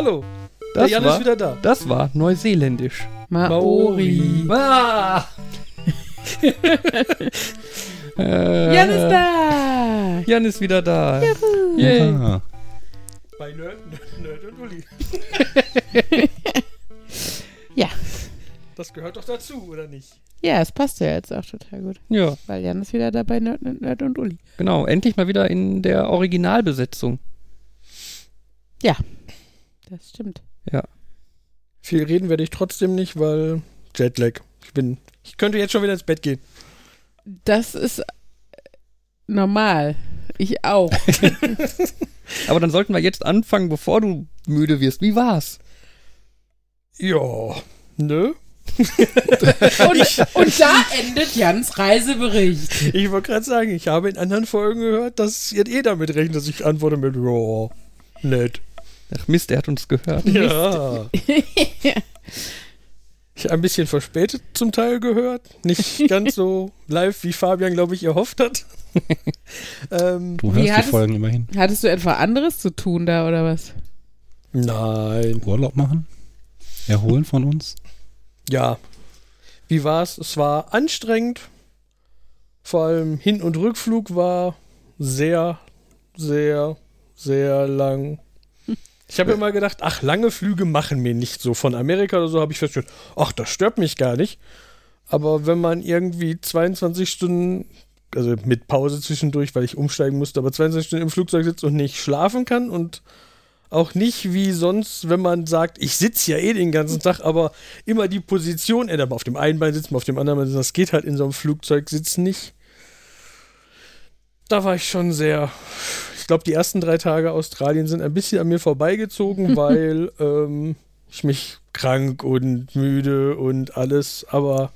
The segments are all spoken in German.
Ja. Hallo. Das Der Jan war, ist wieder da. Das war neuseeländisch. Maori. Ah. Äh, Jan ist da. Jan ist wieder da. Yay. Ah, Bei Nerd, Nerd und Uli. Ja. Das gehört doch dazu, oder nicht? Ja, es passt ja jetzt auch total gut. Ja, Weil Jan ist wieder dabei, Nerd, Nerd, Nerd und Uli. genau. Endlich mal wieder in der Originalbesetzung. Das stimmt. Viel reden werde ich trotzdem nicht, weil Jetlag. Ich bin. Ich könnte jetzt schon wieder ins Bett gehen. Das ist äh, normal. Ich auch. Aber dann sollten wir jetzt anfangen, bevor du müde wirst. Wie war's? Ja. Ne? Und, und da endet Jans Reisebericht. Ich wollte gerade sagen, ich habe in anderen Folgen gehört, dass jetzt eh damit rechnet, dass ich antworte mit Ja. Nett. Ach Mist, er hat uns gehört. Ja. Ich ein bisschen verspätet zum Teil gehört. Nicht ganz so live, wie Fabian, glaube ich, erhofft hat. ähm, du hörst die hattest- Folgen immerhin. Hattest du etwa anderes zu tun da oder was? nein. Urlaub machen? Erholen von uns? Ja. Wie war's? Es war anstrengend. Vor allem Hin- und Rückflug war sehr, sehr, sehr lang. Ich habe immer gedacht, ach, lange Flüge machen mir nicht so. Von Amerika oder so habe ich festgestellt, ach, das stört mich gar nicht. Aber wenn man irgendwie 22 Stunden, also mit Pause zwischendurch, weil ich umsteigen musste, aber 22 Stunden im Flugzeug sitzt und nicht schlafen kann und auch nicht wie sonst, wenn man sagt, ich sitze ja eh den ganzen Tag, aber immer die Position ändern. Auf dem einen Bein sitzen, auf dem anderen Bein sitzen. Das geht halt in so einem Flugzeug sitzen nicht. Da war ich schon sehr. Ich glaube, die ersten drei Tage Australien sind ein bisschen an mir vorbeigezogen, weil ähm, ich mich krank und müde und alles, aber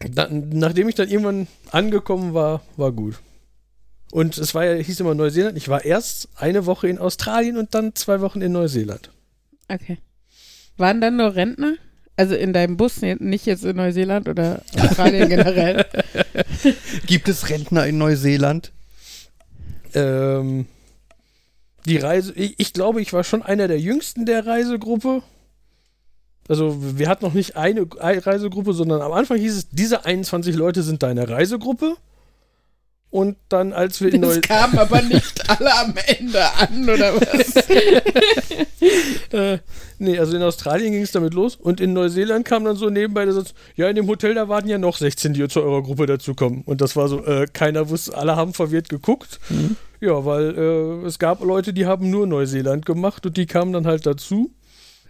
dann, nachdem ich dann irgendwann angekommen war, war gut. Und es war ja, hieß immer Neuseeland. Ich war erst eine Woche in Australien und dann zwei Wochen in Neuseeland. Okay. Waren dann nur Rentner? Also in deinem Bus, nicht jetzt in Neuseeland oder Australien generell? Gibt es Rentner in Neuseeland? Ähm, die Reise, ich, ich glaube, ich war schon einer der jüngsten der Reisegruppe. Also, wir hatten noch nicht eine eine Reisegruppe, sondern am Anfang hieß es, diese 21 Leute sind deine Reisegruppe. Und dann, als wir in Das Neu kam aber nicht alle am Ende an, oder was? äh, nee, also in Australien ging es damit los und in Neuseeland kam dann so nebenbei der Satz, ja, in dem Hotel, da warten ja noch 16, die zu eurer Gruppe dazukommen. Und das war so, äh, keiner wusste, alle haben verwirrt geguckt. Ja, weil äh, es gab Leute, die haben nur Neuseeland gemacht und die kamen dann halt dazu.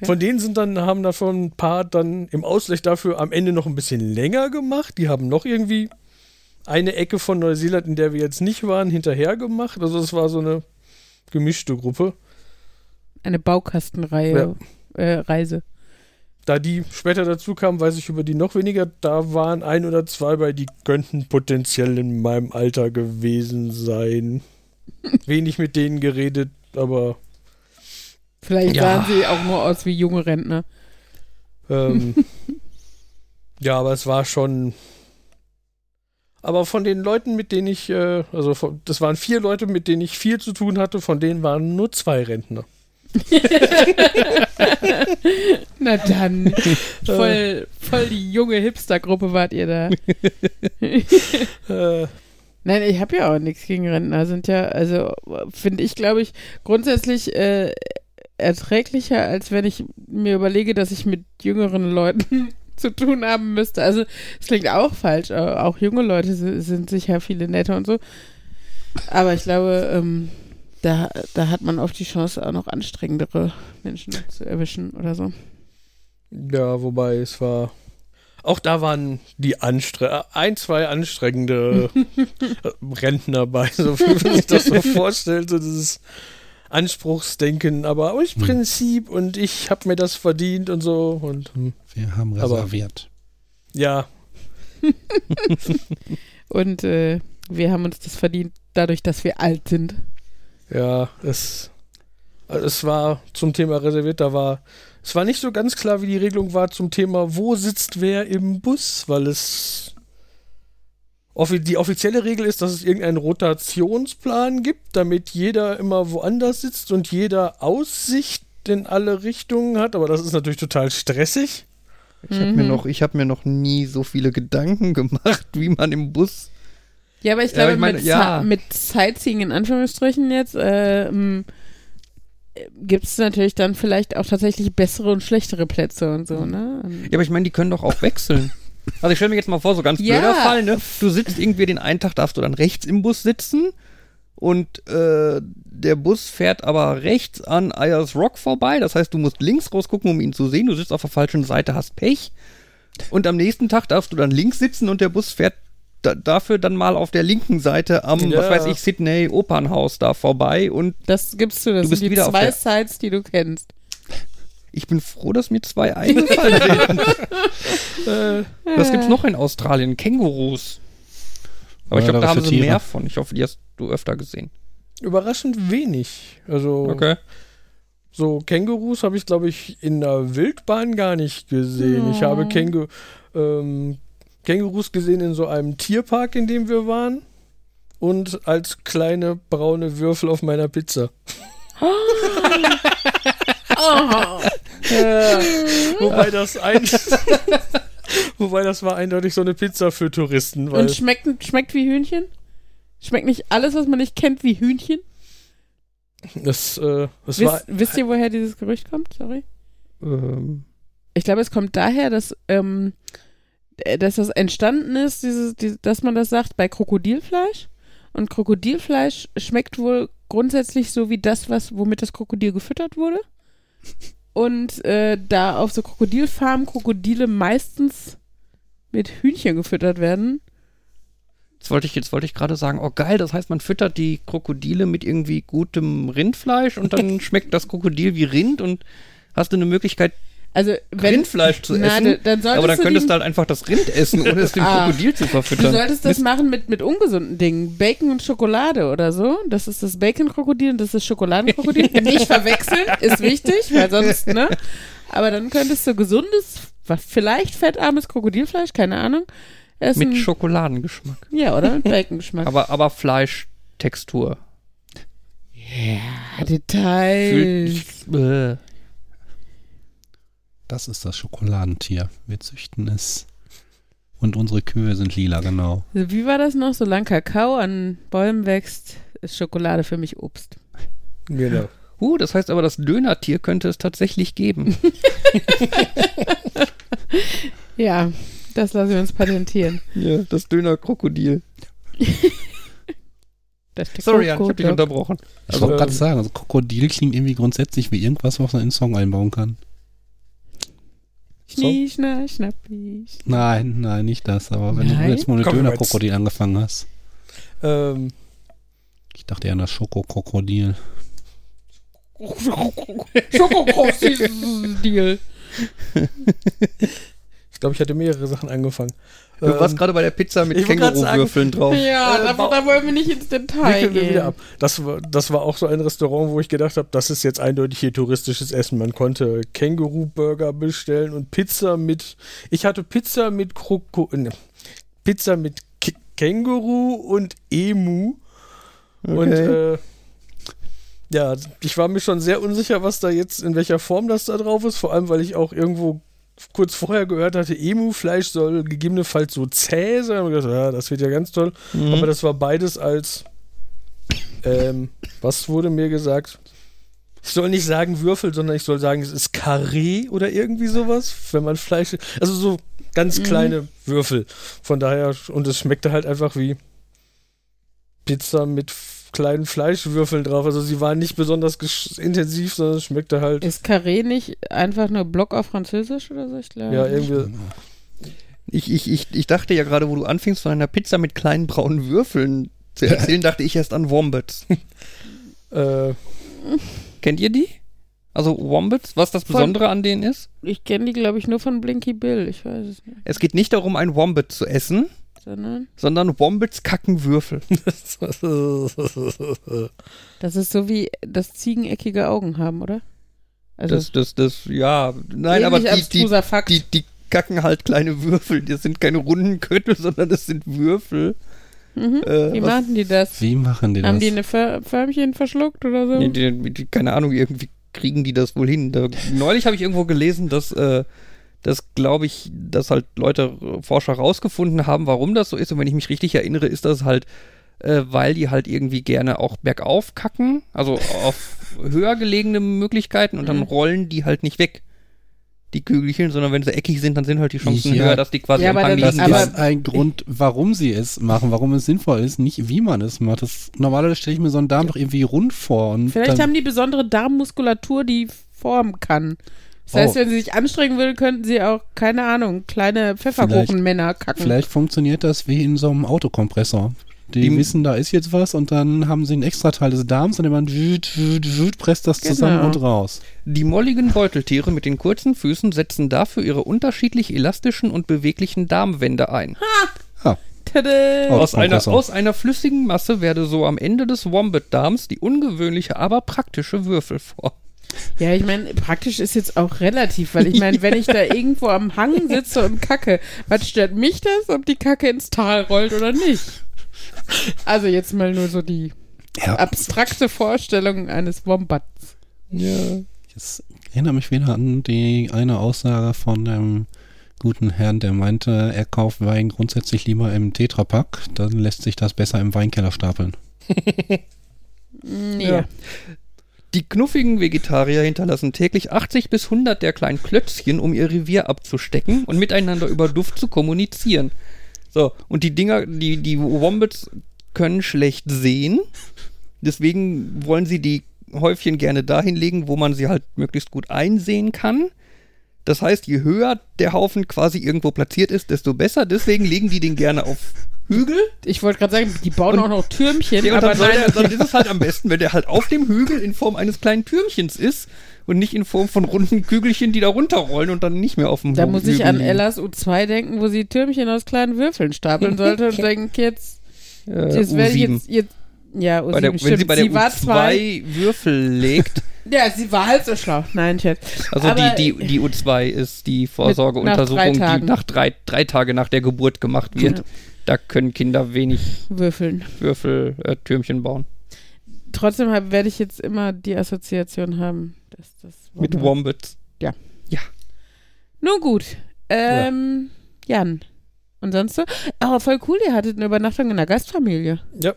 Von denen sind dann, haben davon ein paar dann im Ausgleich dafür am Ende noch ein bisschen länger gemacht. Die haben noch irgendwie eine Ecke von Neuseeland, in der wir jetzt nicht waren, hinterher gemacht. Also es war so eine gemischte Gruppe. Eine Baukastenreihe, äh, Reise. Da die später dazu kamen, weiß ich über die noch weniger. Da waren ein oder zwei bei, die könnten potenziell in meinem Alter gewesen sein. Wenig mit denen geredet, aber Vielleicht Ja. sahen sie auch nur aus wie junge Rentner. ähm, ja, aber es war schon. Aber von den Leuten, mit denen ich, äh, also von, das waren vier Leute, mit denen ich viel zu tun hatte, von denen waren nur zwei Rentner. Na dann, voll, voll die junge Hipster-Gruppe wart ihr da. Äh, Nein, ich habe ja auch nichts gegen Rentner. Sind ja, also finde ich, glaube ich, grundsätzlich äh, erträglicher, als wenn ich mir überlege, dass ich mit jüngeren Leuten zu tun haben müsste. Also es klingt auch falsch. äh, Auch junge Leute si- sind sicher viele nette und so. Aber ich glaube, ähm, da, da hat man oft die Chance, auch noch anstrengendere Menschen zu erwischen oder so. Ja, wobei es war. Auch da waren die Anstre ein, zwei anstrengende Rentner bei, so wie man sich das so vorstellt, so dieses Anspruchsdenken, aber aus Hm. Prinzip und ich habe mir das verdient und so und hm, Wir haben Aber- reserviert. ja, Und äh, wir haben uns das verdient, dadurch, dass wir alt sind. ja, es, also es war zum Thema reserviert, da war, es war nicht so ganz klar, wie die Regelung war zum Thema, wo sitzt wer im Bus, weil es die offizielle Regel ist, dass es irgendeinen Rotationsplan gibt, damit jeder immer woanders sitzt und jeder Aussicht in alle Richtungen hat. Aber das ist natürlich total stressig. Ich habe mir, noch- ich hab mir noch nie so viele Gedanken gemacht, wie man im Bus. Ja, aber ich Ja, glaube, ich meine, mit, ja. Mit Sightseeing in Anführungsstrichen jetzt ähm, gibt es natürlich dann vielleicht auch tatsächlich bessere und schlechtere Plätze und so, ne? Ja, aber ich meine, die können doch auch wechseln. Also ich stelle mir jetzt mal vor, so ganz Ja. blöder Fall, ne? Du sitzt irgendwie den einen Tag, darfst du dann rechts im Bus sitzen und äh, der Bus fährt aber rechts an Ayers Rock vorbei. Das heißt, du musst links rausgucken, um ihn zu sehen. Du sitzt auf der falschen Seite, hast Pech. Und am nächsten Tag darfst du dann links sitzen und der Bus fährt da, dafür dann mal auf der linken Seite am, Ja. was weiß ich, Sydney Opernhaus da vorbei und Das gibst du, das Du bist sind die wieder auf zwei Sites, die du kennst. Ich bin froh, dass mir zwei eingefallen sind. Äh, Was gibt's noch in Australien? Kängurus. Aber ich glaube, da haben sie mehr von. Ich hoffe, die hast du öfter gesehen. überraschend wenig. Also so Kängurus habe ich, glaube ich, in der Wildbahn gar nicht gesehen. Ich Oh. habe Kängu ähm, Kängurus gesehen in so einem Tierpark, in dem wir waren. Und als kleine braune Würfel auf meiner Pizza. Wobei das ein Wobei das war eindeutig so eine Pizza für Touristen, Und schmeckt, schmeckt wie Hühnchen? Schmeckt nicht alles, was man nicht kennt, wie Hühnchen? das, äh, das war Wisst, wisst ihr, woher dieses Gerücht kommt? Sorry. Ähm, Ich glaube, es kommt daher, dass, ähm, äh, dass das entstanden ist, dieses, die, dass man das sagt, bei Krokodilfleisch. Und Krokodilfleisch schmeckt wohl grundsätzlich so wie das, was, womit das Krokodil gefüttert wurde. Und äh, da auf so Krokodilfarmen Krokodile meistens mit Hühnchen gefüttert werden. jetzt wollte ich, jetzt wollte ich gerade sagen, oh geil, das heißt, man füttert die Krokodile mit irgendwie gutem Rindfleisch und dann schmeckt das Krokodil wie Rind und hast du eine Möglichkeit, Also wenn Rindfleisch zu Na, essen. dann solltest aber dann du könntest du halt einfach das Rind essen, ohne es dem Ah. Krokodil zu Du verfüttern. solltest das Mist. machen mit, mit ungesunden Dingen. Bacon und Schokolade oder so. Das ist das Bacon-Krokodil und das ist das Schokoladenkrokodil. Nicht verwechseln, ist wichtig, weil sonst, ne? Aber dann könntest du gesundes, vielleicht fettarmes Krokodilfleisch, keine Ahnung, essen. Mit Schokoladengeschmack. ja, oder? Mit Bacon-Geschmack. Aber, aber Fleischtextur. Ja, Details. Fühlt, äh, Das ist das Schokoladentier. Wir züchten es. Und unsere Kühe sind lila, genau. Wie war das noch? Solange Kakao an Bäumen wächst, ist Schokolade für mich Obst. genau. uh, das heißt aber, das Dönertier könnte es tatsächlich geben. Ja, das lassen wir uns patentieren. ja, das Dönerkrokodil. Sorry, Jan, ich hab dich unterbrochen. Ich wollte ähm, gerade sagen, also Krokodil klingt irgendwie grundsätzlich wie irgendwas, was man in einen Song einbauen kann. Schnie, schna, schnappi. Nein, nein, nicht das. Aber wenn Nein? du jetzt mal mit Dönerkrokodil angefangen hast. Ähm, Ich dachte eher an das Schokokrokodil. Schokokrokodil. ich glaube, ich hatte mehrere Sachen angefangen. Du warst Ähm, gerade bei der Pizza mit Känguru-Würfeln drauf. Ja, Äh, da, da wollen wir nicht ins Detail gehen. Das war, das war auch so ein Restaurant, wo ich gedacht habe, das ist jetzt eindeutig hier touristisches Essen. Man konnte Känguru-Burger bestellen und Pizza mit. Ich hatte Pizza mit Kroko. Ne, Pizza mit K Känguru und Emu. Und Okay. äh, ja, ich war mir schon sehr unsicher, was da jetzt, in welcher Form das da drauf ist. Vor allem, weil ich auch irgendwo kurz vorher gehört hatte, Emu-Fleisch soll gegebenenfalls so zäh sein. Und ich dachte, ja, das wird ja ganz toll. Mhm. Aber das war beides als. Ähm, was wurde mir gesagt? Ich soll nicht sagen Würfel, sondern ich soll sagen, es ist Karree oder irgendwie sowas, wenn man Fleisch. Also so ganz Mhm. kleine Würfel. Von daher, und es schmeckte halt einfach wie Pizza mit kleinen Fleischwürfeln drauf. Also sie waren nicht besonders intensiv, sondern es schmeckte halt. Ist Carré nicht einfach nur Block auf Französisch oder so? Ich glaube. Ja, irgendwie. Ich, ich, ich, ich dachte ja gerade, wo du anfingst, von einer Pizza mit kleinen braunen Würfeln zu erzählen, dachte ich erst an Wombats. Äh, Kennt ihr die? Also Wombats, was das Von- Besondere an denen ist? Ich kenne die, glaube ich, nur von Blinky Bill. Ich weiß es nicht. Es geht nicht darum, ein Wombat zu essen, Sondern sondern Wombats kacken Würfel. das ist so wie, dass Ziegen eckige Augen haben, oder? Also Das, das, das, ja, nein, aber die, die, die, die kacken halt kleine Würfel. Das sind keine runden Köttel, sondern das sind Würfel. Mhm. Äh, Wie was- machen die das? Wie machen die Haben das? die eine För Förmchen verschluckt oder so? Nee, die, die, keine Ahnung, irgendwie kriegen die das wohl hin. Da, neulich habe ich irgendwo gelesen, dass, äh, dass glaube ich, dass halt Leute, äh, Forscher rausgefunden haben, warum das so ist. Und wenn ich mich richtig erinnere, ist das halt, äh, weil die halt irgendwie gerne auch bergauf kacken, also auf höher gelegene Möglichkeiten und dann Mhm. rollen die halt nicht weg. Die Kügelchen, sondern wenn sie eckig sind, dann sind halt die Chancen Ja. höher, dass die quasi Ja, am aber Hang das Das liegen Aber- ist ein Grund, warum sie es machen, warum es sinnvoll ist, nicht wie man es macht. Das, normalerweise stelle ich mir so einen Darm doch irgendwie rund vor. Und Vielleicht dann, haben die besondere Darmmuskulatur, die formen kann. Das heißt, Oh. wenn sie sich anstrengen würden, könnten sie auch, keine Ahnung, kleine Pfefferkuchenmänner kacken. Vielleicht funktioniert das wie in so einem Autokompressor. Die, Die- wissen, da ist jetzt was und dann haben sie einen extra Teil des Darms und man wüt, wüt, wüt, presst das zusammen Genau. und raus. Die molligen Beuteltiere mit den kurzen Füßen setzen dafür ihre unterschiedlich elastischen und beweglichen Darmwände ein. Tada! Oh. Aus einer, aus einer flüssigen Masse werde so am Ende des Wombat-Darms die ungewöhnliche, aber praktische Würfelform. Ja, ich meine, praktisch ist jetzt auch relativ, weil ich meine, wenn ich da irgendwo am Hang sitze und kacke, was stört mich das, ob die Kacke ins Tal rollt oder nicht? Also jetzt mal nur so die Ja, abstrakte Vorstellung eines Wombats. Ja. jetzt erinnere mich wieder an die eine Aussage von dem guten Herrn, der meinte, er kauft Wein grundsätzlich lieber im Tetrapack, dann lässt sich das besser im Weinkeller stapeln. Nee. Ja. Die knuffigen Vegetarier hinterlassen täglich 80 bis 100 der kleinen Klötzchen, um ihr Revier abzustecken und miteinander über Duft zu kommunizieren. So, und die Dinger, die, die Wombats können schlecht sehen. Deswegen wollen sie die Häufchen gerne dahin legen, wo man sie halt möglichst gut einsehen kann. Das heißt, je höher der Haufen quasi irgendwo platziert ist, desto besser. Deswegen legen die den gerne auf Hügel. Ich wollte gerade sagen, die bauen auch noch Türmchen, Ja, und aber nein, der, dann ist es halt am besten, wenn der halt auf dem Hügel in Form eines kleinen Türmchens ist und nicht in Form von runden Kügelchen, die da runterrollen und dann nicht mehr auf dem Da Hü- muss ich Hügel an. Ellas U2 denken, wo sie Türmchen aus kleinen Würfeln stapeln sollte und denke jetzt, äh, jetzt werde ich U7. jetzt, jetzt ja, U7 Bei der, wenn sie bei der war zwei. U2 Würfel legt, Ja, sie war halt so schlau. Nein, Chat. also Aber- die, die, die U2 ist die Mit- nach Vorsorgeuntersuchung, drei die nach drei, drei Tage nach der Geburt gemacht wird. Ja. Da können Kinder wenig Würfeln. Würfel, äh, Türmchen bauen. Trotzdem hab, werde ich jetzt immer die Assoziation haben, dass das Mit Wombat- Wombats. Nun gut. Ähm, Jan. Und sonst so? Aber voll cool, ihr hattet eine Übernachtung in der Gastfamilie. Ja,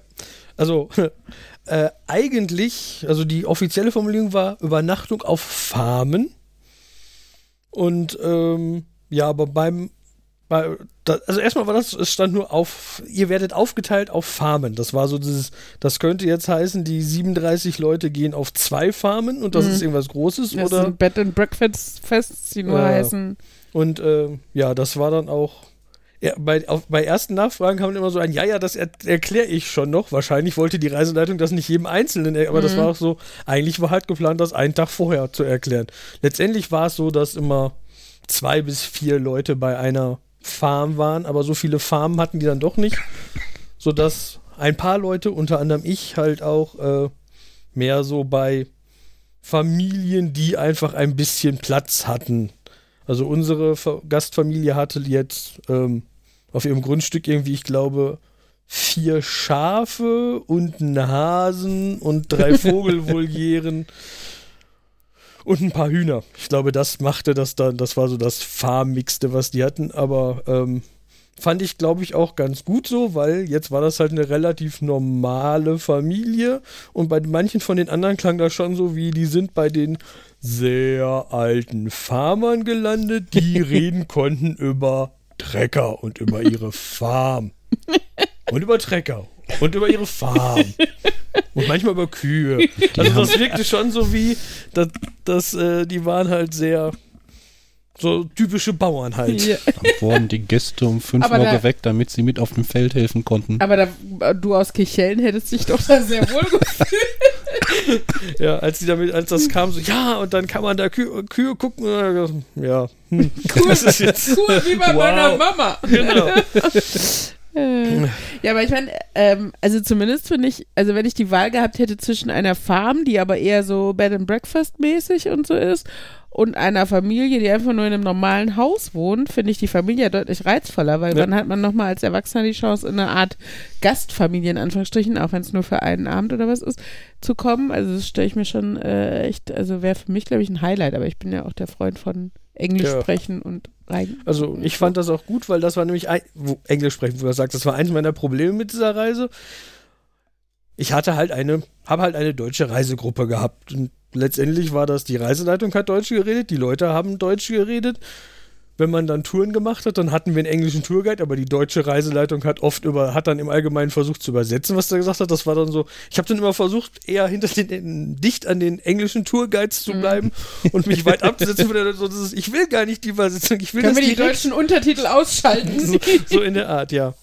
also äh, eigentlich, also die offizielle Formulierung war Übernachtung auf Farmen. Und ähm, ja, aber beim, bei, da, also erstmal war das, es stand nur auf, ihr werdet aufgeteilt auf Farmen. Das war so dieses, das könnte jetzt heißen, die 37 Leute gehen auf zwei Farmen und das Mhm. ist irgendwas Großes, Das oder? sind Bed and Breakfast Fests, die nur Ja. heißen. Und äh, ja, das war dann auch. Ja, bei, auf, bei ersten Nachfragen kam immer so ein, ja, ja, das er, erkläre ich schon noch. Wahrscheinlich wollte die Reiseleitung das nicht jedem Einzelnen, er- aber das Mhm. war auch so, eigentlich war halt geplant, das einen Tag vorher zu erklären. Letztendlich war es so, dass immer zwei bis vier Leute bei einer Farm waren, aber so viele Farmen hatten die dann doch nicht, sodass ein paar Leute, unter anderem ich, halt auch äh, mehr so bei Familien, die einfach ein bisschen Platz hatten. Also unsere Fa- Gastfamilie hatte jetzt ähm, auf ihrem Grundstück irgendwie, ich glaube, vier Schafe und einen Hasen und drei Vogelvolieren und ein paar Hühner. Ich glaube, das machte das dann, das war so das Farmmixte, was die hatten, aber ähm, fand ich, glaube ich, auch ganz gut so, weil jetzt war das halt eine relativ normale Familie und bei manchen von den anderen klang das schon so wie, die sind bei den sehr alten Farmern gelandet, die reden konnten über Trecker und über ihre Farm. Und über Trecker. Und über ihre Farm. Und manchmal über Kühe. Also das wirkte schon so wie, dass, dass äh, die waren halt sehr so typische Bauern halt. Ja. Dann wurden die Gäste um 5 Aber Uhr da- geweckt, damit sie mit auf dem Feld helfen konnten. Aber da, du aus Kichellen hättest dich doch da sehr wohl gefühlt. Ja, als die damit, als das kam, so, ja, und dann kann man da Kühe, Kühe gucken. und dann, Ja, hm, das ist jetzt. Cool wie bei Wow. meiner Mama. Genau. Äh, ja, aber ich meine, ähm, also zumindest finde ich, also wenn ich die Wahl gehabt hätte zwischen einer Farm, die aber eher so Bed and Breakfast mäßig und so ist, und einer Familie, die einfach nur in einem normalen Haus wohnt, finde ich die Familie deutlich reizvoller, weil Ja. dann hat man nochmal als Erwachsener die Chance, in eine Art Gastfamilie, in Anführungsstrichen, auch wenn es nur für einen Abend oder was ist, zu kommen. Also das stelle ich mir schon äh, echt, also wäre für mich, glaube ich, ein Highlight, aber ich bin ja auch der Freund von Englisch Ja. sprechen und rein. Also ich fand das auch gut, weil das war nämlich ein, wo, Englisch sprechen, wo er sagt, das war eins meiner Probleme mit dieser Reise. Ich hatte halt eine, habe halt eine deutsche Reisegruppe gehabt und letztendlich war das, die Reiseleitung hat Deutsch geredet, die Leute haben Deutsch geredet. Wenn man dann Touren gemacht hat, dann hatten wir einen englischen Tourguide, aber die deutsche Reiseleitung hat oft über, hat dann im Allgemeinen versucht zu übersetzen, was er gesagt hat. Das war dann so, ich habe dann immer versucht, eher hinter den, dicht an den englischen Tourguides zu bleiben und mich weit abzusetzen. so, ist, ich will gar nicht die Übersetzung, ich will Können das wir die deutschen Untertitel ausschalten? so, so in der Art, ja.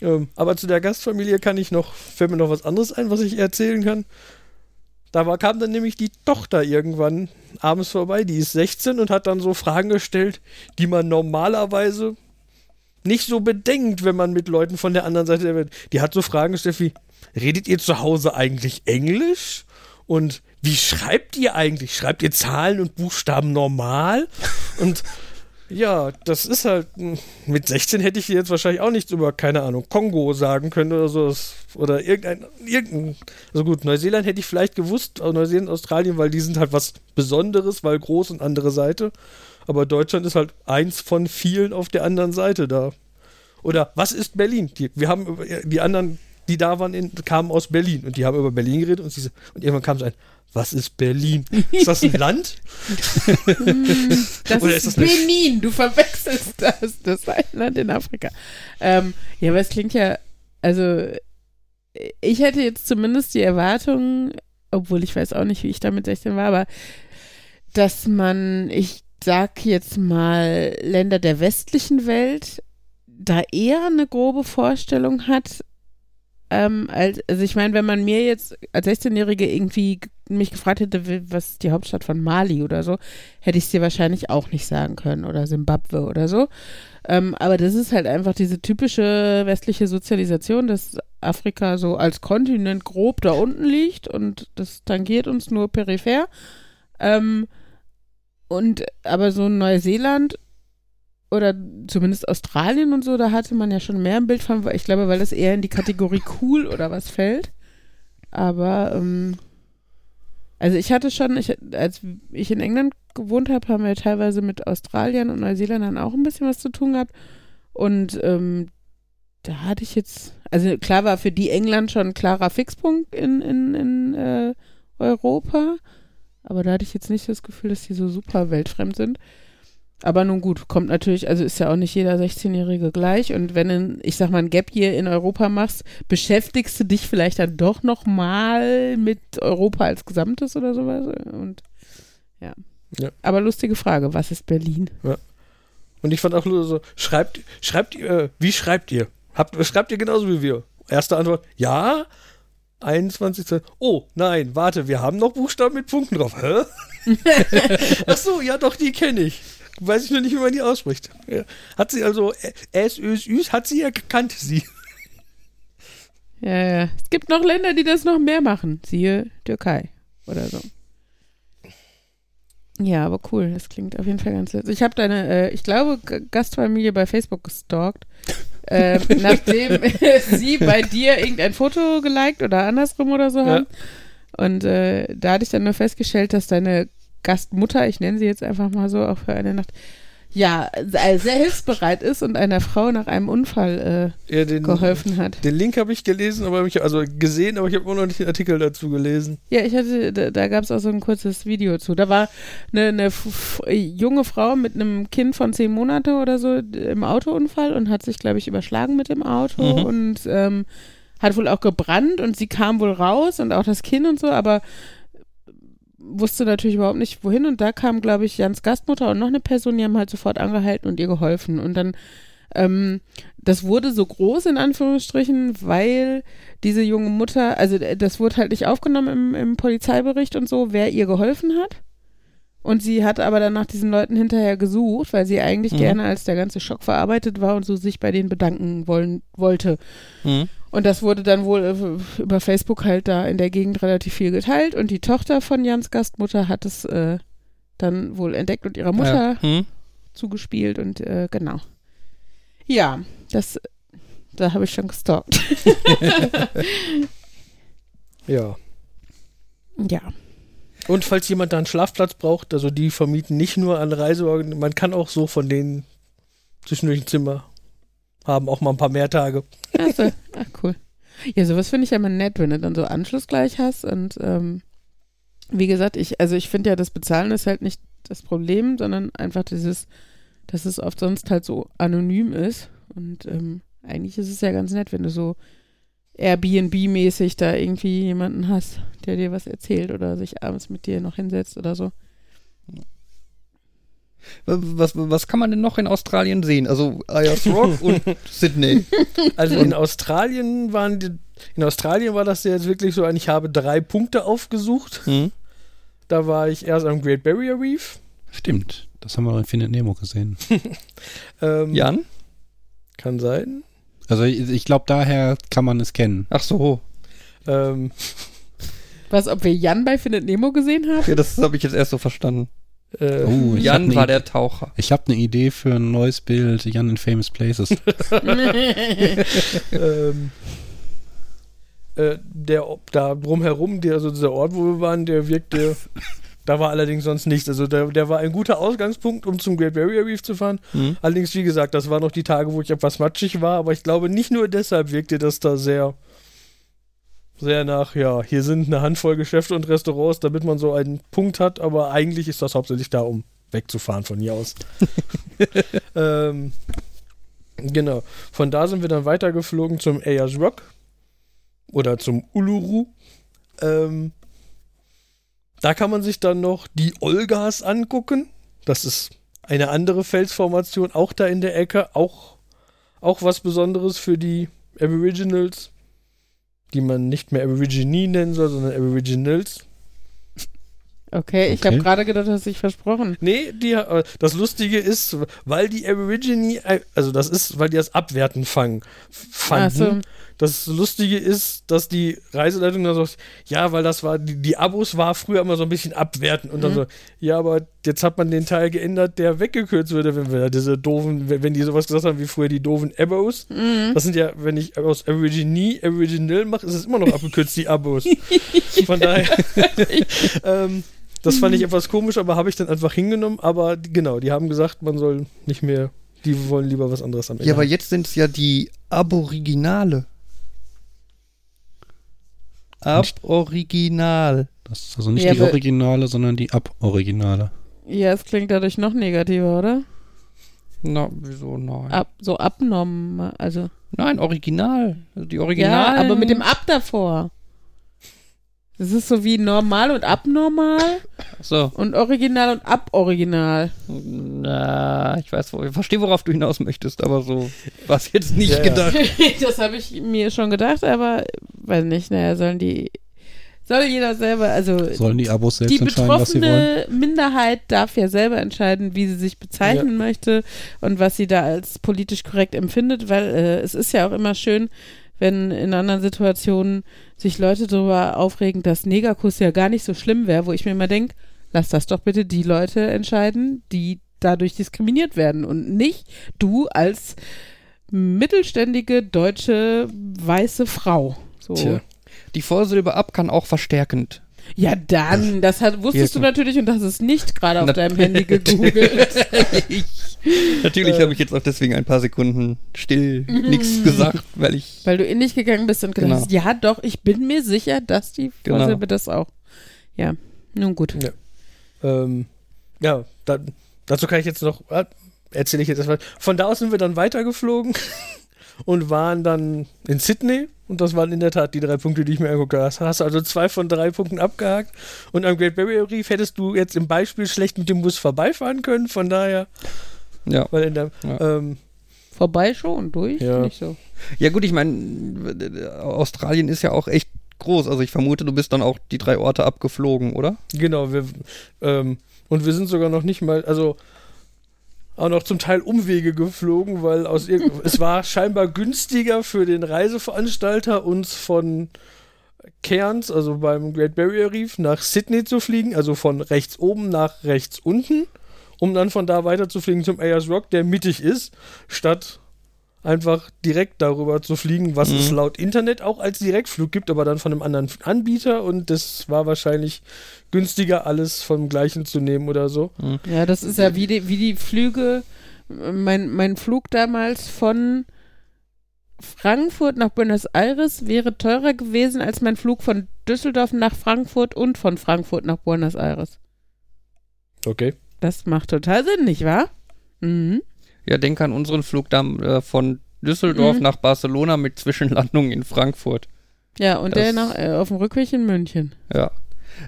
Ähm, aber zu der Gastfamilie kann ich noch, fällt mir noch was anderes ein, was ich erzählen kann. Da war, kam dann nämlich die Tochter irgendwann abends vorbei, die ist 16 und hat dann so Fragen gestellt, die man normalerweise nicht so bedenkt, wenn man mit Leuten von der anderen Seite der Welt. Die hat so Fragen gestellt wie: Redet ihr zu Hause eigentlich Englisch? Und wie schreibt ihr eigentlich? Schreibt ihr Zahlen und Buchstaben normal? Und ja, das ist halt. Mit 16 hätte ich jetzt wahrscheinlich auch nichts über, keine Ahnung, Kongo sagen können oder so. Oder irgendein. irgendein also gut, Neuseeland hätte ich vielleicht gewusst, Neuseeland, Australien, weil die sind halt was Besonderes, weil groß und andere Seite. Aber Deutschland ist halt eins von vielen auf der anderen Seite da. Oder was ist Berlin? Die, wir haben die anderen, die da waren, in, kamen aus Berlin und die haben über Berlin geredet und, sie, und irgendwann kam so ein, was ist Berlin? Ist das ein Land? Das Oder ist, ist das Benin, du verwechselst das. Das ist ein Land in Afrika. Ähm, ja, aber es klingt ja, also ich hätte jetzt zumindest die Erwartung, obwohl ich weiß auch nicht, wie ich da mit 16 war, aber dass man, ich sag jetzt mal, Länder der westlichen Welt da eher eine grobe Vorstellung hat, ähm, als, also ich meine, wenn man mir jetzt als 16-Jährige irgendwie mich gefragt hätte, was ist die Hauptstadt von Mali oder so, hätte ich es dir wahrscheinlich auch nicht sagen können oder Simbabwe oder so. Ähm, aber das ist halt einfach diese typische westliche Sozialisation, dass Afrika so als Kontinent grob da unten liegt und das tangiert uns nur peripher. Ähm, und aber so Neuseeland oder zumindest Australien und so, da hatte man ja schon mehr ein Bild von, weil ich glaube, weil das eher in die Kategorie cool oder was fällt. Aber ähm, also ich hatte schon, ich, als ich in England gewohnt habe, haben wir teilweise mit Australien und Neuseeländern auch ein bisschen was zu tun gehabt. Und ähm, da hatte ich jetzt, also klar war für die England schon ein klarer Fixpunkt in, in, in äh, Europa. Aber da hatte ich jetzt nicht das Gefühl, dass die so super weltfremd sind. Aber nun gut, kommt natürlich, also ist ja auch nicht jeder 16-Jährige gleich. Und wenn du, ich sag mal, ein Gap hier in Europa machst, beschäftigst du dich vielleicht dann doch noch mal mit Europa als Gesamtes oder sowas. Und ja. Ja. Aber lustige Frage, was ist Berlin? Und ich fand auch so, schreibt, schreibt ihr, äh, wie schreibt ihr? Habt, schreibt ihr genauso wie wir? Erste Antwort, ja. 21. Ze- Oh, nein, warte, wir haben noch Buchstaben mit Punkten drauf. Hä? Ach so, ja, doch, die kenne ich. Weiß ich nur nicht, wie man die ausspricht. Hat sie also, äh, S, Ö, Üs, hat sie ja gekannt, sie. Ja, ja. Es gibt noch Länder, die das noch mehr machen. Siehe Türkei oder so. Ja, aber cool. Das klingt auf jeden Fall ganz lustig. Ich habe deine, äh, ich glaube, G- Gastfamilie bei Facebook gestalkt. ähm, nachdem sie bei dir irgendein Foto geliked oder andersrum oder so Ja. haben. Und äh, da hatte ich dann nur festgestellt, dass deine Gastmutter, ich nenne sie jetzt einfach mal so, auch für eine Nacht, ja, äh, sehr hilfsbereit ist und einer Frau nach einem Unfall Ja, äh, den, geholfen hat. den Link habe ich gelesen, aber ich, also gesehen, aber ich habe immer noch nicht den Artikel dazu gelesen. Ja, ich hatte, da, da gab es auch so ein kurzes Video zu. Da war eine, eine junge Frau mit einem Kind von zehn Monate oder so im Autounfall und hat sich, glaube ich, überschlagen mit dem Auto Mhm. und ähm, hat wohl auch gebrannt und sie kam wohl raus und auch das Kind und so, aber wusste natürlich überhaupt nicht, wohin. Und da kam, glaube ich, Jans Gastmutter und noch eine Person, die haben halt sofort angehalten und ihr geholfen. Und dann, ähm, das wurde so groß in Anführungsstrichen, weil diese junge Mutter, also äh, das wurde halt nicht aufgenommen im, im Polizeibericht und so, wer ihr geholfen hat. Und sie hat aber dann nach diesen Leuten hinterher gesucht, weil sie eigentlich Mhm. gerne, als der ganze Schock verarbeitet war und so sich bei denen bedanken wollen, wollte. Mhm. Und das wurde dann wohl äh, über Facebook halt da in der Gegend relativ viel geteilt. Und die Tochter von Jans Gastmutter hat es äh, dann wohl entdeckt und ihrer Mutter Ja. Hm? zugespielt und äh, genau. Ja, das, da habe ich schon gestalkt. Ja. ja. Und falls jemand da einen Schlafplatz braucht, also die vermieten nicht nur an Reiseorgan, man kann auch so von denen zwischendurch ein Zimmer haben, auch mal ein paar mehr Tage. Also, ach cool. Ja, sowas finde ich ja immer nett, wenn du dann so Anschluss gleich hast. Und ähm, wie gesagt, ich, also ich finde ja, das Bezahlen ist halt nicht das Problem, sondern einfach dieses, dass es oft sonst halt so anonym ist. Und ähm, eigentlich ist es ja ganz nett, wenn du so Airbnb-mäßig da irgendwie jemanden hast, der dir was erzählt oder sich abends mit dir noch hinsetzt oder so. Was, was kann man denn noch in Australien sehen? Also Ayers Rock und Sydney. Also in Australien waren die, in Australien war das ja jetzt wirklich so ein, ich habe drei Punkte aufgesucht. Hm? Da war ich erst am Great Barrier Reef. Stimmt. Das haben wir in Findet Nemo gesehen. Ähm, Jan? Kann sein. Also ich, ich glaube, daher kann man es kennen. Ach so. Ähm, Was, ob wir Jan bei Findet Nemo gesehen haben? Ja, das habe ich jetzt erst so verstanden. Äh, Oh, Jan ne war der Taucher. Ich habe eine Idee für ein neues Bild, Jan in Famous Places. ähm, äh, der da drumherum, der, also dieser Ort, wo wir waren, der wirkte. Da war allerdings sonst nichts. Also der, der war ein guter Ausgangspunkt, um zum Great Barrier Reef zu fahren. Hm? Allerdings, wie gesagt, das waren noch die Tage, wo ich etwas matschig war, aber ich glaube, nicht nur deshalb wirkte das da sehr, sehr nach, ja, hier sind eine Handvoll Geschäfte und Restaurants, damit man so einen Punkt hat, aber eigentlich ist das hauptsächlich da, um wegzufahren von hier aus. ähm, genau. Von da sind wir dann weitergeflogen zum Ayers Rock oder zum Uluru. Ähm, da kann man sich dann noch die Olgas angucken. Das ist eine andere Felsformation, auch da in der Ecke. Auch, auch was Besonderes für die Aboriginals, die man nicht mehr Aborigine nennen soll, sondern Aboriginals. Okay, ich Okay. habe gerade gedacht, du hast dich versprochen. Nee, die, äh, das Lustige ist, weil die Aborigine, äh, also das ist, weil die das Abwerten fangen, fanden. So. Das Lustige ist, dass die Reiseleitung dann sagt, ja, weil das war, die, die Abos war früher immer so ein bisschen abwertend und dann Mhm. so, ja, aber jetzt hat man den Teil geändert, der weggekürzt wurde, wenn wir diese doofen, wenn, wenn die sowas gesagt haben wie früher die doofen Abos. Mhm. Das sind ja, wenn ich aus Aborigine Aboriginal mache, ist es immer noch abgekürzt, die Abos. Von daher, ähm, das fand ich etwas komisch, aber habe ich dann einfach hingenommen. Aber genau, die haben gesagt, man soll nicht mehr, die wollen lieber was anderes am Ende. Ja, aber jetzt sind es ja die Aboriginale. Aboriginal. Das ist also nicht Ja, die Originale, sondern die Ab-Originale. Ja, es klingt dadurch noch negativer, oder? Na, wieso nein? Ab, so abnorm, also. Nein, Original. Also die Original. Ja, aber mit dem Ab davor. Das ist so wie normal und abnormal So. und original und aboriginal. Na, ich weiß, ich verstehe, worauf du hinaus möchtest, aber so war es jetzt nicht Ja, ja. gedacht. das habe ich mir schon gedacht, aber weiß nicht, naja, sollen die. Soll jeder selber, also Sollen die Abos selbst die entscheiden, was sie wollen? betroffene Minderheit darf ja selber entscheiden, wie sie sich bezeichnen möchte und was sie da als politisch korrekt empfindet, weil äh, es ist ja auch immer schön, wenn in anderen Situationen sich Leute darüber aufregen, dass Negerkuss ja gar nicht so schlimm wäre, wo ich mir immer denke, lass das doch bitte die Leute entscheiden, die dadurch diskriminiert werden und nicht du als mittelständige deutsche weiße Frau. So. Tja. Die Vorsilbe ab kann auch verstärkend. Ja, dann, das hat, wusstest Hier- du natürlich und hast es nicht gerade auf Na- deinem Handy gegoogelt. Natürlich Äh. habe ich jetzt auch deswegen ein paar Sekunden still nichts gesagt, weil ich. Weil du in dich gegangen bist und gedacht Genau. hast, ja doch, ich bin mir sicher, dass die Genau. Vorsilbe das auch. Ja, nun gut. Ja. Ähm, ja, da, dazu kann ich jetzt noch, äh, erzähle ich jetzt erstmal. Von da aus sind wir dann weitergeflogen und waren dann in Sydney. Und das waren in der Tat die drei Punkte, die ich mir angeguckt habe. Hast hast also zwei von drei Punkten abgehakt. Und am Great Barrier Reef hättest du jetzt im Beispiel schlecht mit dem Bus vorbeifahren können. Von daher, Ja. weil in der, Ja. ähm, Vorbei schon, durch? Ja. Nicht so. Ja, gut, ich meine, Australien ist ja auch echt groß. Also ich vermute, du bist dann auch die drei Orte abgeflogen, oder? Genau, wir, ähm, und wir sind sogar noch nicht mal, also auch noch zum Teil Umwege geflogen, weil aus es war scheinbar günstiger für den Reiseveranstalter, uns von Cairns, also beim Great Barrier Reef, nach Sydney zu fliegen, also von rechts oben nach rechts unten, um dann von da weiter zu fliegen zum Ayers Rock, der mittig ist, statt einfach direkt darüber zu fliegen, was Mhm. es laut Internet auch als Direktflug gibt, aber dann von einem anderen Anbieter und das war wahrscheinlich günstiger, alles vom gleichen zu nehmen oder so. Ja, das ist ja wie die, wie die Flüge. Mein, mein Flug damals von Frankfurt nach Buenos Aires wäre teurer gewesen als mein Flug von Düsseldorf nach Frankfurt und von Frankfurt nach Buenos Aires. Okay. Das macht total Sinn, nicht wahr? Mhm. Ja, denk an unseren Flug da, äh, von Düsseldorf Mhm. nach Barcelona mit Zwischenlandung in Frankfurt. Ja, und Das- der nach, äh, auf dem Rückweg in München. Ja.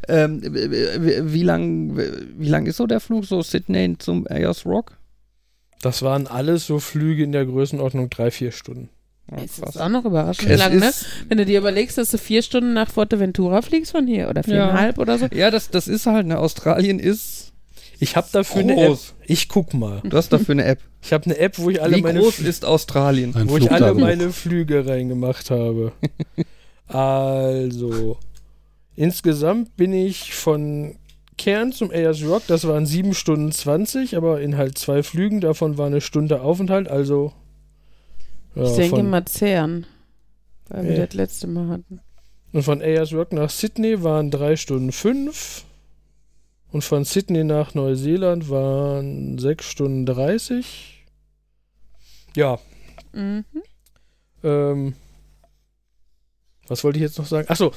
Ähm, wie lang, wie lang ist so der Flug, so Sydney zum Ayers Rock? Das waren alles so Flüge in der Größenordnung drei, vier Stunden. Ja, Es krass. ist auch noch überraschend Es lang, ne? Wenn du dir überlegst, dass du vier Stunden nach Fuerteventura fliegst von hier oder viereinhalb oder so. ja, das, das ist halt, ne, Australien ist, Ich habe dafür eine App. Groß. Ich guck mal. du hast dafür eine App. Ich habe eine App, wo ich alle Wie meine groß Fl- ist Australien? Ein wo ich alle meine Flüge reingemacht habe. also, insgesamt bin ich von Kern zum Ayers Rock, das waren 7 Stunden 20, aber in halt zwei Flügen, davon war eine Stunde Aufenthalt, also. ja, ich denke mal Zern, weil wir Nee. das letzte Mal hatten. Und von Ayers Rock nach Sydney waren 3 Stunden 5. Und von Sydney nach Neuseeland waren 6 Stunden 30. Ja, Mhm. Ähm, was wollte ich jetzt noch sagen? Achso,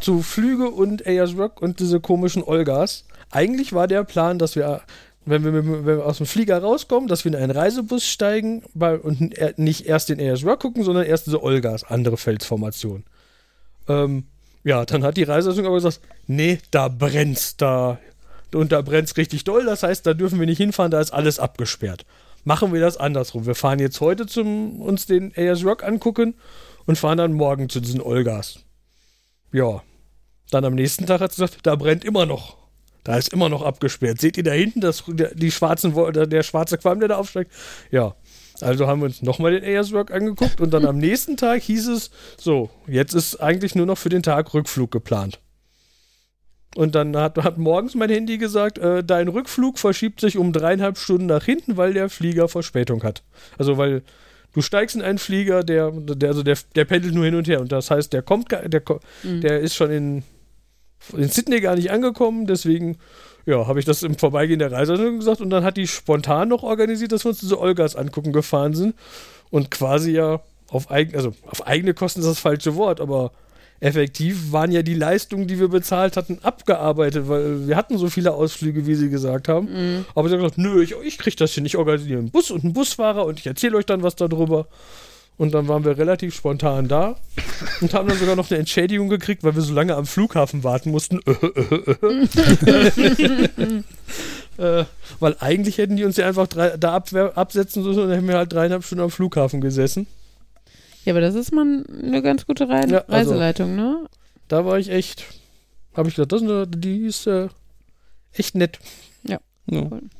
zu Flüge und Ayers Rock und diese komischen Olgas. Eigentlich war der Plan, dass wir, wenn wir, wenn wir aus dem Flieger rauskommen, dass wir in einen Reisebus steigen bei, und nicht erst den Ayers Rock gucken, sondern erst diese Olgas, andere Felsformation. Ähm, ja, dann hat die Reiseleitung aber gesagt, nee, da brennt's, da und da brennt's richtig doll, das heißt, da dürfen wir nicht hinfahren, da ist alles abgesperrt. Machen wir das andersrum. Wir fahren jetzt heute zum uns den Ayers Rock angucken und fahren dann morgen zu diesen Olgas. Ja. Dann am nächsten Tag hat sie gesagt, da brennt immer noch. Da ist immer noch abgesperrt. Seht ihr da hinten das, der, die schwarzen, der, schwarze Qualm, der da aufsteigt? Ja. Also haben wir uns nochmal den Ayers Rock angeguckt und dann am nächsten Tag hieß es, so, jetzt ist eigentlich nur noch für den Tag Rückflug geplant. Und dann hat, hat morgens mein Handy gesagt, äh, dein Rückflug verschiebt sich um dreieinhalb Stunden nach hinten, weil der Flieger Verspätung hat. Also weil du steigst in einen Flieger, der, der, also der, der pendelt nur hin und her. Und das heißt, der kommt, der, Mhm. der ist schon in, in Sydney gar nicht angekommen. Deswegen, ja, habe ich das im Vorbeigehen der Reise gesagt. Und dann hat die spontan noch organisiert, dass wir uns diese Olgas angucken gefahren sind. Und quasi ja auf, eigen, also auf eigene Kosten ist das falsche Wort, aber effektiv waren ja die Leistungen, die wir bezahlt hatten, abgearbeitet, weil wir hatten so viele Ausflüge, wie sie gesagt haben. Mhm. Aber sie haben gesagt, nö, ich, ich krieg das hin, ich organisiere einen Bus und einen Busfahrer und ich erzähle euch dann was darüber. Und dann waren wir relativ spontan da und haben dann sogar noch eine Entschädigung gekriegt, weil wir so lange am Flughafen warten mussten. äh, weil eigentlich hätten die uns ja einfach drei, da absetzen sollen und dann hätten wir halt dreieinhalb Stunden am Flughafen gesessen. Ja, aber das ist mal eine ganz gute Rei Ja, also- Reiseleitung, ne? Da war ich echt, habe ich gedacht, das ist eine, die ist äh, echt nett. Ja. Und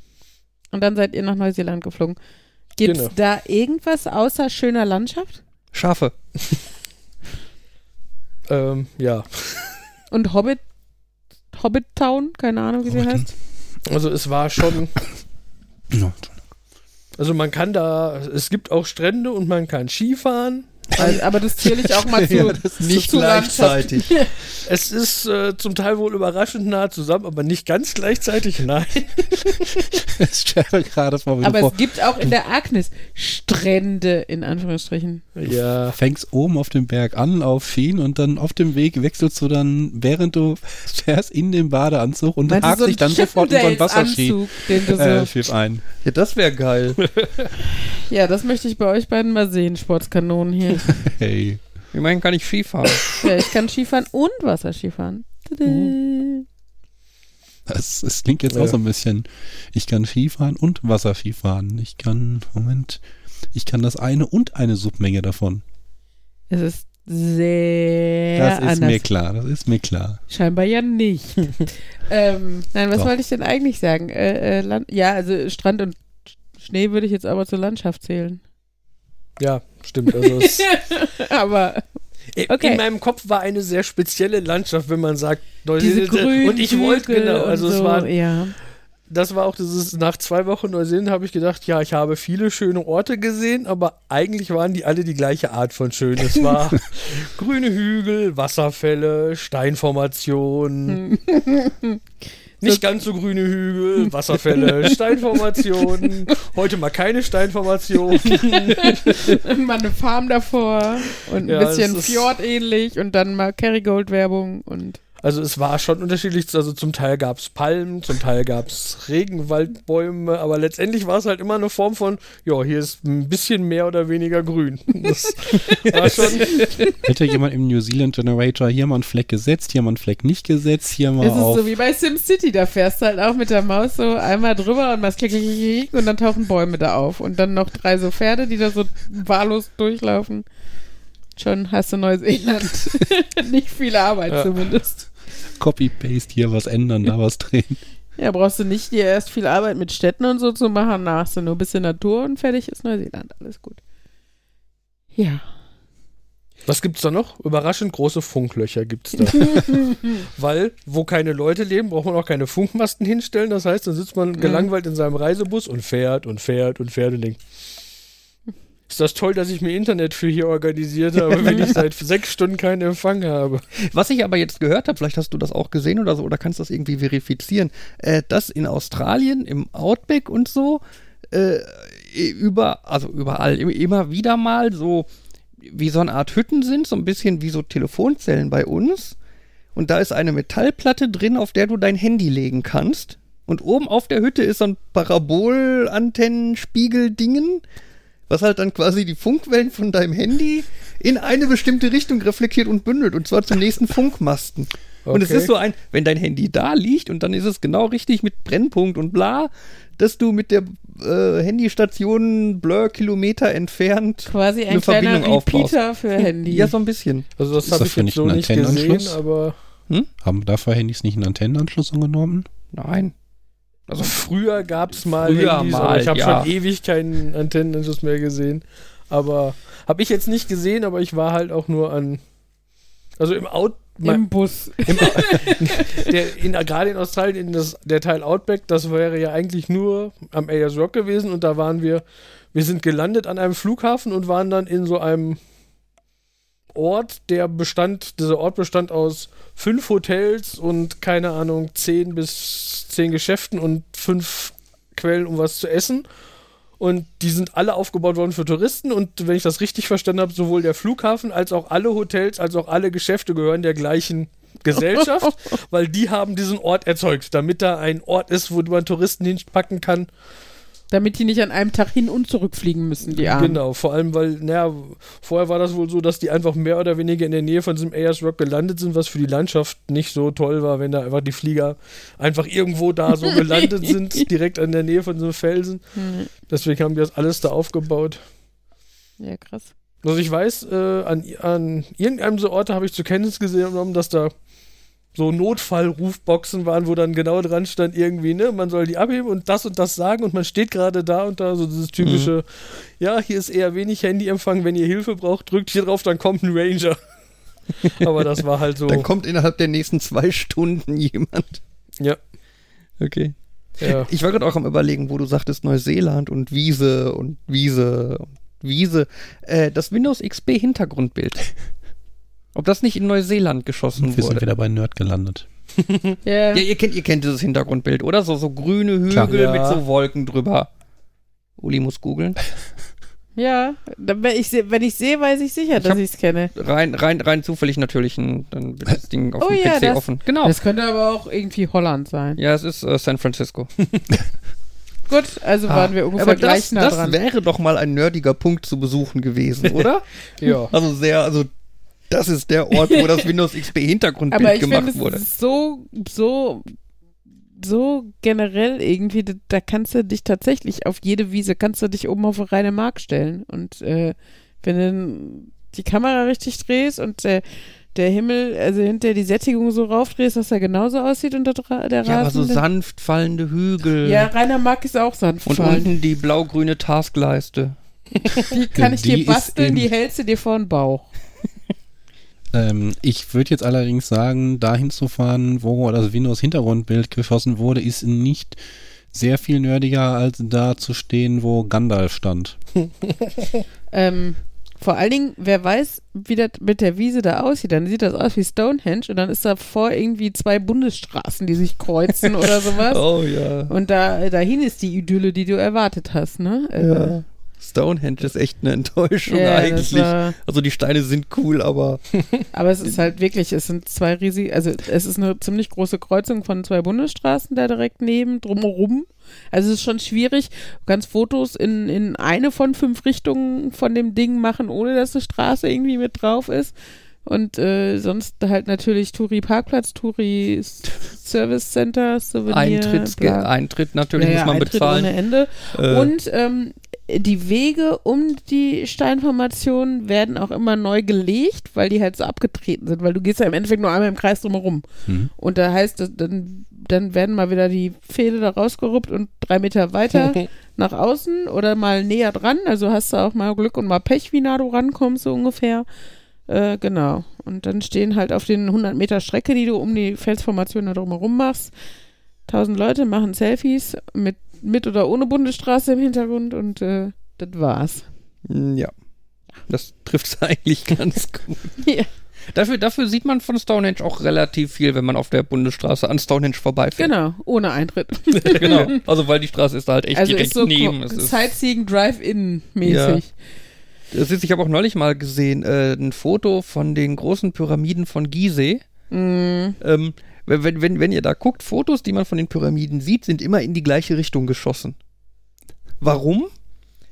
dann seid ihr nach Neuseeland geflogen. Gibt's Genau. da irgendwas außer schöner Landschaft? Schafe. Ähm, ja, Und Hobbit, Hobbit Town? Keine Ahnung, wie sie heißt. also es war schon, Ja, also man kann da, es gibt auch Strände und man kann Skifahren. Also, aber das zähle ich auch mal zu. Ja, das zu- Landschaft. Es ist äh, zum Teil wohl überraschend nah zusammen, aber nicht ganz gleichzeitig, nein. Ich stelle gerade vor, Aber du es gibt auch in der Arktis Strände, in Anführungsstrichen. Ja, fängst oben auf dem Berg an, auf Fien und dann auf dem Weg wechselst du dann, während du fährst, in den Badeanzug und Meinst du hakst dich dann sofort in so ein Wasserski. Chippendales-Anzug, den du so Äh, ein. Ja, das wäre geil. Ja, das möchte ich bei euch beiden mal sehen, Sportskanonen hier. Hey. Immerhin kann ich Skifahren. ja, ich kann Skifahren und Wasserskifahren. Tada. Das, das klingt jetzt Ja. auch so ein bisschen. Ich kann Skifahren und Wasserski fahren. Ich kann, Moment, ich kann das eine und eine Submenge davon. Es ist sehr Das ist anders. mir klar, das ist mir klar. Scheinbar ja nicht. ähm, nein, was Doch. wollte ich denn eigentlich sagen? Äh, äh, Land ja, also Strand und Schnee würde ich jetzt aber zur Landschaft zählen. Ja, stimmt. Also es, aber Okay. In meinem Kopf war eine sehr spezielle Landschaft, wenn man sagt Diese Neuseeland. und ich wollte genau, also und es so, war ja. das war auch dieses, nach zwei Wochen Neuseeland habe ich gedacht, ja, ich habe viele schöne Orte gesehen, aber eigentlich waren die alle die gleiche Art von schön. Es war grüne Hügel, Wasserfälle, Steinformationen. Nicht ganz so grüne Hügel, Wasserfälle, Steinformationen. Heute mal keine Steinformationen. Mal eine Farm davor und ein Ja, bisschen Fjord ähnlich und dann mal Kerrygold-Werbung und Also es war schon unterschiedlich. Also zum Teil gab es Palmen, zum Teil gab es Regenwaldbäume, aber letztendlich war es halt immer eine Form von, ja, hier ist ein bisschen mehr oder weniger grün. Das war schon. Hätte jemand im New Zealand Generator hier mal einen Fleck gesetzt, hier mal einen Fleck nicht gesetzt, hier mal es ist auf. so wie bei SimCity, da fährst du halt auch mit der Maus so einmal drüber und machst klick, klick, klick, klick und dann tauchen Bäume da auf und dann noch drei so Pferde, die da so wahllos durchlaufen. Schon hast du Neuseeland. Nicht viel Arbeit Ja. zumindest. Copy-Paste, hier was ändern, da was drehen. Ja, brauchst du nicht dir erst viel Arbeit mit Städten und so zu machen, da hast du nur ein bisschen Natur und fertig ist Neuseeland. Alles gut. Ja. Was gibt's da noch? Überraschend große Funklöcher gibt's da. Weil, wo keine Leute leben, braucht man auch keine Funkmasten hinstellen. Das heißt, dann sitzt man gelangweilt in seinem Reisebus und fährt und fährt und fährt und denkt, ist das toll, dass ich mir Internet für hier organisiert habe, wenn ich seit sechs Stunden keinen Empfang habe. Was ich aber jetzt gehört habe, vielleicht hast du das auch gesehen oder so, oder kannst das irgendwie verifizieren, äh, dass in Australien im Outback und so äh, über, also überall im- immer wieder mal so wie so eine Art Hütten sind, so ein bisschen wie so Telefonzellen bei uns. Und da ist eine Metallplatte drin, auf der du dein Handy legen kannst. Und oben auf der Hütte ist so ein Parabolantennenspiegel-Dingen, was halt dann quasi die Funkwellen von deinem Handy in eine bestimmte Richtung reflektiert und bündelt. Und zwar zum nächsten Funkmasten. Und es Okay. ist so ein, wenn dein Handy da liegt und dann ist es genau richtig mit Brennpunkt und bla, dass du mit der äh, Handystation Blur Kilometer entfernt Quasi ein eine kleiner Verbindung aufbaust. Repeater für Handy. Ja, so ein bisschen. Also das Ist habe ich dafür jetzt nicht so ein nicht gesehen, Antennenanschluss? aber Haben dafür Handys nicht einen Antennenanschluss angenommen? Nein. Also früher gab es mal Früher Handys, mal, aber ich habe ja. schon ewig keinen Antennenanschluss mehr gesehen. Aber habe ich jetzt nicht gesehen, aber ich war halt auch nur an also im Out Im Bus. Im, der, in, gerade in Australien, in das, der Teil Outback, das wäre ja eigentlich nur am Ayers Rock gewesen und da waren wir, wir sind gelandet an einem Flughafen und waren dann in so einem Ort, der bestand, dieser Ort bestand aus fünf Hotels und keine Ahnung, zehn bis zehn Geschäften und fünf Quellen, um was zu essen. Und die sind alle aufgebaut worden für Touristen. Und wenn ich das richtig verstanden habe, sowohl der Flughafen als auch alle Hotels, als auch alle Geschäfte gehören der gleichen Gesellschaft, weil die haben diesen Ort erzeugt, damit da ein Ort ist, wo man Touristen hinpacken kann. Damit die nicht an einem Tag hin und zurückfliegen müssen, die Armen. Genau, vor allem, weil, naja, vorher war das wohl so, dass die einfach mehr oder weniger in der Nähe von diesem Ayers Rock gelandet sind, was für die Landschaft nicht so toll war, wenn da einfach die Flieger einfach irgendwo da so gelandet sind, direkt in der Nähe von diesem Felsen. Hm. Deswegen haben die das alles da aufgebaut. Ja, krass. Also ich weiß, äh, an, an irgendeinem so Orte habe ich zur Kenntnis genommen, dass da so Notfallrufboxen waren, wo dann genau dran stand irgendwie, ne, man soll die abheben und das und das sagen und man steht gerade da und da so dieses typische, ja, hier ist eher wenig Handyempfang, wenn ihr Hilfe braucht, drückt hier drauf, dann kommt ein Ranger. Aber das war halt so, Dann kommt innerhalb der nächsten zwei Stunden jemand. ja, Okay. ja. Ich war gerade auch am überlegen, wo du sagtest Neuseeland und Wiese und Wiese und Wiese. Äh, das Windows XP Hintergrundbild. Ob das nicht in Neuseeland geschossen Wir sind wurde? wieder bei Nerd gelandet. Ja. Ja, ihr kennt, ihr kennt dieses Hintergrundbild, oder? So, so grüne Hügel Klar. Ja. mit so Wolken drüber. Uli muss googeln. Ja, wenn ich, wenn ich sehe, weiß ich sicher, Ich dass ich es kenne. Rein, rein, rein zufällig natürlich, ein, dann wird das Ding auf Oh dem ja, PC das- offen. Genau. Das könnte aber auch irgendwie Holland sein. ja, es ist äh, San Francisco. Gut, also waren wir ungefähr Ah. Aber gleich das, nah das dran. wäre doch mal ein nerdiger Punkt zu besuchen gewesen, oder? ja. also sehr, also das ist der Ort, wo das Windows XP Aber Hintergrundbild ich gemacht finde, es wurde. ist so, so, so generell irgendwie, da, da kannst du dich tatsächlich auf jede Wiese, kannst du dich oben auf eine reine Mark stellen. Und äh, wenn du die Kamera richtig drehst und der, der Himmel, also hinter die Sättigung so raufdrehst, dass er genauso aussieht unter der, der Ja, aber so Rasen. sanft fallende Hügel. Ja, Rainer Mark ist auch sanft Und fallen. unten die blau-grüne Taskleiste. Die kann ich Die dir basteln, die hältst du dir vor den Bauch. Ähm, ich würde jetzt allerdings sagen, dahin zu fahren, wo das Windows-Hintergrundbild geschossen wurde, ist nicht sehr viel nerdiger, als da zu stehen, wo Gandalf stand. Ähm, vor allen Dingen, wer weiß, wie das mit der Wiese da aussieht, dann sieht das aus wie Stonehenge und dann ist da vor irgendwie zwei Bundesstraßen, die sich kreuzen oder sowas. Oh ja. Und da dahin ist die Idylle, die du erwartet hast, ne? ja. Stonehenge ist echt eine Enttäuschung das eigentlich. Also die Steine sind cool, aber Aber es ist halt wirklich, es sind zwei riesige, also es ist eine ziemlich große Kreuzung von zwei Bundesstraßen da direkt neben, drumherum. Also es ist schon schwierig. Kannst Fotos in, in eine von fünf Richtungen von dem Ding machen, ohne dass eine Straße irgendwie mit drauf ist. Und äh, sonst halt natürlich Touri Parkplatz, Touri Service Center, Souvenir. Eintritt. Eintritt natürlich Ja, ja, muss man Eintritt bezahlen. Ohne Ende. Äh, Und ähm, die Wege um die Steinformation werden auch immer neu gelegt, weil die halt so abgetreten sind, weil du gehst ja im Endeffekt nur einmal im Kreis drumherum. Mhm. Und da heißt es, dann, dann werden mal wieder die Pfähle da rausgeruppt und drei Meter weiter nach außen oder mal näher dran. Also hast du auch mal Glück und mal Pech, wie nah du rankommst, so ungefähr. Äh, genau. Und dann stehen halt auf den 100 Meter Strecke, die du um die Felsformation da drumherum machst, 1000 Leute machen Selfies mit, mit oder ohne Bundesstraße im Hintergrund und äh, das war's. Ja. Das trifft es eigentlich ganz gut. Ja. Dafür, dafür sieht man von Stonehenge auch relativ viel, wenn man auf der Bundesstraße an Stonehenge vorbeifährt. Genau, ohne Eintritt. genau. Also weil die Straße ist da halt echt also direkt ist so neben. Es ist, Sightseeing Drive-In-mäßig. es ist, ich habe auch neulich mal gesehen, äh, ein Foto von den großen Pyramiden von Gizeh. Mm, Ähm, wenn, wenn, wenn, ihr da guckt, Fotos, die man von den Pyramiden sieht, sind immer in die gleiche Richtung geschossen. Warum?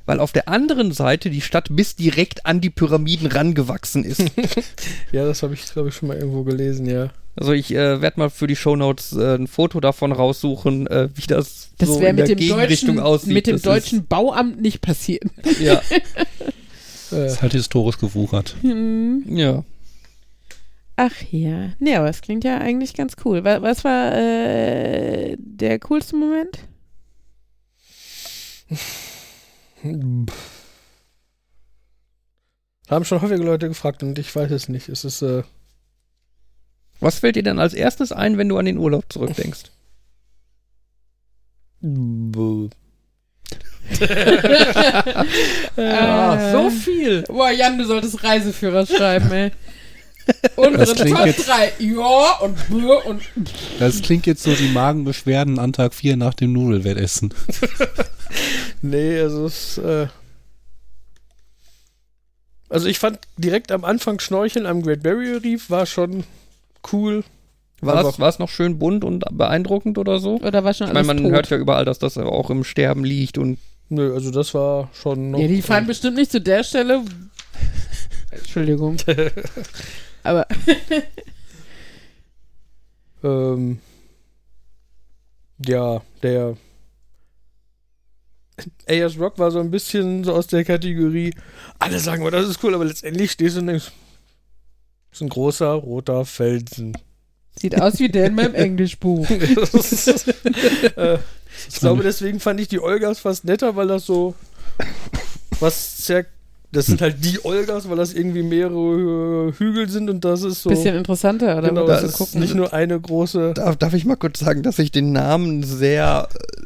Weil auf der anderen Seite die Stadt bis direkt an die Pyramiden rangewachsen ist. Ja, das habe ich, glaube ich, schon mal irgendwo gelesen, ja. Also ich äh, werde mal für die Shownotes äh, ein Foto davon raussuchen, äh, wie das, das so in mit der dem Gegenrichtung deutschen, aussieht. mit dem Das deutschen Bauamt nicht passiert. Ist, ja, Äh, Ist halt historisch gewuchert. Hm. ja. Ach ja. Nee, aber es klingt ja eigentlich ganz cool. Was, was war äh, der coolste Moment? haben schon häufige Leute gefragt und ich weiß es nicht. Es ist, äh, Was fällt dir denn als erstes ein, wenn du an den Urlaub zurückdenkst? Ah, so viel. Boah, Jan, du solltest Reiseführer schreiben, ey. Unsere Das klingt Top jetzt- 3. Ja und Bö und Das klingt jetzt so die Magenbeschwerden an Tag 4 nach dem Nudelwettessen. nee, also es, äh, also ich fand direkt am Anfang Schnorcheln am Great Barrier Reef war schon cool. War es, Einfach- war es noch schön bunt und beeindruckend oder so? oder war schon Ich meine, alles man tot? hört ja überall, dass das auch im Sterben liegt und Nö, also das war schon noch. Ja, die fahren bestimmt nicht zu der Stelle. Entschuldigung. Aber ähm, ja, der AS Rock war so ein bisschen so aus der Kategorie, alle sagen, oh, das ist cool, aber letztendlich stehst du und denkst, das ist ein großer roter Felsen. sieht aus wie der in meinem Englischbuch. Ist, äh, ich glaube, deswegen fand ich die Olgas fast netter, weil das so was sehr. Das sind halt die Olgas, weil das irgendwie mehrere äh, Hügel sind und das ist so. Bisschen interessanter, oder? genau, das ist nicht nur eine große. Darf, darf ich mal kurz sagen, dass ich den Namen sehr äh,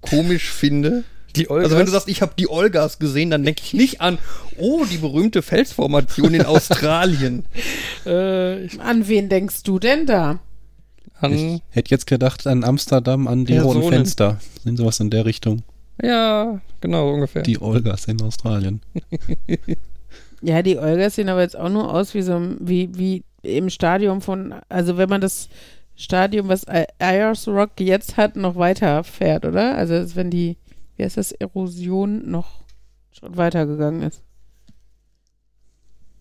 komisch finde? Die Olgas. Also wenn du sagst, ich habe die Olgas gesehen, dann denke ich nicht an, oh, die berühmte Felsformation in Australien. äh, An wen denkst du denn da? An, Ich hätte jetzt gedacht an Amsterdam, an die so ne. Fenster. Sind sowas in der Richtung. Ja, genau, ungefähr. Die Olgas in Australien. Ja, die Olgas sehen aber jetzt auch nur aus wie so wie, wie im Stadium von, also wenn man das Stadium, was Ayers Rock jetzt hat, noch weiter fährt, oder? Also als wenn die, wie heißt das, Erosion noch schon weitergegangen ist.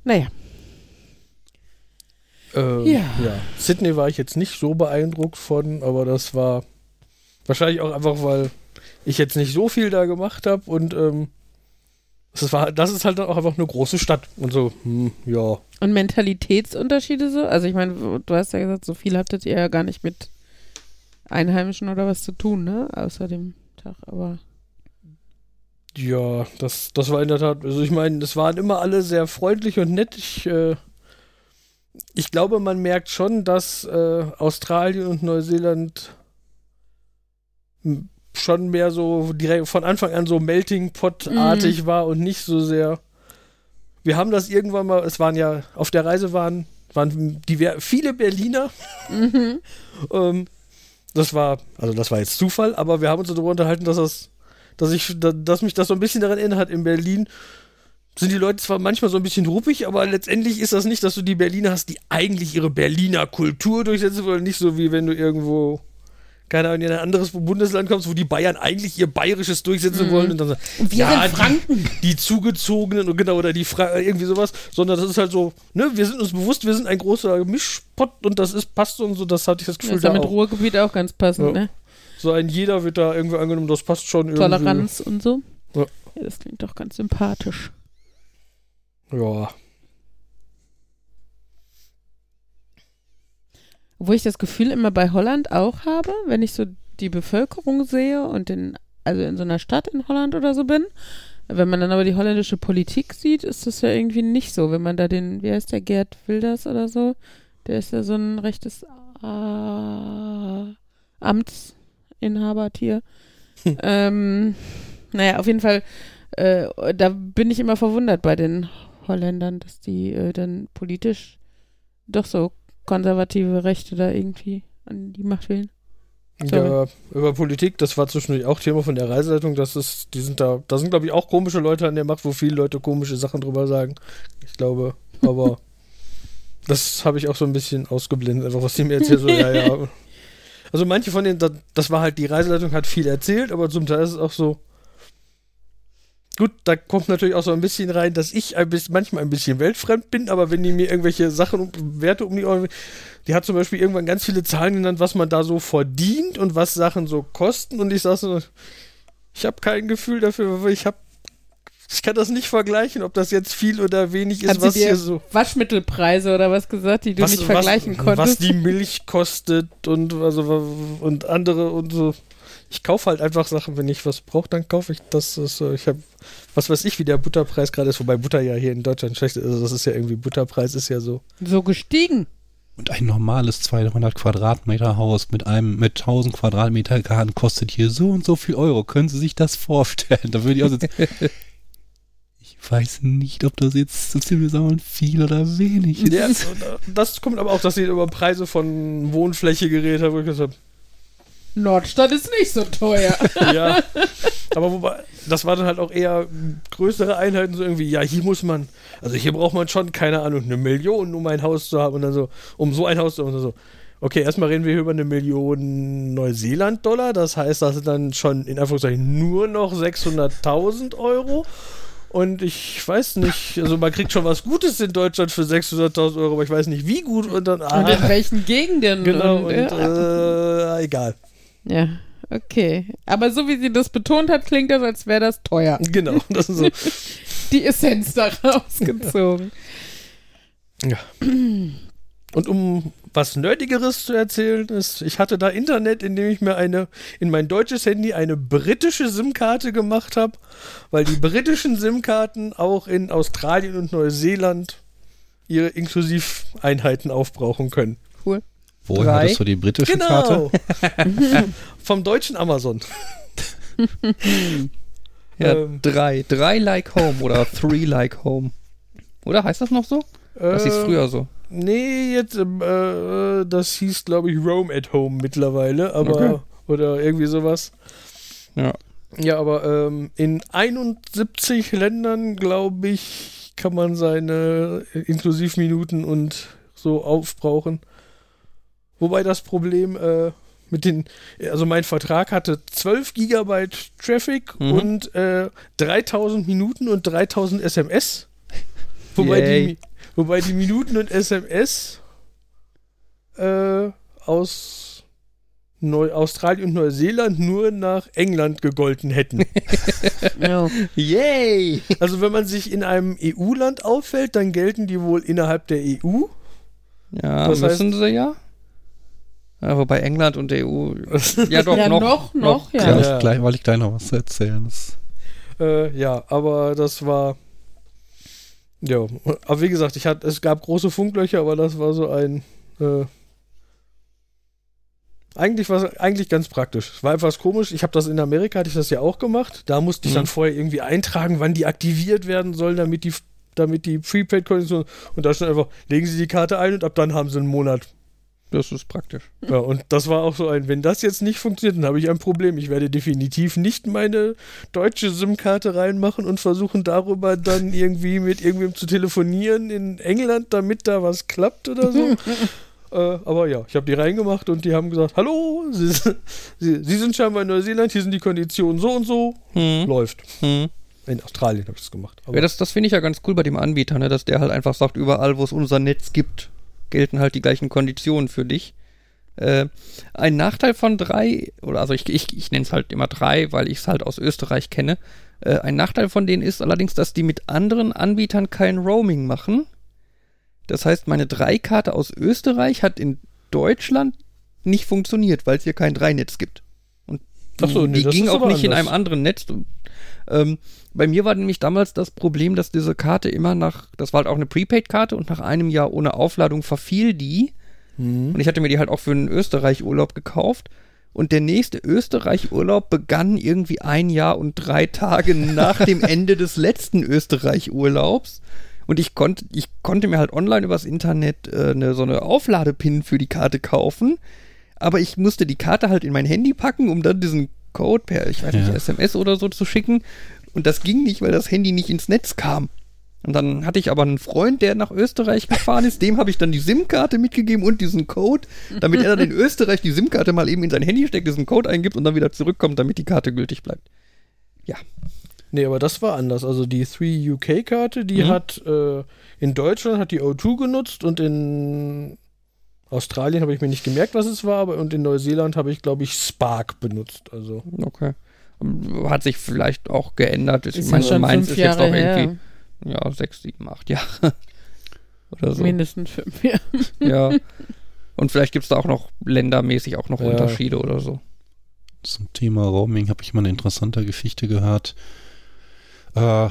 Naja, ähm, Ja. ja. Sydney war ich jetzt nicht so beeindruckt von, aber das war wahrscheinlich auch einfach, weil ich jetzt nicht so viel da gemacht habe und ähm, das, war, das ist halt dann auch einfach eine große Stadt und so, hm, ja. und Mentalitätsunterschiede so? Also ich meine, du hast ja gesagt, so viel habtet ihr ja gar nicht mit Einheimischen oder was zu tun, ne? Außer dem Tag, aber Ja, das, das war in der Tat, also ich meine, es waren immer alle sehr freundlich und nett. Ich, äh, ich glaube, man merkt schon, dass äh, Australien und Neuseeland schon mehr so direkt von Anfang an so Melting Pot-artig war und nicht so sehr. Wir haben das irgendwann mal, es waren ja, auf der Reise waren, waren diver viele Berliner. Mhm. Ähm, das war, also das war jetzt Zufall, aber wir haben uns darüber unterhalten, dass das, dass ich, da- dass mich das so ein bisschen daran erinnert, in Berlin sind die Leute zwar manchmal so ein bisschen ruppig, aber letztendlich ist das nicht, dass du die Berliner hast, die eigentlich ihre Berliner Kultur durchsetzen wollen, nicht so wie wenn du irgendwo, keine Ahnung, in ein anderes Bundesland kommst, wo die Bayern eigentlich ihr Bayerisches durchsetzen wollen und dann sagen, wir ja, Franken. Die, die Zugezogenen und genau, oder die Fra irgendwie sowas, sondern das ist halt so, ne, wir sind uns bewusst, wir sind ein großer Mischpott und das ist, passt und so, das hatte ich das Das Gefühl ist ja mit auch. Ruhrgebiet auch ganz passend, Ja. ne? So ein jeder wird da irgendwie angenommen, das passt schon irgendwie. Toleranz und so. Ja. ja, das klingt doch ganz sympathisch. Ja. Wo ich das Gefühl immer bei Holland auch habe, wenn ich so die Bevölkerung sehe und in, also in so einer Stadt in Holland oder so bin, wenn man dann aber die holländische Politik sieht, ist das ja irgendwie nicht so. Wenn man da den, wie heißt der, Gerd Wilders oder so, der ist ja so ein rechtes äh, Amtsinhabertier. Hm. ähm, naja, auf jeden Fall, äh, da bin ich immer verwundert bei den Holländern, dass die äh, dann politisch doch so konservative Rechte da irgendwie an die Macht wählen. Ja, über Politik, das war zwischendurch auch Thema von der Reiseleitung, das ist, die sind da, da sind glaube ich auch komische Leute an der Macht, wo viele Leute komische Sachen drüber sagen. Ich glaube, aber das habe ich auch so ein bisschen ausgeblendet, einfach was die mir erzählen, so, ja, ja. Also manche von denen, das, das war halt, die Reiseleitung hat viel erzählt, aber zum Teil ist es auch so, Gut, da kommt natürlich auch so ein bisschen rein, dass ich ein bisschen, manchmal ein bisschen weltfremd bin, aber wenn die mir irgendwelche Sachen und Werte um die Ohren, die hat zum Beispiel irgendwann ganz viele Zahlen genannt, was man da so verdient und was Sachen so kosten und ich sag so, ich habe kein Gefühl dafür, ich habe, ich kann das nicht vergleichen, ob das jetzt viel oder wenig ist, Hat sie was hier so, Waschmittelpreise oder was gesagt, die du was, nicht vergleichen was, konntest? was die Milch kostet und also und andere und so. Ich kaufe halt einfach Sachen, wenn ich was brauche, dann kaufe ich das. Ist, so, ich habe, was weiß ich, wie der Butterpreis gerade ist, wobei Butter ja hier in Deutschland schlecht ist. Also das ist ja irgendwie, Butterpreis ist ja so. so gestiegen. Und ein normales 200 Quadratmeter Haus mit einem mit 1000 Quadratmeter Garten kostet hier so und so viel Euro. Können Sie sich das vorstellen? Da würde ich auch sitzen. Ich weiß nicht, ob das jetzt, wir sagen, viel oder wenig ist. Ja, äh, das kommt aber auch, dass sie über Preise von Wohnfläche geredet haben, wo ich gesagt Nordstadt ist nicht so teuer. ja. Aber wobei, das war dann halt auch eher größere Einheiten, so irgendwie, ja, hier muss man, also hier braucht man schon, keine Ahnung, eine Million, um ein Haus zu haben und dann so, um so ein Haus zu haben und so. Okay, erstmal reden wir hier über eine Million Neuseeland-Dollar, das heißt, das sind dann schon in Anführungszeichen nur noch 600.000 Euro. Und ich weiß nicht, also man kriegt schon was Gutes in Deutschland für 600.000 Euro, aber ich weiß nicht, wie gut und dann, Und in ah, welchen Gegenden? genau, und, und, äh, egal. Ja, okay. Aber so wie sie das betont hat, klingt das, als wäre das teuer. Genau, das ist so. Die Essenz da rausgezogen. Ja. Und um was Nerdigeres zu erzählen, ist, ich hatte da Internet, indem ich mir eine in mein deutsches Handy eine britische SIM-Karte gemacht habe, weil die britischen SIM-Karten auch in Australien und Neuseeland ihre Inklusiveinheiten aufbrauchen können. Woher hattest du die britische Karte? Genau. Vom deutschen Amazon. Ja, Ähm. drei. Drei like home oder three like home. Oder heißt das noch so? Das hieß Äh, früher so. Nee, jetzt, ähm, äh, das hieß, glaube ich, Rome at Home mittlerweile, aber, Okay. oder irgendwie sowas. Ja. Ja, aber ähm, in 71 Ländern, glaube ich, kann man seine Inklusivminuten und so aufbrauchen. Wobei das Problem äh, mit den, also mein Vertrag hatte 12 Gigabyte Traffic Mhm. und äh, 3000 Minuten und 3000 SMS. Wobei die, wobei die Minuten und SMS äh, aus Neu Australien und Neuseeland nur nach England gegolten hätten. Ja. Yay! Also wenn man sich in einem EU-Land auffällt, dann gelten die wohl innerhalb der EU. Ja, Das müssen sie ja. Ja, wobei England und der EU. Ja, doch, ja, noch. noch, noch, Ja, ja. Ja. ich gleich, weil ich gleich noch was zu erzählen. Das, Äh, ja, aber das war. Ja, aber wie gesagt, ich hatte, es gab große Funklöcher, aber das war so ein. Äh, eigentlich war es eigentlich ganz praktisch. Es war etwas komisch. Ich habe das in Amerika, hatte ich das ja auch gemacht. Da musste ich Mhm. dann vorher irgendwie eintragen, wann die aktiviert werden sollen, damit die, damit die Prepaid-Kondition. Und da stand einfach, legen Sie die Karte ein und ab dann haben Sie einen Monat. Das ist praktisch. Ja, und das war auch so ein, wenn das jetzt nicht funktioniert, dann habe ich ein Problem. Ich werde definitiv nicht meine deutsche SIM-Karte reinmachen und versuchen darüber dann irgendwie mit irgendwem zu telefonieren in England, damit da was klappt oder so. äh, aber ja, ich habe die reingemacht und die haben gesagt, hallo, Sie, Sie, Sie sind scheinbar in Neuseeland, hier sind die Konditionen so und so. Hm. Läuft. Hm. In Australien habe ich das gemacht. Aber Ja, das, das finde ich ja ganz cool bei dem Anbieter, ne, dass der halt einfach sagt, überall, wo es unser Netz gibt, gelten halt die gleichen Konditionen für dich. Äh, ein Nachteil von drei, oder also ich, ich, ich nenne es halt immer drei, weil ich es halt aus Österreich kenne. Äh, ein Nachteil von denen ist allerdings, dass die mit anderen Anbietern kein Roaming machen. Das heißt, meine Dreikarte aus Österreich hat in Deutschland nicht funktioniert, weil es hier kein Dreinetz gibt. Und Ach so, nee, die ging auch nicht in anders. einem anderen Netz. Ähm, bei mir war nämlich damals das Problem, dass diese Karte immer nach, das war halt auch eine Prepaid-Karte und nach einem Jahr ohne Aufladung verfiel die. Mhm. Und ich hatte mir die halt auch für einen Österreich-Urlaub gekauft. Und der nächste Österreich-Urlaub begann irgendwie ein Jahr und drei Tage nach dem Ende des letzten Österreich-Urlaubs. Und ich konnte, ich konnte mir halt online übers Internet äh, eine, so eine Aufladepin für die Karte kaufen. Aber ich musste die Karte halt in mein Handy packen, um dann diesen Code per, ich weiß nicht, Ja. SMS oder so zu schicken. Und das ging nicht, weil das Handy nicht ins Netz kam. Und dann hatte ich aber einen Freund, der nach Österreich gefahren ist, dem habe ich dann die SIM-Karte mitgegeben und diesen Code, damit er dann in Österreich die SIM-Karte mal eben in sein Handy steckt, diesen Code eingibt und dann wieder zurückkommt, damit die Karte gültig bleibt. Ja. Nee, aber das war anders. Also die 3 UK-Karte, die Mhm. hat äh, in Deutschland hat die O2 genutzt und in Australien habe ich mir nicht gemerkt, was es war, aber und in Neuseeland habe ich, glaube ich, Spark benutzt. Also Okay. Hat sich vielleicht auch geändert. Ich Ist ja meine, schon meins fünf ist jetzt Jahre auch her. irgendwie, ja, sechs, sieben, acht Jahre. Oder so. Mindestens fünf Jahre. Ja. Und vielleicht gibt es da auch noch ländermäßig auch noch Ja. Unterschiede oder so. Zum Thema Roaming habe ich mal eine interessante Geschichte gehört. Äh,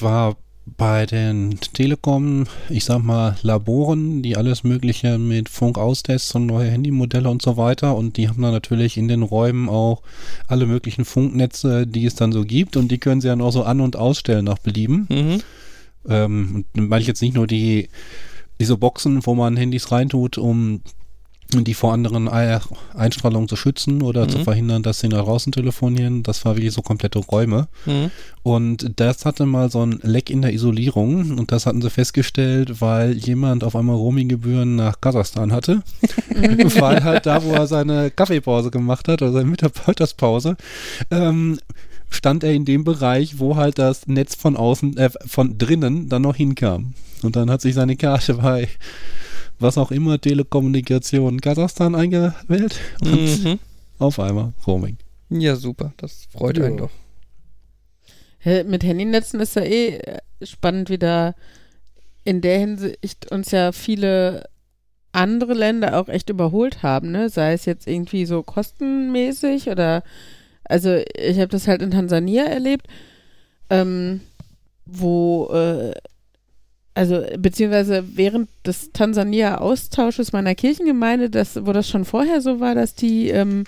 war bei den Telekom, ich sag mal, Laboren, die alles Mögliche mit Funk austesten und neue Handymodelle und so weiter. Und die haben dann natürlich in den Räumen auch alle möglichen Funknetze, die es dann so gibt. Und die können sie dann auch so an- und ausstellen nach Belieben. Mhm. Ähm, und dann meine ich jetzt nicht nur die, diese Boxen, wo man Handys reintut, um die vor anderen Ei- Einstrahlungen zu schützen oder Mhm. zu verhindern, dass sie nach draußen telefonieren. Das war wirklich so komplette Räume. Mhm. Und das hatte mal so ein Leck in der Isolierung und das hatten sie festgestellt, weil jemand auf einmal Roaminggebühren nach Kasachstan hatte. weil halt da, wo er seine Kaffeepause gemacht hat oder seine Mittagspause, ähm, stand er in dem Bereich, wo halt das Netz von außen, äh, von drinnen dann noch hinkam. Und dann hat sich seine Karte bei was auch immer Telekommunikation Kasachstan eingewählt und Mhm. auf einmal Roaming. Ja, super. Das freut Ja. einen doch. Mit Handynetzen ist ja eh äh, spannend, wie da in der Hinsicht uns ja viele andere Länder auch echt überholt haben, ne? Sei es jetzt irgendwie so kostenmäßig oder also ich habe das halt in Tansania erlebt, ähm, wo äh, also beziehungsweise während des Tansania-Austausches meiner Kirchengemeinde, das, wo das schon vorher so war, dass die ähm,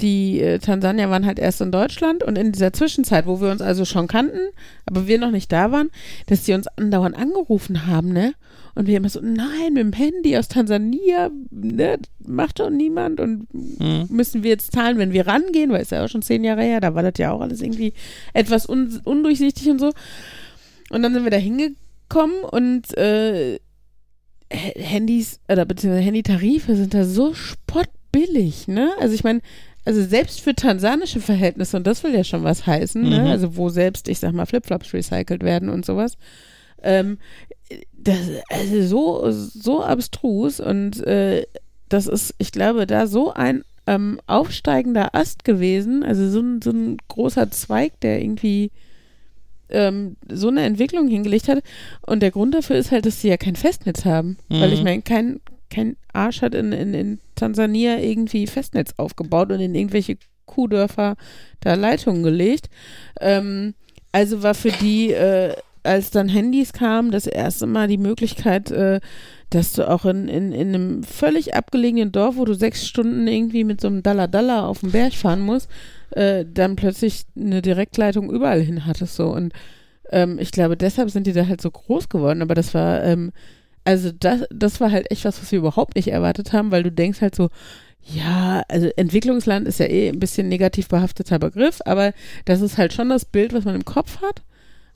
die äh, Tansanier waren halt erst in Deutschland und in dieser Zwischenzeit, wo wir uns also schon kannten, aber wir noch nicht da waren, dass die uns andauernd angerufen haben, ne? Und wir immer so, nein, mit dem Handy aus Tansania, ne, macht doch niemand und Mhm. müssen wir jetzt zahlen, wenn wir rangehen, weil es ja auch schon zehn Jahre her, da war das ja auch alles irgendwie etwas un undurchsichtig und so. Und dann sind wir da hingekommen und äh, Handys oder beziehungsweise Handytarife sind da so spottbillig, ne? Also ich meine, also selbst für tansanische Verhältnisse, und das will ja schon was heißen, Mhm. ne? Also wo selbst, ich sag mal, Flipflops recycelt werden und sowas. Ähm, das also so, so abstrus und äh, das ist, ich glaube, da so ein ähm, aufsteigender Ast gewesen, also so ein, so ein großer Zweig, der irgendwie ähm, so eine Entwicklung hingelegt hat. Und der Grund dafür ist halt, dass sie ja kein Festnetz haben. Weil ich Mhm. meine, kein, kein Arsch hat in, in, in Tansania irgendwie Festnetz aufgebaut und in irgendwelche Kuhdörfer da Leitungen gelegt. Ähm, also war für die äh, als dann Handys kamen, das erste Mal die Möglichkeit, äh, dass du auch in, in, in einem völlig abgelegenen Dorf, wo du sechs Stunden irgendwie mit so einem Dalla-Dalla auf den Berg fahren musst, äh, dann plötzlich eine Direktleitung überall hin hattest so und ähm, ich glaube, deshalb sind die da halt so groß geworden, aber das war, ähm, also das, das war halt echt was, was wir überhaupt nicht erwartet haben, weil du denkst halt so, ja, also Entwicklungsland ist ja eh ein bisschen negativ behafteter Begriff, aber das ist halt schon das Bild, was man im Kopf hat.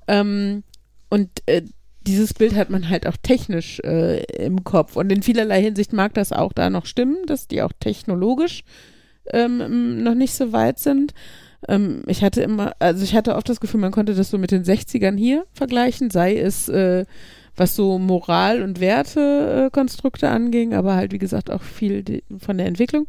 Ähm, und äh, dieses Bild hat man halt auch technisch äh, im Kopf. Und in vielerlei Hinsicht mag das auch da noch stimmen, dass die auch technologisch ähm, noch nicht so weit sind. Ähm, ich hatte immer, also ich hatte oft das Gefühl, man konnte das so mit den 60ern hier vergleichen, sei es äh, was so Moral- und Wertekonstrukte anging, aber halt wie gesagt auch viel von der Entwicklung.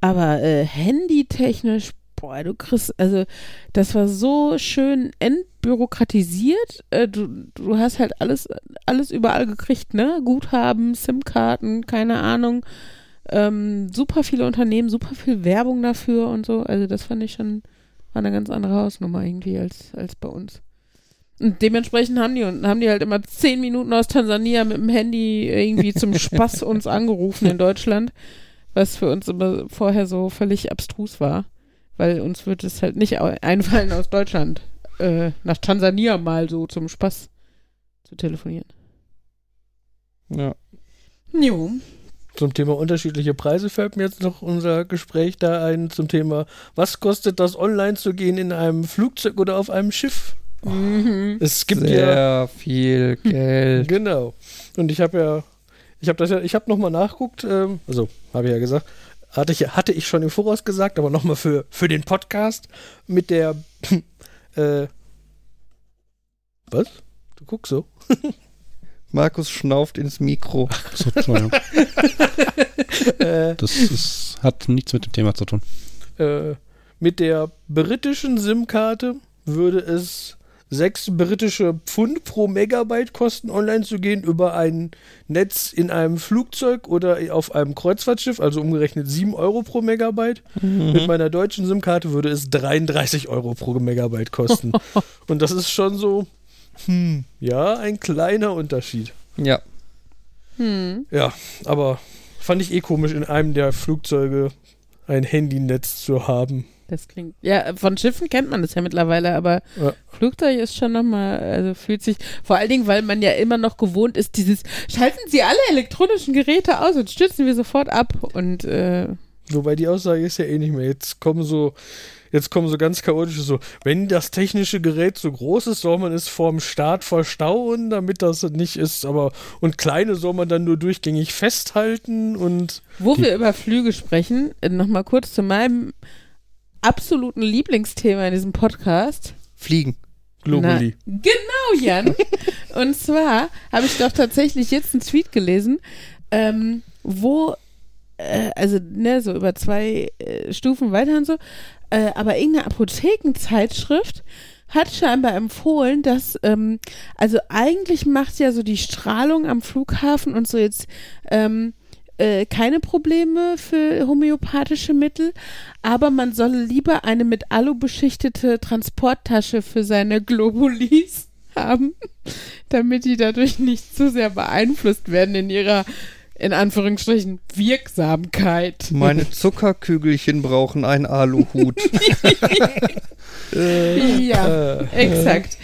Aber äh, handytechnisch, boah, du kriegst, also das war so schön entbürokratisiert. Äh, du, du hast halt alles, alles überall gekriegt, ne? Guthaben, SIM-Karten, keine Ahnung. Ähm, super viele Unternehmen, super viel Werbung dafür und so. Also das fand ich schon, war eine ganz andere Hausnummer irgendwie als, als bei uns. Und dementsprechend haben die, haben die halt immer zehn Minuten aus Tansania mit dem Handy irgendwie zum Spaß uns angerufen in Deutschland, was für uns immer vorher so völlig abstrus war. Weil uns wird es halt nicht einfallen, aus Deutschland äh, nach Tansania mal so zum Spaß zu telefonieren. Ja. Jo. Zum Thema unterschiedliche Preise fällt mir jetzt noch unser Gespräch da ein zum Thema, was kostet das online zu gehen in einem Flugzeug oder auf einem Schiff? Mhm. Es gibt ja Sehr viel Geld. Genau. Und ich habe ja, ich habe das ja, ich habe nochmal nachguckt, ähm, also habe ich ja gesagt, hatte ich, hatte ich schon im Voraus gesagt, aber nochmal für, für den Podcast mit der, äh, was? Du guckst so. Markus schnauft ins Mikro. So, Entschuldigung. äh, Das ist, hat nichts mit dem Thema zu tun. äh, mit der britischen SIM-Karte würde es sechs britische Pfund pro Megabyte kosten, online zu gehen über ein Netz in einem Flugzeug oder auf einem Kreuzfahrtschiff, also umgerechnet 7 Euro pro Megabyte. Mit meiner deutschen SIM-Karte würde es 33 Euro pro Megabyte kosten. Und das ist schon so, hm, ja, ein kleiner Unterschied. Ja. Hm. Ja, aber fand ich eh komisch, in einem der Flugzeuge ein Handynetz zu haben. Das klingt. Ja, von Schiffen kennt man das ja mittlerweile, aber Ja. Flugzeug ist schon nochmal, also fühlt sich, vor allen Dingen, weil man ja immer noch gewohnt ist, dieses, schalten Sie alle elektronischen Geräte aus und stürzen wir sofort ab. Und äh, Wobei die Aussage ist ja eh nicht mehr. Jetzt kommen so, jetzt kommen so ganz chaotische so, wenn das technische Gerät so groß ist, soll man es vorm Start verstauen, damit das nicht ist, aber und kleine soll man dann nur durchgängig festhalten und wo wir über Flüge sprechen, äh, nochmal kurz zu meinem absoluten Lieblingsthema in diesem Podcast. Fliegen. globally. Na, genau, Jan. Und zwar habe ich doch tatsächlich jetzt einen Tweet gelesen, ähm, wo, äh, also ne, so über zwei äh, Stufen weiter und so, äh, aber irgendeine Apothekenzeitschrift hat scheinbar empfohlen, dass, ähm, also eigentlich macht ja so die Strahlung am Flughafen und so jetzt ähm, äh, keine Probleme für homöopathische Mittel, aber man solle lieber eine mit Alu beschichtete Transporttasche für seine Globulis haben, damit die dadurch nicht zu sehr beeinflusst werden in ihrer, in Anführungsstrichen, Wirksamkeit. Meine Zuckerkügelchen brauchen einen Aluhut. Ja, exakt.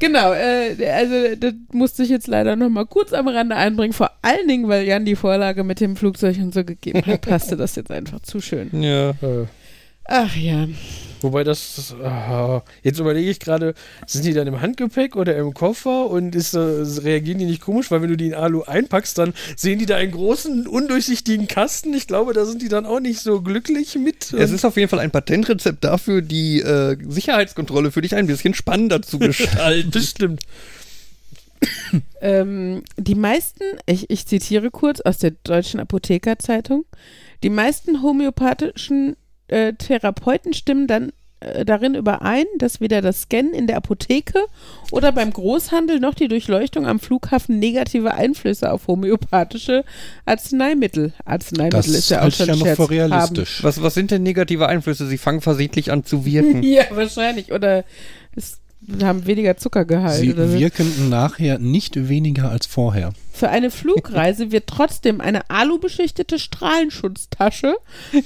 Genau, äh, also das musste ich jetzt leider nochmal kurz am Rande einbringen, vor allen Dingen, weil Jan die Vorlage mit dem Flugzeug und so gegeben hat, passte das jetzt einfach zu schön. ja. Ach ja. wobei das, das ah, jetzt überlege ich gerade, sind die dann im Handgepäck oder im Koffer und ist, äh, reagieren die nicht komisch, weil wenn du die in Alu einpackst, dann sehen die da einen großen, undurchsichtigen Kasten. Ich glaube, da sind die dann auch nicht so glücklich mit. Es ist auf jeden Fall ein Patentrezept dafür, die äh, Sicherheitskontrolle für dich ein bisschen spannender zu gestalten. bestimmt. Ähm, die meisten, ich, ich zitiere kurz aus der Deutschen Apothekerzeitung, die meisten homöopathischen äh, Therapeuten stimmen dann äh, darin überein, dass weder das Scannen in der Apotheke oder beim Großhandel noch die Durchleuchtung am Flughafen negative Einflüsse auf homöopathische Arzneimittel. Arzneimittel Das ist ja auch schon ja noch Scherz, für realistisch. Was, was sind denn negative Einflüsse? Sie fangen versehentlich an zu wirken. Ja, wahrscheinlich. Oder es haben weniger Zuckergehalt. Sie oder wirken nachher nicht weniger als vorher. Für eine Flugreise wird trotzdem eine alubeschichtete Strahlenschutztasche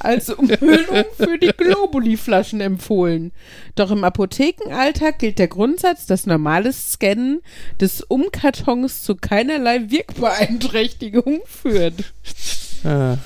als Umhüllung für die Globuli-Flaschen empfohlen. Doch im Apothekenalltag gilt der Grundsatz, dass normales Scannen des Umkartons zu keinerlei Wirkbeeinträchtigung führt. Äh,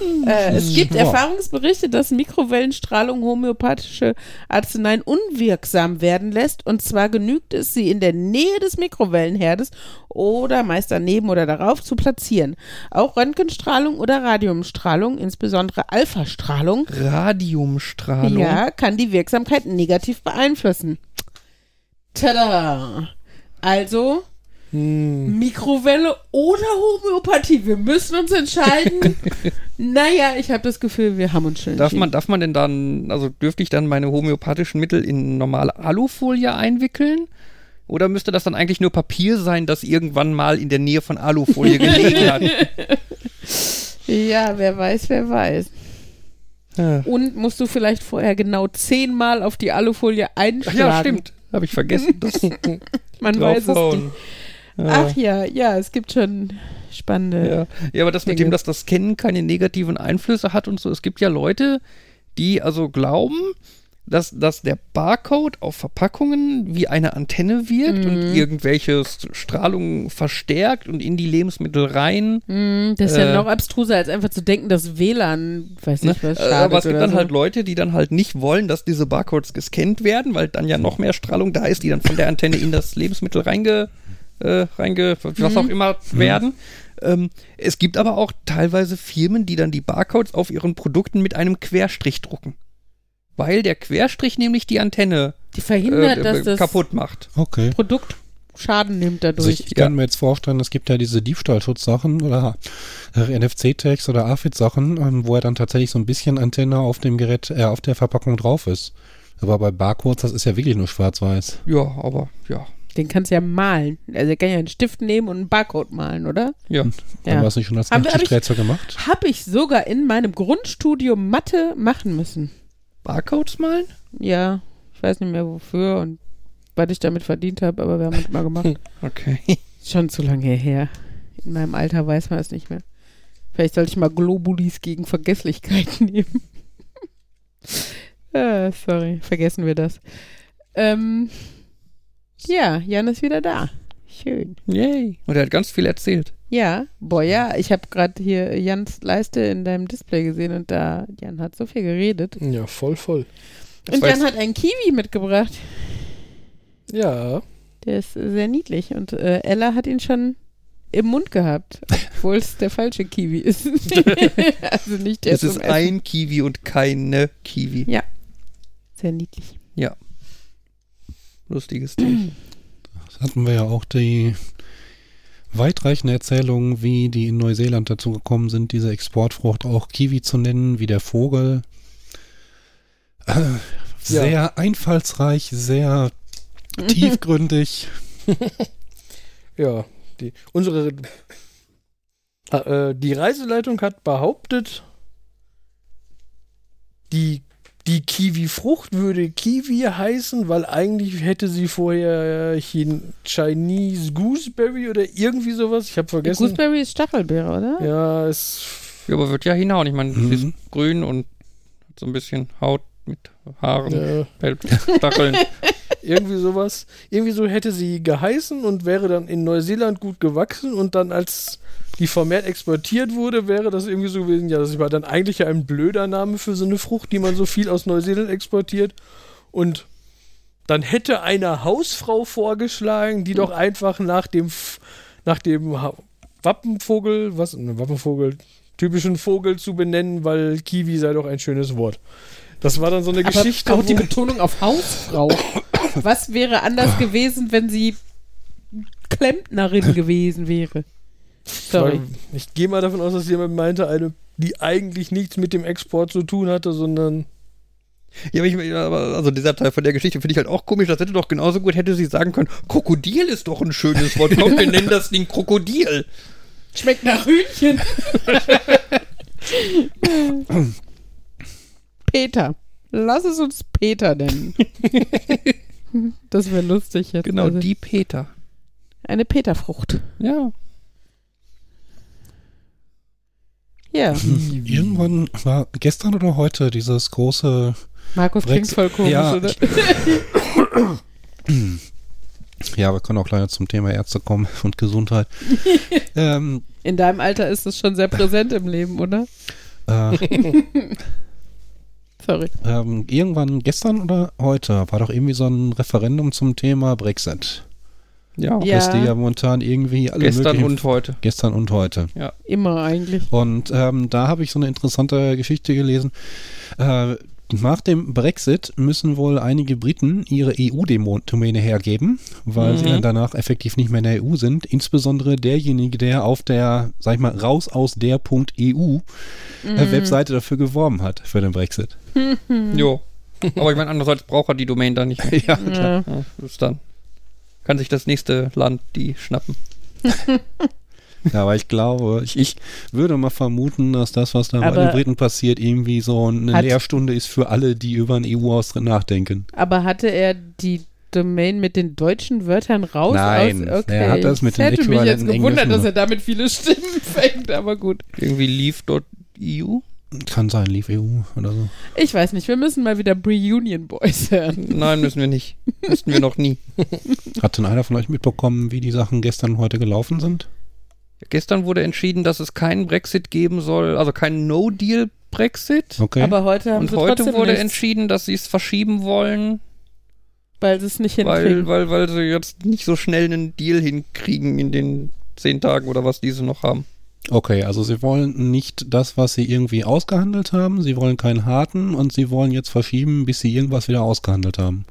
es gibt Wow. Erfahrungsberichte, dass Mikrowellenstrahlung homöopathische Arzneien unwirksam werden lässt. Und zwar genügt es, sie in der Nähe des Mikrowellenherdes oder meist daneben oder darauf zu platzieren. Auch Röntgenstrahlung oder Radiumstrahlung, insbesondere Alphastrahlung, Radiumstrahlung. ja, kann die Wirksamkeit negativ beeinflussen. Tada! Also Hm. Mikrowelle oder Homöopathie. Wir müssen uns entscheiden. naja, ich habe das Gefühl, wir haben uns schon Darf man, darf man denn dann, also dürfte ich dann meine homöopathischen Mittel in normale Alufolie einwickeln? Oder müsste das dann eigentlich nur Papier sein, das irgendwann mal in der Nähe von Alufolie gelegen hat? Ja, wer weiß, wer weiß. Ja. Und musst du vielleicht vorher genau zehnmal auf die Alufolie Ach einschlagen. ja, stimmt. Habe ich vergessen. Man weiß es nicht. Ach ja, ja, es gibt schon spannende. Ja. ja, aber das mit Dinge. dem, dass das Scannen keine negativen Einflüsse hat und so. Es gibt ja Leute, die also glauben, dass, dass der Barcode auf Verpackungen wie eine Antenne wirkt Mhm. und irgendwelche S- Strahlungen verstärkt und in die Lebensmittel rein. Hm, das ist ja Äh, noch abstruser, als einfach zu denken, dass WLAN, weiß Ne? nicht was, Äh, schadet Aber es gibt dann so. halt Leute, die dann halt nicht wollen, dass diese Barcodes gescannt werden, weil dann ja noch mehr Strahlung da ist, die dann von der Antenne in das Lebensmittel reinge, äh, reinge was Mhm. auch immer werden. Ähm, es gibt aber auch teilweise Firmen, die dann die Barcodes auf ihren Produkten mit einem Querstrich drucken. Weil der Querstrich nämlich die Antenne Die verhindert, äh, dass das kaputt macht. Okay. Produkt Schaden nimmt Also dadurch. ich kann mir jetzt vorstellen, es gibt ja diese Diebstahlschutzsachen oder äh, NFC-Tags oder AFID-Sachen, ähm, wo er dann tatsächlich so ein bisschen Antenne auf dem Gerät, äh, auf der Verpackung drauf ist. Aber bei Barcodes, das ist ja wirklich nur schwarz-weiß. Ja, aber ja. Den kannst du ja malen. Also er kann ja einen Stift nehmen und einen Barcode malen, oder? Ja. Dann Ja. war es nicht schon als wir- hab gemacht? Habe ich sogar in meinem Grundstudium Mathe machen müssen. Barcodes malen? Ja, ich weiß nicht mehr wofür und was ich damit verdient habe, aber wir haben es mal gemacht. Okay. Schon zu lange her. In meinem Alter weiß man es nicht mehr. Vielleicht sollte ich mal Globulis gegen Vergesslichkeit nehmen. ah, sorry, vergessen wir das. Ähm, ja, Jan ist wieder da. Schön. Yay. Und er hat ganz viel erzählt. Ja, boah, ja, ich habe gerade hier Jans Leiste in deinem Display gesehen und da, Jan hat so viel geredet. Ja, voll, voll. Das und Jan hat einen Kiwi mitgebracht. Ja, Der ist sehr niedlich und äh, Ella hat ihn schon im Mund gehabt, obwohl es der falsche Kiwi ist. also nicht der Es ist ein Kiwi und keine Kiwi. Sehr niedlich. Lustiges Ding. Das hatten wir ja auch die weitreichende Erzählung, wie die in Neuseeland dazu gekommen sind, diese Exportfrucht auch Kiwi zu nennen, wie der Vogel. Äh, sehr einfallsreich, sehr tiefgründig. ja. Die, unsere äh, die Reiseleitung hat behauptet, die, die Kiwi-Frucht würde Kiwi heißen, weil eigentlich hätte sie vorher Chin Chinese Gooseberry oder irgendwie sowas. Ich habe vergessen. Gooseberry ist Stachelbeere, oder? Ja, es. Ja, aber wird ja hinhauen. Ich meine, sie ist Mhm. grün und hat so ein bisschen Haut mit Haaren, Äh, Fell, Stacheln. irgendwie sowas. Irgendwie so hätte sie geheißen und wäre dann in Neuseeland gut gewachsen und dann als die vermehrt exportiert wurde, wäre das irgendwie so gewesen, ja, das war dann eigentlich ja ein blöder Name für so eine Frucht, die man so viel aus Neuseeland exportiert und dann hätte eine Hausfrau vorgeschlagen, die doch einfach nach dem nach dem Wappenvogel, was ne, Wappenvogel, typischen Vogel zu benennen, weil Kiwi sei doch ein schönes Wort. Das war dann so eine Aber Geschichte, auch die Betonung auf Hausfrau. Was wäre anders gewesen, wenn sie Klempnerin gewesen wäre? Sorry. Ich gehe mal davon aus, dass jemand meinte, eine, die eigentlich nichts mit dem Export zu tun hatte, sondern Ja, aber, ich, aber also dieser Teil von der Geschichte finde ich halt auch komisch. Das hätte doch genauso gut, hätte sie sagen können, Krokodil ist doch ein schönes Wort. Komm, wir nennen das Ding Krokodil. Schmeckt nach Hühnchen. Peter. Lass es uns Peter nennen. Das wäre lustig jetzt. Genau, Also, die Peter. Eine Peterfrucht. Ja. Ja, Irgendwann war gestern oder heute dieses große. Markus klingt voll komisch, Ja, oder? Ja, wir können auch gleich zum Thema Ärzte kommen und Gesundheit. ähm, In deinem Alter ist es schon sehr präsent im Leben, oder? äh, Sorry. ähm, irgendwann gestern oder heute war doch irgendwie so ein Referendum zum Thema Brexit. Ja. Ja. Dass die ja momentan irgendwie alle Gestern und heute. gestern und heute. Immer eigentlich. Und ähm, da habe ich so eine interessante Geschichte gelesen. Äh, nach dem Brexit müssen wohl einige Briten ihre EU-Domäne hergeben, weil sie Mhm. dann danach effektiv nicht mehr in der EU sind. Insbesondere derjenige, der auf der, sag ich mal, raus aus der .eu äh, Webseite dafür geworben hat, für den Brexit. Jo. Aber ich meine, andererseits braucht er die Domain dann nicht mehr. ja, Ja. Ja, dann. Kann sich das nächste Land die schnappen. Ja, aber ich glaube, ich, ich würde mal vermuten, dass das, was da bei den Briten passiert, irgendwie so eine hat- Lehrstunde ist für alle, die über einen EU-Austritt nachdenken. Aber hatte er die Domain mit den deutschen Wörtern raus? Nein, aus? Okay. er hat das mit Ich den hätte mich jetzt gewundert, englischen dass er damit viele Stimmen fängt, aber gut. Irgendwie leave.eu? Kann sein, Leave EU oder so. Ich weiß nicht, wir müssen mal wieder Reunion Boys hören. Nein, müssen wir nicht. Müssten wir noch nie. Hat denn einer von euch mitbekommen, wie die Sachen gestern und heute gelaufen sind? Gestern wurde entschieden, dass es keinen Brexit geben soll, also keinen No-Deal-Brexit. Okay. Aber heute haben Und sie heute wurde nichts, entschieden, dass sie es verschieben wollen, weil sie es nicht weil, hinkriegen. weil, weil sie jetzt nicht so schnell einen Deal hinkriegen in den zehn Tagen oder was diese noch haben. okay, also sie wollen nicht das, was sie irgendwie ausgehandelt haben. Sie wollen keinen harten und sie wollen jetzt verschieben, bis sie irgendwas wieder ausgehandelt haben.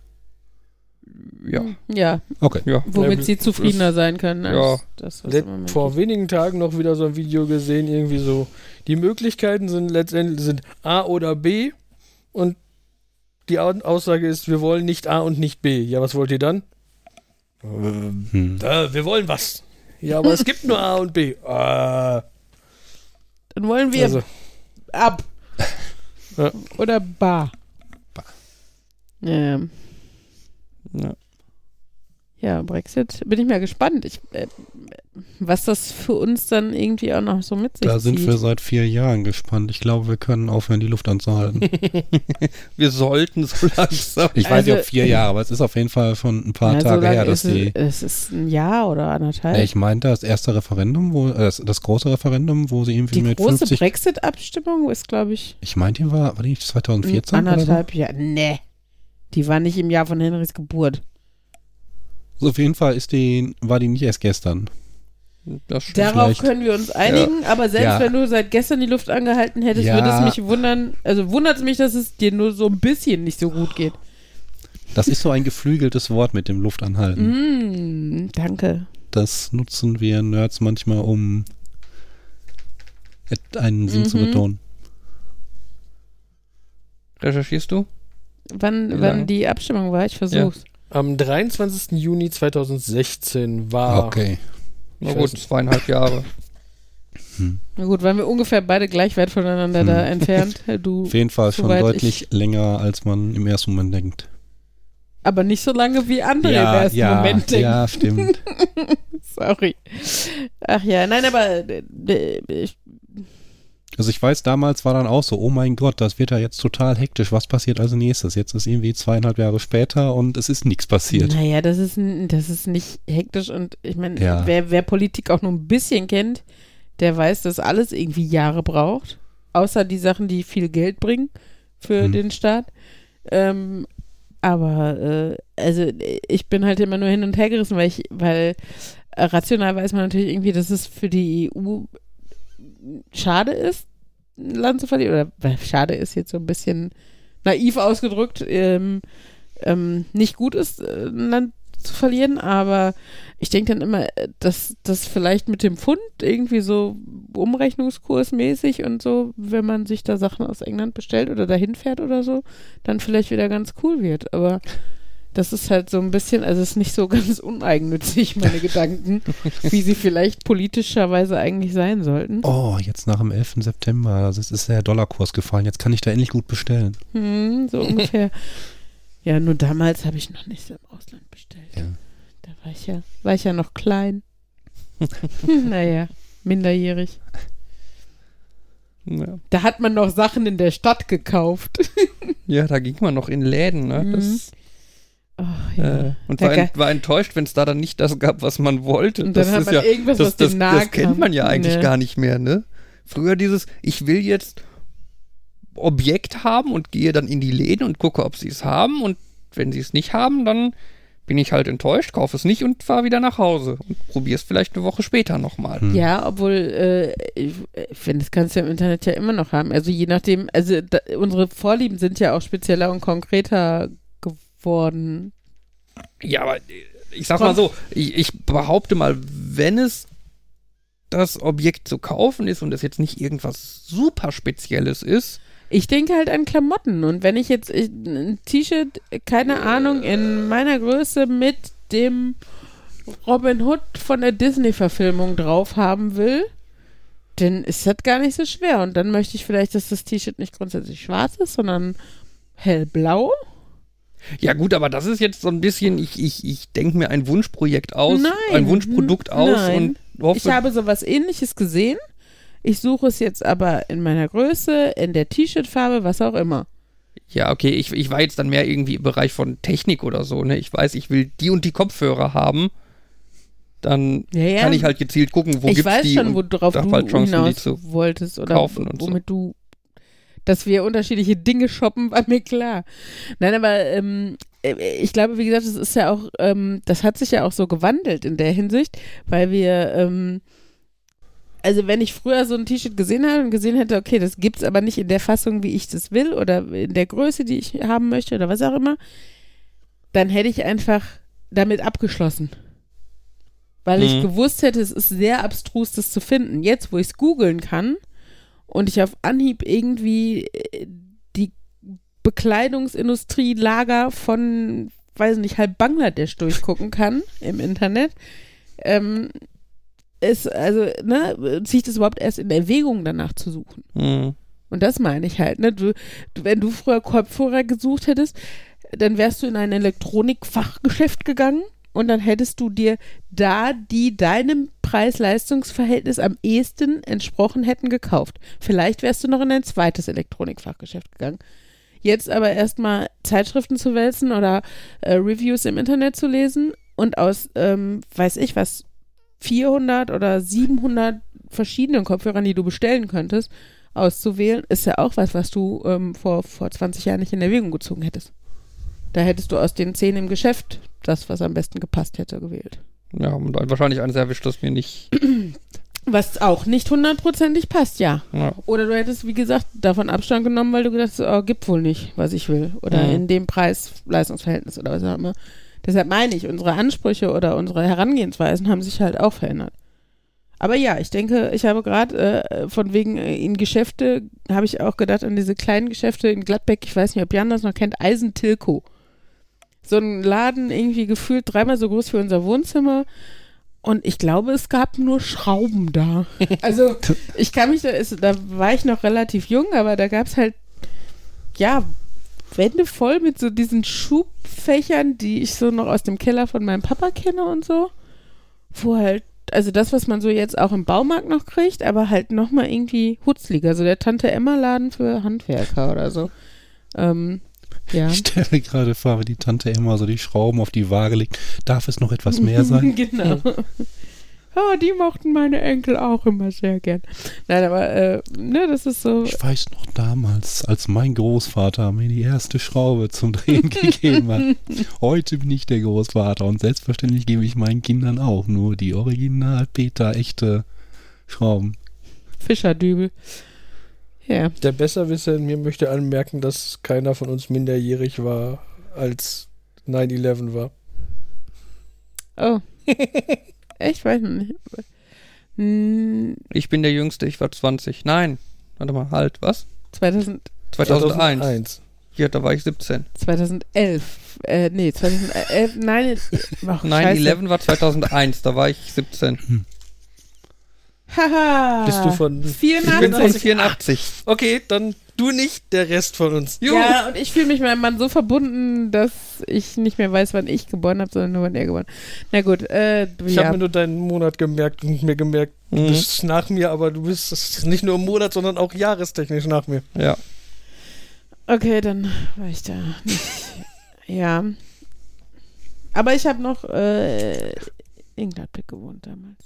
Ja, ja, Okay. ja. womit Ja, sie zufriedener sein können. als Ja. das, vor geht. wenigen Tagen noch wieder so ein Video gesehen, irgendwie so. Die Möglichkeiten sind letztendlich sind A oder B und die Au- Aussage ist, wir wollen nicht A und nicht B. Ja, was wollt ihr dann? Ähm, Hm. äh, wir wollen was. Ja, aber es gibt nur A und B. Ah, Dann wollen wir also, ab. Ja. Oder bar. Bar. Ähm, Ja. Ja, Brexit. Bin ich mal gespannt. Ich, äh, was das für uns dann irgendwie auch noch so mit sich Da sind zieht. wir seit vier Jahren gespannt. Ich glaube, wir können aufhören, die Luft anzuhalten. Wir sollten so langsam. Ich weiß nicht, Also- ob vier Jahre, aber es ist auf jeden Fall schon ein paar Ja, so Tage lange her, dass ist die. es, es ist ein Jahr oder anderthalb. Ich meinte das erste Referendum, wo äh, das, das große Referendum, wo sie irgendwie die mit große 50. Brexit-Abstimmung ist, glaube ich, Ich meinte, die war, war die nicht 2014 oder so? anderthalb Jahre. Nee. Die war nicht im Jahr von Henrys Geburt. So, auf jeden Fall ist die, war die nicht erst gestern. Darauf Vielleicht. können wir uns einigen, aber selbst Ja. wenn du seit gestern die Luft angehalten hättest, Ja. würde es mich wundern, also wundert es mich, dass es dir nur so ein bisschen nicht so gut geht. Das ist so ein geflügeltes Wort mit dem Luftanhalten. Mm, danke. Das nutzen wir Nerds manchmal, um einen Sinn zu Mhm. betonen. Recherchierst du? Wann, wann die Abstimmung war, ich versuch's. Am 23. Juni 2016 war Okay. Na gut, zweieinhalb Jahre. Na gut, waren wir ungefähr beide gleich weit voneinander Hm. da entfernt. Du, Auf jeden Fall schon deutlich länger, als man im ersten Moment denkt. aber nicht so lange wie andere im ja, ersten ja, Moment denken. ja, stimmt. Sorry. Ach ja, nein, aber äh, äh, ich, Also ich weiß, damals war dann auch so, oh mein Gott, das wird ja jetzt total hektisch. Was passiert als nächstes? Jetzt ist irgendwie zweieinhalb Jahre später und es ist nichts passiert. naja, das ist, das ist nicht hektisch und ich meine, Ja. wer, wer Politik auch nur ein bisschen kennt, der weiß, dass alles irgendwie Jahre braucht. Außer die Sachen, die viel Geld bringen für Hm. den Staat. Ähm, aber äh, also ich bin halt immer nur hin und her gerissen, weil ich, weil äh, rational weiß man natürlich irgendwie, dass es für die EU schade ist, ein Land zu verlieren. Oder schade ist jetzt so ein bisschen naiv ausgedrückt, ähm, ähm, nicht gut ist, äh, ein Land zu verlieren, aber ich denke dann immer, äh, dass das vielleicht mit dem Pfund irgendwie so umrechnungskursmäßig und so, wenn man sich da Sachen aus England bestellt oder dahin fährt oder so, dann vielleicht wieder ganz cool wird. Aber das ist halt so ein bisschen, also es ist nicht so ganz uneigennützig, meine Gedanken, wie sie vielleicht politischerweise eigentlich sein sollten. Oh, jetzt nach dem 11. September, das ist der Dollarkurs gefallen. Jetzt kann ich da endlich gut bestellen. Hm, so ungefähr. Ja, nur damals habe ich noch nicht so im Ausland bestellt. Ja. Da war ich ja, war ich ja noch klein. naja, minderjährig. Ja. Da hat man noch Sachen in der Stadt gekauft. ja, da ging man noch in Läden, ne? Das, Oh, ja. äh, und war, en- war enttäuscht, wenn es da dann nicht das gab, was man wollte. Und das dann hat ist man ja, irgendwas, das, was das, dem nahe das kennt kam. man ja eigentlich Nee. gar nicht mehr, ne? Früher dieses, ich will jetzt Objekt haben und gehe dann in die Läden und gucke, ob sie es haben. Und wenn sie es nicht haben, dann bin ich halt enttäuscht, kaufe es nicht und fahre wieder nach Hause und probiere es vielleicht eine Woche später nochmal. Hm. Ja, obwohl, äh, ich, ich finde, das kannst du ja im Internet ja immer noch haben. Also je nachdem, also da, unsere Vorlieben sind ja auch spezieller und konkreter geworden. Ja, aber äh, ich sag mal so, ich, ich behaupte mal, wenn es das Objekt zu kaufen ist und es jetzt nicht irgendwas super Spezielles ist, Ich denke halt an Klamotten und wenn ich jetzt ich, ein T-Shirt, keine Ahnung, in meiner Größe mit dem Robin Hood von der Disney-Verfilmung drauf haben will, dann ist das gar nicht so schwer. Und dann möchte ich vielleicht, dass das T-Shirt nicht grundsätzlich schwarz ist, sondern hellblau. Ja gut, aber das ist jetzt so ein bisschen, ich, ich, ich denke mir ein Wunschprojekt aus, Nein, ein Wunschprodukt aus nein. und hoffe, Ich habe sowas ähnliches gesehen. Ich suche es jetzt aber in meiner Größe, in der T-Shirt-Farbe, was auch immer. ja okay, ich, ich war jetzt dann mehr irgendwie im Bereich von Technik oder so, ne? Ich weiß, ich will die und die Kopfhörer haben, dann Ja, ja. kann ich halt gezielt gucken, wo ich gibt's weiß die schon, und worauf darf du halt Chancen, hinaus wolltest oder kaufen und so. womit du, dass wir unterschiedliche Dinge shoppen, war mir klar. Nein, aber ähm, äh, ich glaube, wie gesagt, es ist ja auch, ähm, das hat sich ja auch so gewandelt in der Hinsicht, weil wir, ähm, also wenn ich früher so ein T-Shirt gesehen habe und gesehen hätte, okay, das gibt's aber nicht in der Fassung, wie ich das will oder in der Größe, die ich haben möchte oder was auch immer, dann hätte ich einfach damit abgeschlossen. Weil ich Mhm. gewusst hätte, es ist sehr abstrus, das zu finden. Jetzt, wo ich es googeln kann und ich auf Anhieb irgendwie äh, die Bekleidungsindustrie-Lager von, weiß nicht, halb Bangladesch durchgucken kann im Internet, ähm, ist, also, ne, zieht es überhaupt erst in Erwägung, danach zu suchen. Hm. Und das meine ich halt, ne? Du, du, wenn du früher Kopfhörer gesucht hättest, dann wärst du in ein Elektronikfachgeschäft gegangen und dann hättest du dir da, die deinem Preis-Leistungs-Verhältnis am ehesten entsprochen hätten, gekauft. Vielleicht wärst du noch in ein zweites Elektronikfachgeschäft gegangen. Jetzt aber erstmal Zeitschriften zu wälzen oder äh, Reviews im Internet zu lesen und aus, ähm, weiß ich was, 400 oder 700 verschiedenen Kopfhörern, die du bestellen könntest, auszuwählen, ist ja auch was, was du ähm, vor, vor 20 Jahren nicht in Erwägung gezogen hättest. Da hättest du aus den zehn im Geschäft das, was am besten gepasst hätte, gewählt. Ja, und wahrscheinlich eines erwischt, das mir nicht. Was auch nicht hundertprozentig passt, ja. Ja. Oder du hättest, wie gesagt, davon Abstand genommen, weil du gedacht hast, oh, gibt wohl nicht, was ich will. Oder Mhm. in dem Preis-Leistungsverhältnis oder was auch immer. Deshalb meine ich, unsere Ansprüche oder unsere Herangehensweisen haben sich halt auch verändert. Aber ja, ich denke, ich habe gerade äh, von wegen äh, in Geschäfte, habe ich auch gedacht an diese kleinen Geschäfte in Gladbeck, ich weiß nicht, ob Jan das noch kennt, Eisentilko. So ein Laden irgendwie gefühlt dreimal so groß wie unser Wohnzimmer. Und ich glaube, es gab nur Schrauben da. Also ich kann mich da, ist, da war ich noch relativ jung, aber da gab es halt, ja, Wände voll mit so diesen Schubfächern, die ich so noch aus dem Keller von meinem Papa kenne und so. Wo halt, also das, was man so jetzt auch im Baumarkt noch kriegt, aber halt nochmal irgendwie hutzliger. So der Tante Emma Laden für Handwerker oder so. Ähm, ja. Ich stelle mir gerade vor, wenn die Tante immer so die Schrauben auf die Waage legt, darf es noch etwas mehr sein? genau. Oh, die mochten meine Enkel auch immer sehr gern. Nein, aber, äh, ne, das ist so. Ich weiß noch damals, als mein Großvater mir die erste Schraube zum Drehen gegeben hat. Heute bin ich der Großvater und selbstverständlich gebe ich meinen Kindern auch nur die original Peter echte Schrauben. Fischerdübel. Ja. Der Besserwisser in mir möchte anmerken, dass keiner von uns minderjährig war, als 9-11 war. Oh. Echt? Weiß ich nicht. Hm, Ich bin der Jüngste, ich war 20. Nein, warte mal, halt, was? 2000, 2001. 2001. Ja, da war ich 17. 2011. Äh, nee, 2011. Nein, ach, scheiße. 9-11 war 2001, da war ich 17. Haha. Bist du von. Ich bin von 84. 84. Okay, dann Du nicht, der Rest von uns. Juhu. Ja, und ich fühle mich meinem Mann so verbunden, dass ich nicht mehr weiß, wann ich geboren habe, sondern nur, wann er geboren Na gut, äh, Ich ja. habe mir nur deinen Monat gemerkt und mir gemerkt, du Mhm. bist nach mir, aber du bist nicht nur im Monat, sondern auch jahrestechnisch nach mir. Ja. Okay, dann war ich da ja. Aber ich habe noch äh, in Gladbeck gewohnt damals.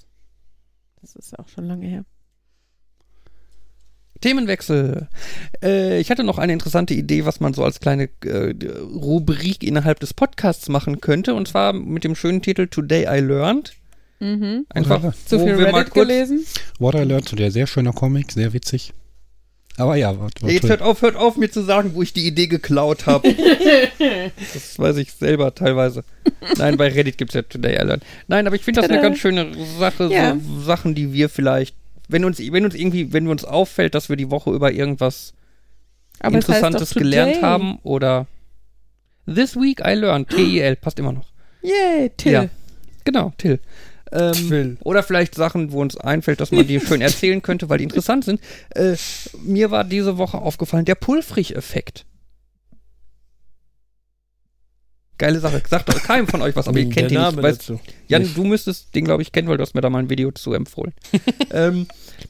Das ist auch schon lange her. Themenwechsel. Äh, ich hatte noch eine interessante Idee, was man so als kleine äh, Rubrik innerhalb des Podcasts machen könnte. Und zwar mit dem schönen Titel Today I Learned. Mhm. Einfach? Zu viel Reddit kurz- gelesen? What I Learned Today, sehr schöner Comic, sehr witzig. Aber ja, warte, Jetzt hört auf, hört auf, mir zu sagen, wo ich die Idee geklaut habe. das weiß ich selber teilweise. Nein, bei Reddit gibt es ja Today I Learned. Nein, aber ich finde das eine ganz schöne Sache, Ja. so Sachen, die wir vielleicht, wenn uns, wenn uns irgendwie, wenn uns auffällt, dass wir die Woche über irgendwas Aber Interessantes gelernt haben oder This Week I Learned, T-I-L, passt immer noch. Yay, Till. Ja. Genau, Till. Ähm. Oder vielleicht Sachen, wo uns einfällt, dass man die schön erzählen könnte, weil die interessant sind. Äh, mir war diese Woche aufgefallen, der Pulfrich-Effekt. Geile Sache. Sagt doch keinem von euch was, aber ihr kennt ihn nicht. Weißt, dazu. Jan, Nicht. du müsstest den, glaube ich, kennen, weil du hast mir da mal ein Video zu empfohlen. ähm,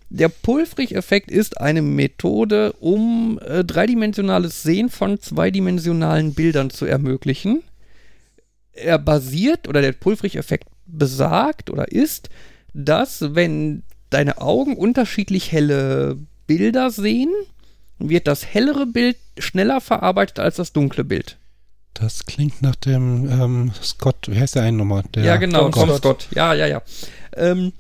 der Pulfrich-Effekt ist eine Methode, um äh, dreidimensionales Sehen von zweidimensionalen Bildern zu ermöglichen. Er basiert, oder der Pulfrich-Effekt besagt oder ist, dass wenn deine Augen unterschiedlich helle Bilder sehen, wird das hellere Bild schneller verarbeitet als das dunkle Bild. Das klingt nach dem ähm, Scott, wie heißt der einen nochmal? Der ja, genau, Tom Scott. Scott. Ja, ja, ja. Ähm,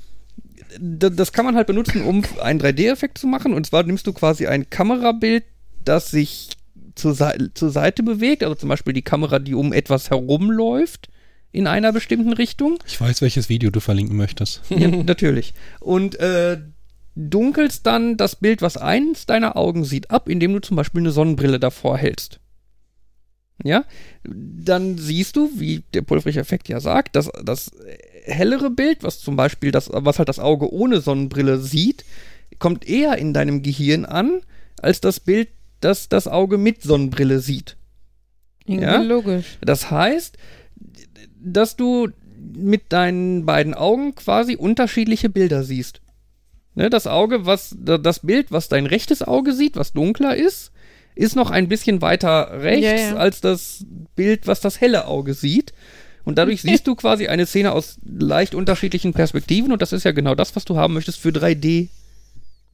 das kann man halt benutzen, um einen 3D-Effekt zu machen. Und zwar nimmst du quasi ein Kamerabild, das sich zur Seite bewegt, also zum Beispiel die Kamera, die um etwas herumläuft in einer bestimmten Richtung. Ich weiß, welches Video du verlinken möchtest. Ja, natürlich. Und äh, dunkelst dann das Bild, was eins deiner Augen sieht, ab, indem du zum Beispiel eine Sonnenbrille davor hältst. Ja, dann siehst du, wie der Pulfrich-Effekt ja sagt, dass das hellere Bild, was zum Beispiel das, was halt das Auge ohne Sonnenbrille sieht, kommt eher in deinem Gehirn an, als das Bild, das das Auge mit Sonnenbrille sieht. Irgendwie Ja? logisch. Das heißt, dass du mit deinen beiden Augen quasi unterschiedliche Bilder siehst. Ne, das Auge, was das Bild, was dein rechtes Auge sieht, was dunkler ist, ist noch ein bisschen weiter rechts Ja, ja. als das Bild, was das helle Auge sieht. Und dadurch siehst du quasi eine Szene aus leicht unterschiedlichen Perspektiven und das ist ja genau das, was du haben möchtest für 3D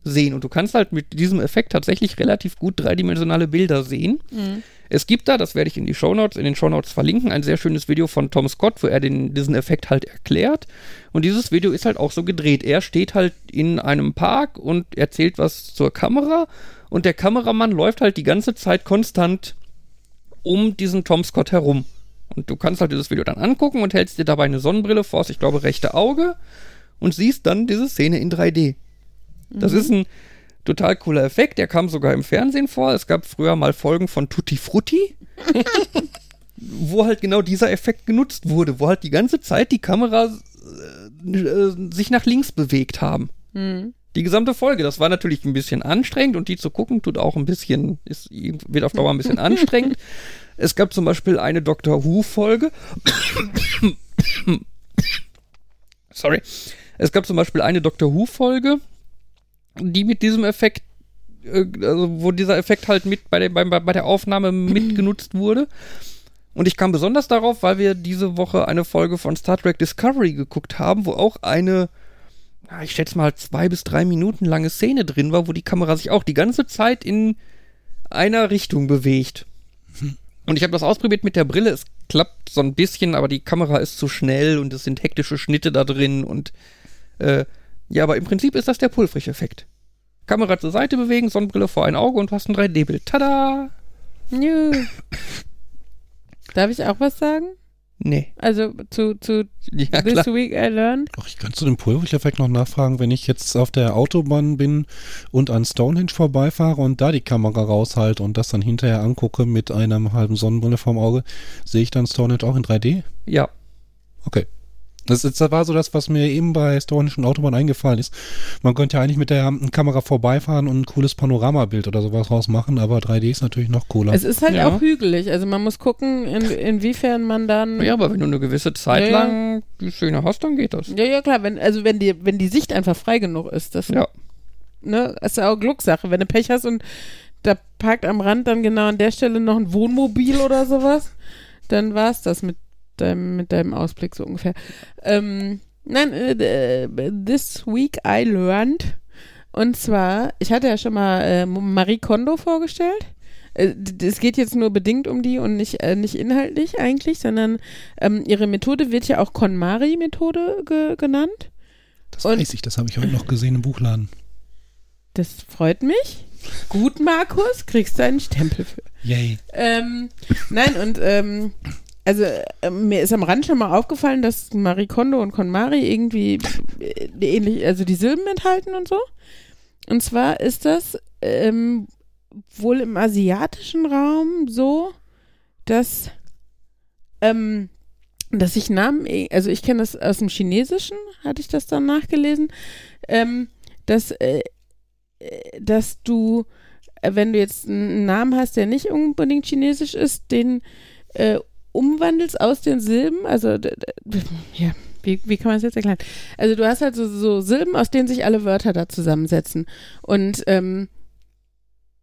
sehen. Und du kannst halt mit diesem Effekt tatsächlich relativ gut dreidimensionale Bilder sehen. Mhm. Es gibt da, das werde ich in die Shownotes, in den Shownotes verlinken, ein sehr schönes Video von Tom Scott, wo er den, diesen Effekt halt erklärt. Und dieses Video ist halt auch so gedreht. Er steht halt in einem Park und erzählt was zur Kamera und der Kameramann läuft halt die ganze Zeit konstant um diesen Tom Scott herum. Und du kannst halt dieses Video dann angucken und hältst dir dabei eine Sonnenbrille vor, ich glaube, rechte Auge und siehst dann diese Szene in 3D. Das ist ein total cooler Effekt. Der kam sogar im Fernsehen vor. Es gab früher mal Folgen von Tutti Frutti, wo halt genau dieser Effekt genutzt wurde, wo halt die ganze Zeit die Kamera äh, äh, sich nach links bewegt haben. Mhm. Die gesamte Folge, das war natürlich ein bisschen anstrengend und die zu gucken tut auch ein bisschen, ist, wird auf Dauer ein bisschen anstrengend. Es gab zum Beispiel eine Doctor Who-Folge. Sorry. Es gab zum Beispiel eine Doctor Who-Folge, die mit diesem Effekt, äh, also wo dieser Effekt halt mit bei der, bei, bei der Aufnahme mitgenutzt wurde. Und ich kam besonders darauf, weil wir diese Woche eine Folge von Star Trek Discovery geguckt haben, wo auch eine, ich schätze mal, zwei bis drei Minuten lange Szene drin war, wo die Kamera sich auch die ganze Zeit in einer Richtung bewegt. Und ich habe das ausprobiert mit der Brille. Es klappt so ein bisschen, aber die Kamera ist zu schnell und es sind hektische Schnitte da drin und äh, ja, aber im Prinzip ist das der Pulfrich-Effekt. Kamera zur Seite bewegen, Sonnenbrille vor ein Auge und du hast ein 3D-Bild. Tada! Nö. Darf ich auch was sagen? Nee. Also zu, zu Ja, This klar. Week I Learned? Ach, ich könnte zu dem Pulvereffekt noch nachfragen, wenn ich jetzt auf der Autobahn bin und an Stonehenge vorbeifahre und da die Kamera raushalte und das dann hinterher angucke mit einer halben Sonnenbrille vorm Auge, sehe ich dann Stonehenge auch in 3D? Ja. Okay. Das, ist, das war so das, was mir eben bei historischen Autobahn eingefallen ist. Man könnte ja eigentlich mit der Kamera vorbeifahren und ein cooles Panoramabild oder sowas rausmachen, aber 3D ist natürlich noch cooler. Es ist halt Ja. auch hügelig. Also man muss gucken, in, inwiefern man dann. Ja, aber wenn du eine gewisse Zeit Ja, ja. lang die Szene hast, dann geht das. Ja, ja, klar, wenn, also wenn die, wenn die Sicht einfach frei genug ist, das Ja. ne, ist ja auch Glückssache. Wenn du Pech hast und da parkt am Rand dann genau an der Stelle noch ein Wohnmobil oder sowas, dann war es das mit deinem, mit deinem Ausblick so ungefähr. Ähm, nein, äh, äh, this week I learned. Und zwar, ich hatte ja schon mal äh, Marie Kondo vorgestellt. Äh, Es geht jetzt nur bedingt um die und nicht, äh, nicht inhaltlich eigentlich, sondern ähm, ihre Methode wird ja auch KonMari-Methode ge genannt. das und- weiß ich, das habe ich heute noch gesehen im Buchladen. Das freut mich. Gut, Markus, kriegst du einen Stempel für. Yay. Ähm, nein, und ähm, also äh, mir ist am Rand schon mal aufgefallen, dass Marie Kondo und KonMari irgendwie äh, ähnlich, also die Silben enthalten und so. Und zwar ist das ähm, wohl im asiatischen Raum so, dass ähm, dass ich Namen, eh- also ich kenne das aus dem Chinesischen, hatte ich das dann nachgelesen, ähm, dass, äh, äh, dass du, äh, wenn du jetzt einen Namen hast, der nicht unbedingt chinesisch ist, den äh, umwandelst aus den Silben, also ja, wie, wie kann man das jetzt erklären? Also du hast halt so, so Silben, aus denen sich alle Wörter da zusammensetzen. Und ähm,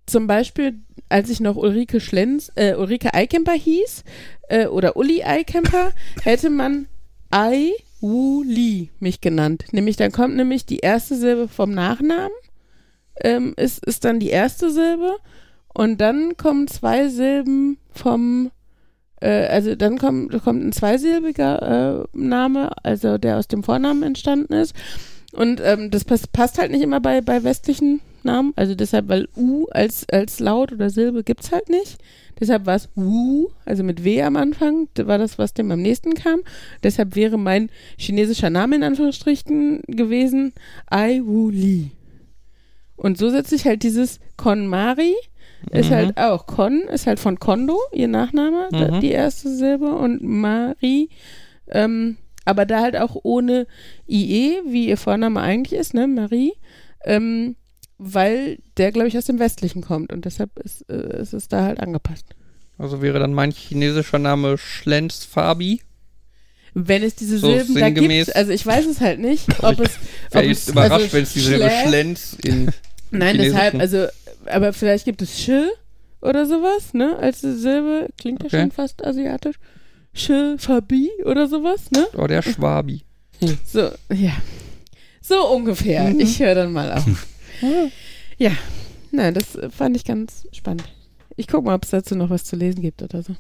zum Beispiel, als ich noch Ulrike Schlenz, äh, Ulrike Eikemper hieß, äh, oder Uli Eikemper, hätte man Ai Wu Li mich genannt. Nämlich, dann kommt nämlich die erste Silbe vom Nachnamen, ähm, ist, ist dann die erste Silbe und dann kommen zwei Silben vom, äh, also dann kommt, kommt ein zweisilbiger äh, Name, also der aus dem Vornamen entstanden ist. Und ähm, das pass, passt halt nicht immer bei, bei westlichen Namen. Also deshalb, weil U als, als Laut oder Silbe gibt's halt nicht. Deshalb war es Wu, also mit W am Anfang, war das, was dem am nächsten kam. Deshalb wäre mein chinesischer Name in Anführungsstrichen gewesen Ai Wu Li. Und so setzt sich halt dieses KonMari, ist Mhm. halt auch Kon, ist halt von Kondo, ihr Nachname, Mhm. die erste Silbe und Mari, ähm, aber da halt auch ohne IE, wie ihr Vorname eigentlich ist, ne, Marie, ähm, weil der, glaube ich, aus dem Westlichen kommt und deshalb ist, äh, ist es da halt angepasst. Also wäre dann mein chinesischer Name Schlenz Fabi. Wenn es diese So Silben da gibt, also ich weiß es halt nicht, ob es, Wäre ob es überrascht, also wenn es die Silbe Schlenz in. Nein, deshalb, also, aber vielleicht gibt es Sch oder sowas, ne? Als Silbe klingt Okay. ja schon fast asiatisch. Sch, Fabi oder sowas, ne? Oh, der Schwabi. So, ja. So ungefähr. Mhm. Ich höre dann mal auf. ja. Nein, das fand ich ganz spannend. Ich guck mal, ob es dazu noch was zu lesen gibt oder so.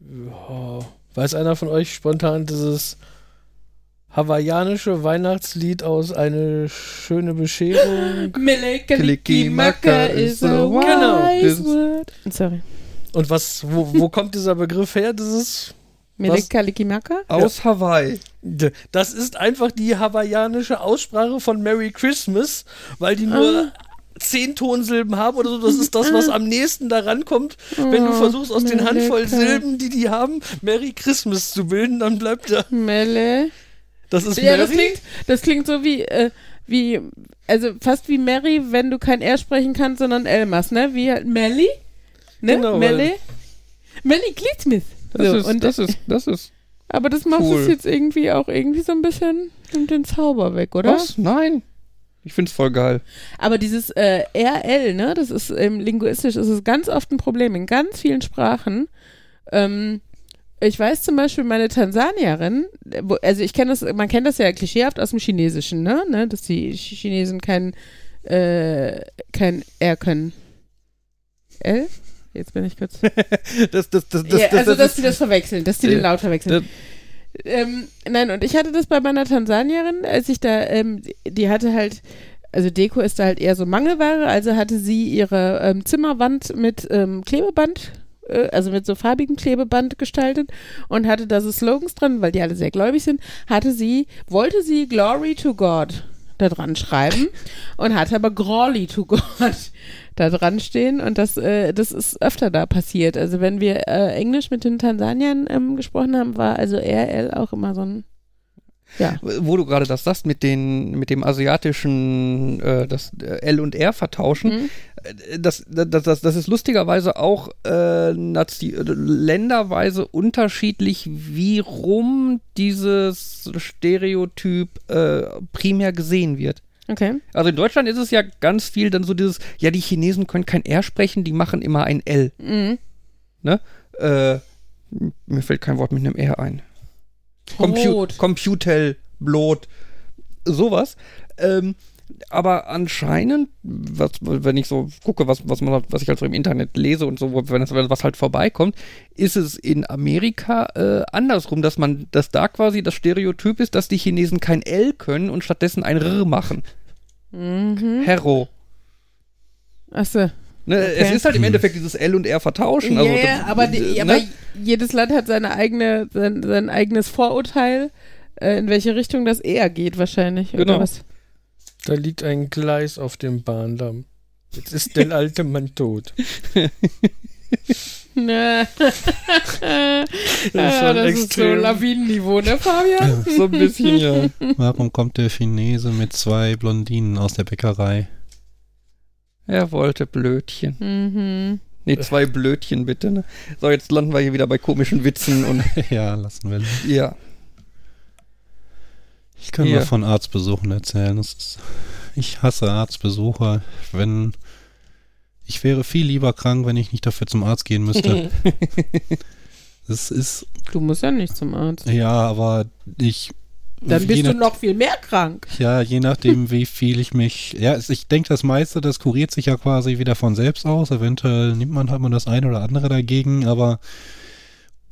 Ja. Weiß einer von euch spontan dieses hawaiianische Weihnachtslied aus Eine schöne Bescherung? Melekelikimaka is a Genau, wise das- word. Sorry. Und was, wo, wo kommt dieser Begriff her? Dieses, Melekalikimaka? Aus Hawaii. D- das ist einfach die hawaiianische Aussprache von Merry Christmas, weil die nur zehn Tonsilben haben oder so. Das ist das, was am nächsten daran kommt. Wenn du Oh, versuchst, aus den Handvoll Meleka. Silben, die die haben, Merry Christmas zu bilden, dann bleibt da. Mele. Das ist Ja, das Merry. klingt, das klingt so wie, äh, wie, also fast wie Mary, wenn du kein R sprechen kannst, sondern Elmas, ne? Wie halt Melly? Ne? Genau, Melly? Melly Glidsmith. Das, So, ist, und, das ist, das ist. aber das macht cool. es jetzt irgendwie auch irgendwie so ein bisschen nimmt den Zauber weg, oder? Was? Nein. Ich find's voll geil. Aber dieses äh, RL, ne, das ist ähm, linguistisch, ist es ganz oft ein Problem in ganz vielen Sprachen. Ähm, ich weiß zum Beispiel, meine Tansanierin, also ich kenne das, man kennt das ja klischeehaft aus dem Chinesischen, ne, ne dass die Ch- Chinesen kein, äh, kein R können. L? Jetzt bin ich kurz. Das, das, das, ja, also, dass die das verwechseln, dass die den Laut verwechseln. Ähm, nein, und ich hatte das bei meiner Tansanierin, als ich da, ähm, die hatte halt, also Deko ist da halt eher so Mangelware, also hatte sie ihre ähm, Zimmerwand mit ähm, Klebeband, also mit so farbigem Klebeband gestaltet und hatte da so Slogans dran, weil die alle sehr gläubig sind, hatte sie, wollte sie Glory to God da dran schreiben und hatte aber Grawly to God da dran stehen und das, äh, das ist öfter da passiert. Also wenn wir äh, Englisch mit den Tansaniern ähm, gesprochen haben, war also RL auch immer so ein Ja. Wo du gerade das sagst, mit, den, mit dem asiatischen, äh, das äh, L und R vertauschen, Mhm. Äh, das, das, das, das ist lustigerweise auch äh, Nazi äh, länderweise unterschiedlich, wie rum dieses Stereotyp äh, primär gesehen wird. Okay. Also in Deutschland ist es ja ganz viel dann so dieses, ja, die Chinesen können kein R sprechen, die machen immer ein L. Mhm. Ne? Äh, mir fällt kein Wort mit einem R ein. Compu. Computel, Blot, sowas. Ähm, aber anscheinend, was, wenn ich so gucke, was, was, man, was ich halt so im Internet lese und so, wenn das, was halt vorbeikommt, ist es in Amerika äh, andersrum, dass man, dass da quasi das Stereotyp ist, dass die Chinesen kein L können und stattdessen ein R machen. Mhm. Hero. Achso. Ne, Es ist halt im Endeffekt dieses L und R vertauschen. Ja, Also, ja, aber, die, ne? aber jedes Land hat seine eigene, sein, sein eigenes Vorurteil, äh, in welche Richtung das eher geht wahrscheinlich. Genau. Oder was? Da liegt ein Gleis auf dem Bahndamm. Jetzt ist der alte Mann tot. Na. ja, schon das ist so extrem. Lawinenniveau, ne, Fabian? so ein bisschen, ja. Warum kommt der Chinese mit zwei Blondinen aus der Bäckerei? Er wollte Blödchen. Mhm. Nee, zwei Blödchen bitte. Ne? So, jetzt landen wir hier wieder bei komischen Witzen und ja, lassen wir. ja. Ich kann Ja. mal von Arztbesuchen erzählen. Das ist, ich hasse Arztbesuche. Wenn ich wäre viel lieber krank, wenn ich nicht dafür zum Arzt gehen müsste. Das ist Du musst ja nicht zum Arzt. ja, aber ich Dann bist du nach- noch viel mehr krank. Ja, je nachdem, wie viel ich mich. Ja, ich denke, das meiste, das kuriert sich ja quasi wieder von selbst aus. Eventuell nimmt man halt mal das eine oder andere dagegen, aber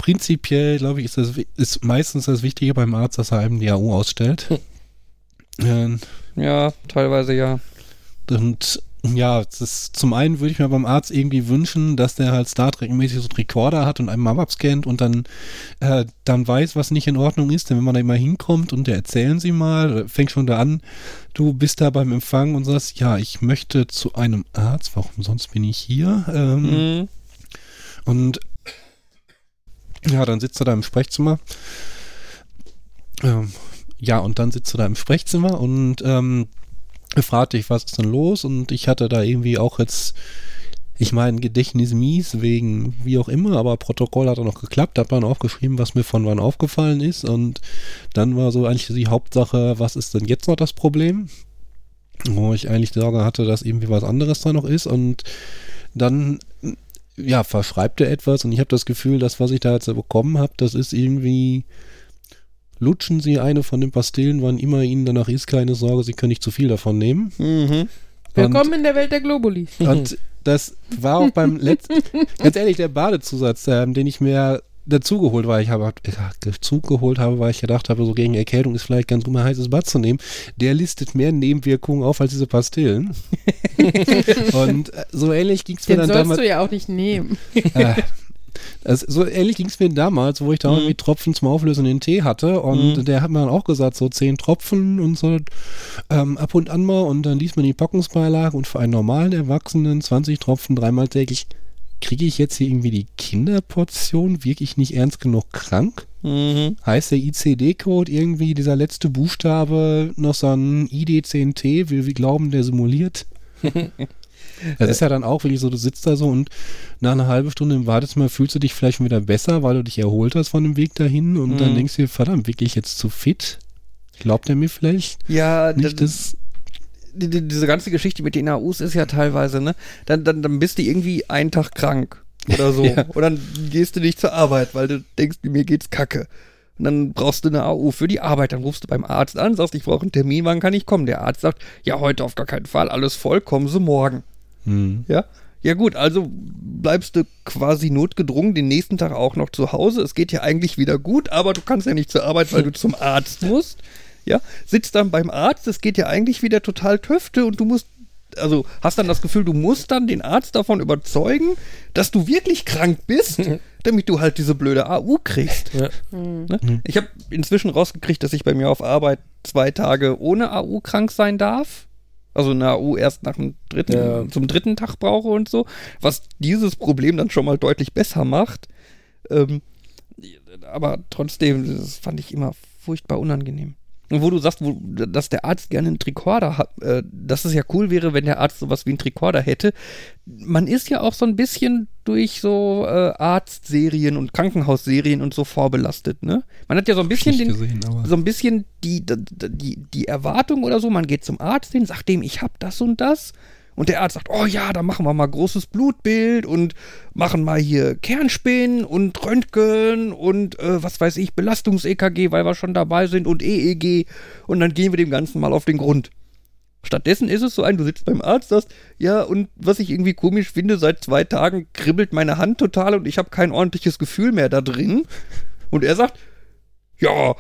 prinzipiell, glaube ich, ist, das, ist meistens das Wichtige beim Arzt, dass er einem die AU ausstellt. Ähm, Ja, teilweise ja. Und ja, das ist, zum einen würde ich mir beim Arzt irgendwie wünschen, dass der halt Star Trek-mäßig so einen Recorder hat und einen Map scannt und dann, äh, dann weiß, was nicht in Ordnung ist. Denn wenn man da immer hinkommt und der erzählen Sie mal, oder fängt schon da an, du bist da beim Empfang und sagst, ja, ich möchte zu einem Arzt, warum sonst bin ich hier? Ähm, Mhm. und ja, dann sitzt er da im Sprechzimmer. Ähm, ja, und dann sitzt er da im Sprechzimmer und ähm, fragt dich, was ist denn los? Und ich hatte da irgendwie auch jetzt, ich meine, Gedächtnis mies, wegen wie auch immer, aber Protokoll hat auch noch geklappt, hat man aufgeschrieben, was mir von wann aufgefallen ist. Und dann war so eigentlich die Hauptsache, was ist denn jetzt noch das Problem? Wo ich eigentlich Sorge hatte, dass irgendwie was anderes da noch ist. Und dann ja, verschreibt er etwas und ich habe das Gefühl, das, was ich da jetzt bekommen habe, das ist irgendwie, lutschen Sie eine von den Pastillen, wann immer Ihnen danach ist, keine Sorge, Sie können nicht zu viel davon nehmen. Mhm. Willkommen in der Welt der Globulis. Und, und das war auch beim letzten, ganz ehrlich, der Badezusatz, ähm, den ich mir dazugeholt war, ich habe ja, dazugeholt habe, weil ich gedacht habe, so gegen Erkältung ist vielleicht ganz gut mal ein heißes Bad zu nehmen. Der listet mehr Nebenwirkungen auf als diese Pastillen. und äh, so ähnlich ging es mir Den dann sollst damals. du ja auch nicht nehmen. Äh, also so ähnlich ging es mir damals, wo ich da Mhm. irgendwie Tropfen zum Auflösen in den Tee hatte und Mhm. der hat mir dann auch gesagt, so zehn Tropfen und so ähm, ab und an mal und dann liest man die Packungsbeilage und für einen normalen Erwachsenen 20 Tropfen dreimal täglich. Kriege ich jetzt hier irgendwie die Kinderportion wirklich nicht ernst genug krank? Mhm. Heißt der ICD-Code irgendwie, dieser letzte Buchstabe, noch so ein ID10T, will wir glauben, der simuliert? Das ist ja dann auch wirklich so, du sitzt da so und nach einer halben Stunde im Wartezimmer fühlst du dich vielleicht wieder besser, weil du dich erholt hast von dem Weg dahin und dann Mhm. denkst du dir, verdammt, wirklich jetzt zu fit? Glaubt er mir vielleicht Ja, nicht, da- dass die, die, diese ganze Geschichte mit den AUs ist ja teilweise, ne? Dann, dann, dann bist du irgendwie einen Tag krank oder so. Ja. Und dann gehst du nicht zur Arbeit, weil du denkst, mir geht's kacke. Und dann brauchst du eine AU für die Arbeit. Dann rufst du beim Arzt an, sagst, ich brauche einen Termin, wann kann ich kommen? Der Arzt sagt, ja, heute auf gar keinen Fall, alles voll, kommen Sie morgen. hm, Ja? Ja gut, also bleibst du quasi notgedrungen den nächsten Tag auch noch zu Hause. Es geht ja eigentlich wieder gut, aber du kannst ja nicht zur Arbeit, weil du zum Arzt musst. Ja, sitzt dann beim Arzt, es geht ja eigentlich wieder total töfte und du musst, also hast dann das Gefühl, du musst dann den Arzt davon überzeugen, dass du wirklich krank bist, damit du halt diese blöde AU kriegst. Ja. Ne? Ich habe inzwischen rausgekriegt, dass ich bei mir auf Arbeit zwei Tage ohne AU krank sein darf. Also eine AU erst nach dem dritten, Ja. zum dritten Tag brauche und so, was dieses Problem dann schon mal deutlich besser macht. Ähm, aber trotzdem, das fand ich immer furchtbar unangenehm. Und wo du sagst, wo, dass der Arzt gerne einen Tricorder hat, äh, dass es ja cool wäre, wenn der Arzt sowas wie einen Tricorder hätte. Man ist ja auch so ein bisschen durch so äh, Arztserien und Krankenhausserien und so vorbelastet, ne? Man hat ja so ein bisschen den, gesehen, so ein bisschen die, die, die, die Erwartung oder so, man geht zum Arzt hin, sagt dem, ich hab das und das. Und der Arzt sagt, oh ja, da machen wir mal großes Blutbild und machen mal hier Kernspinnen und Röntgen und äh, was weiß ich, Belastungs-EKG, weil wir schon dabei sind und EEG. Und dann gehen wir dem Ganzen mal auf den Grund. Stattdessen ist es so ein, du sitzt beim Arzt, sagst, ja, und was ich irgendwie komisch finde, seit zwei Tagen kribbelt meine Hand total und ich habe kein ordentliches Gefühl mehr da drin. Und er sagt, ja,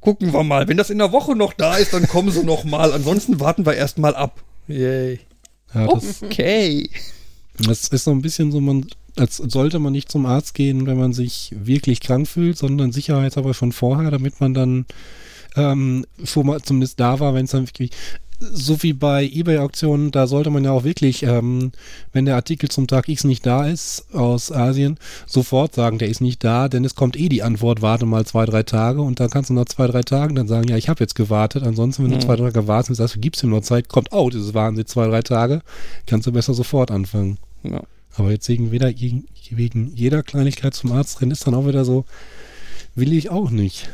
gucken wir mal. Wenn das in der Woche noch da ist, dann kommen sie noch mal. Ansonsten warten wir erst mal ab. Yay. Ja, das, Okay. das ist so ein bisschen so, man, als sollte man nicht zum Arzt gehen, wenn man sich wirklich krank fühlt, sondern sicherheitshalber schon vorher, damit man dann ähm, schon mal zumindest da war, wenn es dann wirklich so wie bei Ebay-Auktionen, da sollte man ja auch wirklich, ähm, wenn der Artikel zum Tag X nicht da ist aus Asien, sofort sagen, der ist nicht da, denn es kommt eh die Antwort, warte mal zwei, drei Tage und dann kannst du nach zwei, drei Tagen dann sagen, ja, ich habe jetzt gewartet. Ansonsten, wenn du Mhm. zwei, drei Tage wartest und sagst, gibst ihm noch Zeit, kommt, oh, dieses waren jetzt zwei, drei Tage, kannst du besser sofort anfangen. Ja. Aber jetzt wegen, weder, wegen jeder Kleinigkeit zum Arzt rennen ist dann auch wieder so, will ich auch nicht.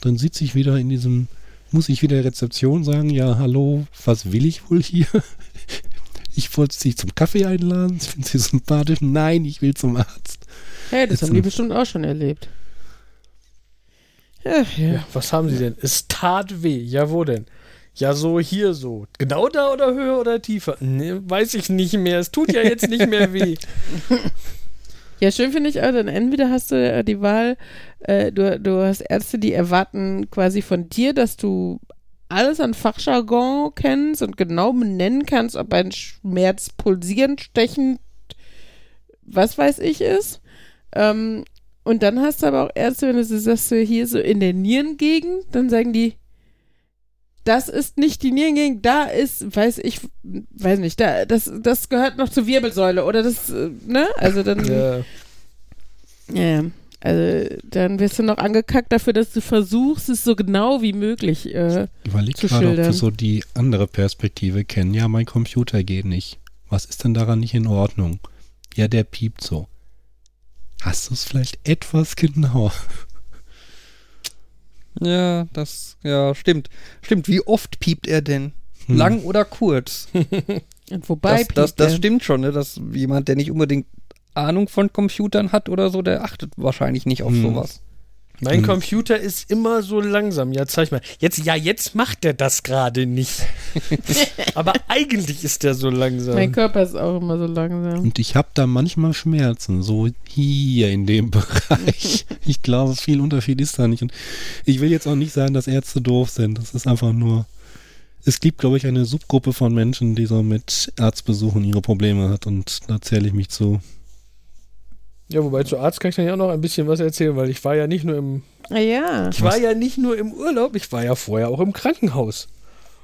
Dann sitze ich wieder in diesem, muss ich wieder Rezeption sagen, ja, hallo, was will ich wohl hier? Ich wollte Sie zum Kaffee einladen, finden Sie sympathisch? Nein, ich will zum Arzt. Hey, das Jetzt haben die bestimmt auch schon erlebt. Ach ja. Ja, was haben Sie denn? Es tat weh. Ja, wo denn? Ja, so hier so. Genau da oder höher oder tiefer? Nee, weiß ich nicht mehr. Es tut ja jetzt nicht mehr weh. Ja, schön finde ich auch, dann entweder hast du äh, die Wahl, äh, du, du hast Ärzte, die erwarten quasi von dir, dass du alles an Fachjargon kennst und genau benennen kannst, ob ein Schmerz pulsierend, stechend, was weiß ich ist. Ähm, und dann hast du aber auch Ärzte, wenn du sagst, hier so in der Nierengegend, dann sagen die, das ist nicht die Nierengegend, da ist, weiß ich, weiß nicht, da, das, das gehört noch zur Wirbelsäule oder das, äh, ne? Also dann. Ja. Ja, also dann wirst du noch angekackt dafür, dass du versuchst, es so genau wie möglich. Äh, Überleg Zu gerade, ob wir schildern. so die andere Perspektive kennen. Ja, mein Computer geht nicht. Was ist denn daran nicht in Ordnung? Ja, der piept so. Hast du es vielleicht etwas genauer? Ja, das, ja, stimmt. Stimmt, wie oft piept er denn? Hm. Lang oder kurz? und wobei Das, das, piept das er. stimmt schon, ne? Dass jemand, der nicht unbedingt Ahnung von Computern hat oder so, der achtet wahrscheinlich nicht auf Hm. sowas. Mein Hm. Computer ist immer so langsam. Ja, zeig mal. Jetzt, ja, jetzt macht er das gerade nicht. Aber eigentlich ist der so langsam. Mein Körper ist auch immer so langsam. Und ich habe da manchmal Schmerzen, so hier in dem Bereich. Ich glaube, viel Unterschied ist da nicht. Und ich will jetzt auch nicht sagen, dass Ärzte doof sind. Das ist einfach nur. Es gibt, glaube ich, eine Subgruppe von Menschen, die so mit Arztbesuchen ihre Probleme hat. Und da zähle ich mich zu. Ja, wobei zu Arzt kann ich dann ja auch noch ein bisschen was erzählen, weil ich war ja nicht nur im ja. Ich war ja nicht nur im Urlaub, ich war ja vorher auch im Krankenhaus.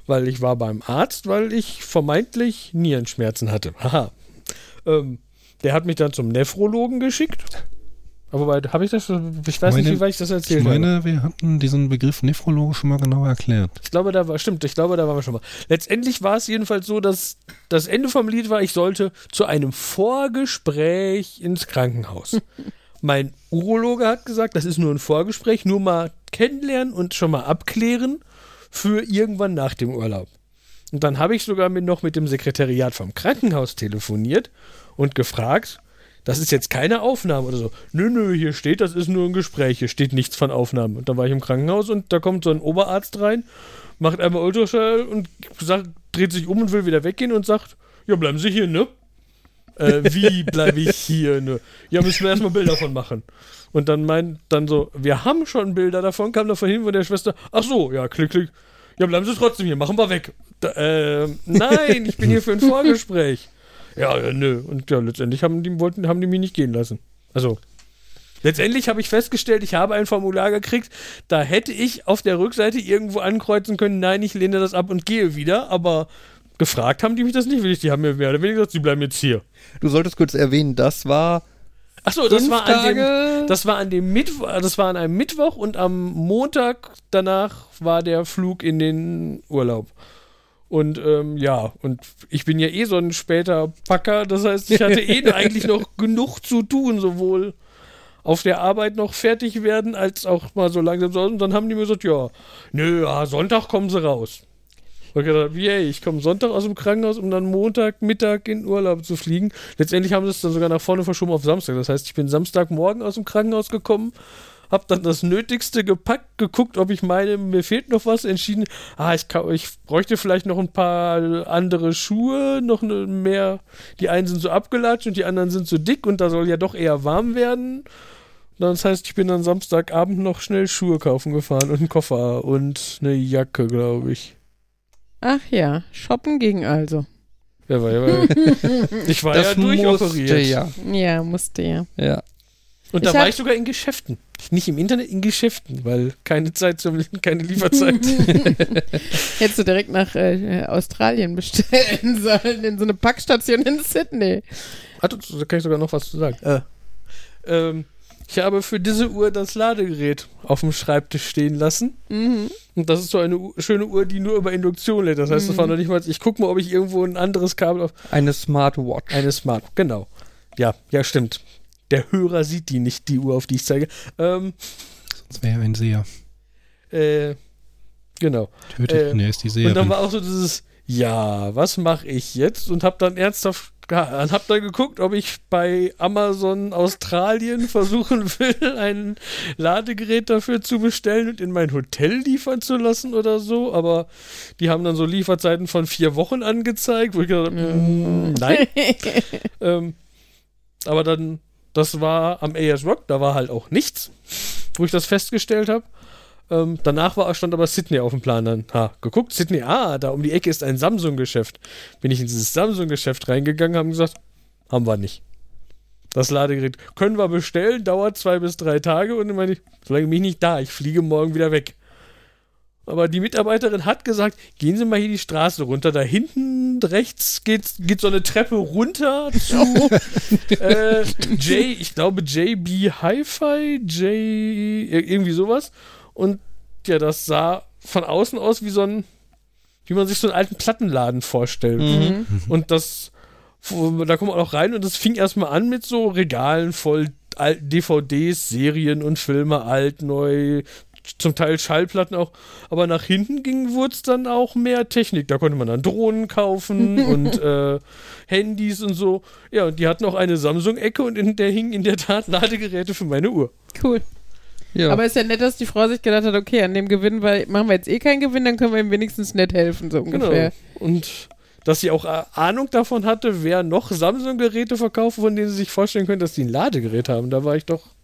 Weil ich war beim Arzt, weil ich vermeintlich Nierenschmerzen hatte. Haha. Ähm, der hat mich dann zum Nephrologen geschickt. Aber wobei, habe ich das, ich weiß nicht, Meine- wie weit ich das Ich erzählt habe. meine, wir hatten diesen Begriff Nephrologe schon mal genauer erklärt. Ich glaube, da war, stimmt, ich glaube, da waren wir schon mal. Letztendlich war es jedenfalls so, dass das Ende vom Lied war, ich sollte zu einem Vorgespräch ins Krankenhaus. mein Urologe hat gesagt, das ist nur ein Vorgespräch, nur mal kennenlernen und schon mal abklären für irgendwann nach dem Urlaub. Und dann habe ich sogar mit, noch mit dem Sekretariat vom Krankenhaus telefoniert und gefragt, das ist jetzt keine Aufnahme oder so. Nö, nö, hier steht, das ist nur ein Gespräch, hier steht nichts von Aufnahmen. Und da war ich im Krankenhaus und da kommt so ein Oberarzt rein, macht einmal Ultraschall und sagt, dreht sich um und will wieder weggehen und sagt, ja, bleiben Sie hier, ne? Äh, wie bleibe ich hier, ne? Ja, müssen wir erstmal Bilder davon machen. Und dann meint dann so, wir haben schon Bilder davon, kam davon hin von der Schwester, ach so, ja, klick, klick. Ja, bleiben Sie trotzdem hier, machen wir weg. Da, äh, nein, ich bin hier für ein Vorgespräch. Ja, ja, nö. Und ja, letztendlich haben die, wollten, haben die mich nicht gehen lassen. Also, letztendlich habe ich festgestellt, ich habe ein Formular gekriegt, da hätte ich auf der Rückseite irgendwo ankreuzen können, nein, ich lehne das ab und gehe wieder, aber gefragt haben die mich das nicht wirklich. Die haben mir mehr oder weniger gesagt, sie bleiben jetzt hier. Du solltest kurz erwähnen, das war Achso, das war an dem, das war an dem Mittwoch, das war an einem Mittwoch und am Montag danach war der Flug in den Urlaub. Und ähm, ja, und ich bin ja eh so ein später Packer, das heißt, ich hatte eh eigentlich noch genug zu tun, sowohl auf der Arbeit noch fertig werden, als auch mal so langsam so. Und dann haben die mir gesagt, ja, nö, ja, Sonntag kommen sie raus. Und ich gedacht, wie, ey, ich komme Sonntag aus dem Krankenhaus, um dann Montag, Mittag in Urlaub zu fliegen. Letztendlich haben sie es dann sogar nach vorne verschoben auf Samstag. Das heißt, ich bin Samstagmorgen aus dem Krankenhaus gekommen, hab dann das Nötigste gepackt, geguckt, ob ich meine, mir fehlt noch was, entschieden, ah, ich, kann, ich bräuchte vielleicht noch ein paar andere Schuhe, noch eine, mehr. Die einen sind so abgelatscht und die anderen sind so dick und da soll ja doch eher warm werden. Das heißt, ich bin dann Samstagabend noch schnell Schuhe kaufen gefahren und einen Koffer und eine Jacke, glaube ich. Ach ja, shoppen ging also. Ja, war ja, ich war ja das durchoperiert. musste ja. Ja, musste ja. Ja. Und da Ich war hab- ich sogar in Geschäften. Nicht im Internet, in Geschäften, weil keine Zeit zum keine Lieferzeit. Hättest du direkt nach äh, Australien bestellen sollen, in so eine Packstation in Sydney. Ah, da da kann ich sogar noch was zu sagen. Äh, ähm, ich habe für diese Uhr das Ladegerät auf dem Schreibtisch stehen lassen. Mhm. Und das ist so eine U schöne Uhr, die nur über Induktion lädt. Das heißt, das war noch nicht mal. Ich gucke mal, ob ich irgendwo ein anderes Kabel auf. Eine Smartwatch. Eine Smart, genau. Ja, ja, stimmt. Der Hörer sieht die nicht, die Uhr, auf die ich zeige. Ähm, Sonst wäre er ein Seher. äh, genau. Tötet Äh, ihn, er ist die Und dann Seherin. war auch so dieses, ja, was mache ich jetzt? Und hab dann ernsthaft, ja, hab dann geguckt, ob ich bei Amazon Australien versuchen will, ein Ladegerät dafür zu bestellen und in mein Hotel liefern zu lassen oder so. Aber die haben dann so Lieferzeiten von vier Wochen angezeigt, wo ich gesagt habe, mm, nein. ähm, aber dann, das war am AS Rock, da war halt auch nichts, wo ich das festgestellt habe. Ähm, danach war, stand aber Sydney auf dem Plan. Dann, ha, geguckt, Sydney, ah, da um die Ecke ist ein Samsung-Geschäft. Bin ich in dieses Samsung-Geschäft reingegangen, haben gesagt, haben wir nicht. Das Ladegerät können wir bestellen, dauert zwei bis drei Tage und dann meine ich, solange bin ich nicht da, ich fliege morgen wieder weg. Aber die Mitarbeiterin hat gesagt, gehen Sie mal hier die Straße runter. Da hinten rechts geht, geht so eine Treppe runter zu äh, J, ich glaube JB Hi-Fi, J, irgendwie sowas. Und ja, das sah von außen aus wie so ein, wie man sich so einen alten Plattenladen vorstellt. Mhm. Und das, da kommt man auch rein und das fing erstmal an mit so Regalen voll DVDs, Serien und Filme, alt, neu, zum Teil Schallplatten auch. Aber nach hinten ging, wurde es dann auch mehr Technik. Da konnte man dann Drohnen kaufen und äh, Handys und so. Ja, und die hatten auch eine Samsung-Ecke und in der hingen in der Tat Ladegeräte für meine Uhr. Cool. Ja. Aber ist ja nett, dass die Frau sich gedacht hat, okay, an dem Gewinn, weil machen wir jetzt eh keinen Gewinn, dann können wir ihm wenigstens nett helfen, so ungefähr. Genau. Und dass sie auch äh, Ahnung davon hatte, wer noch Samsung-Geräte verkauft, von denen sie sich vorstellen können, dass die ein Ladegerät haben. Da war ich doch.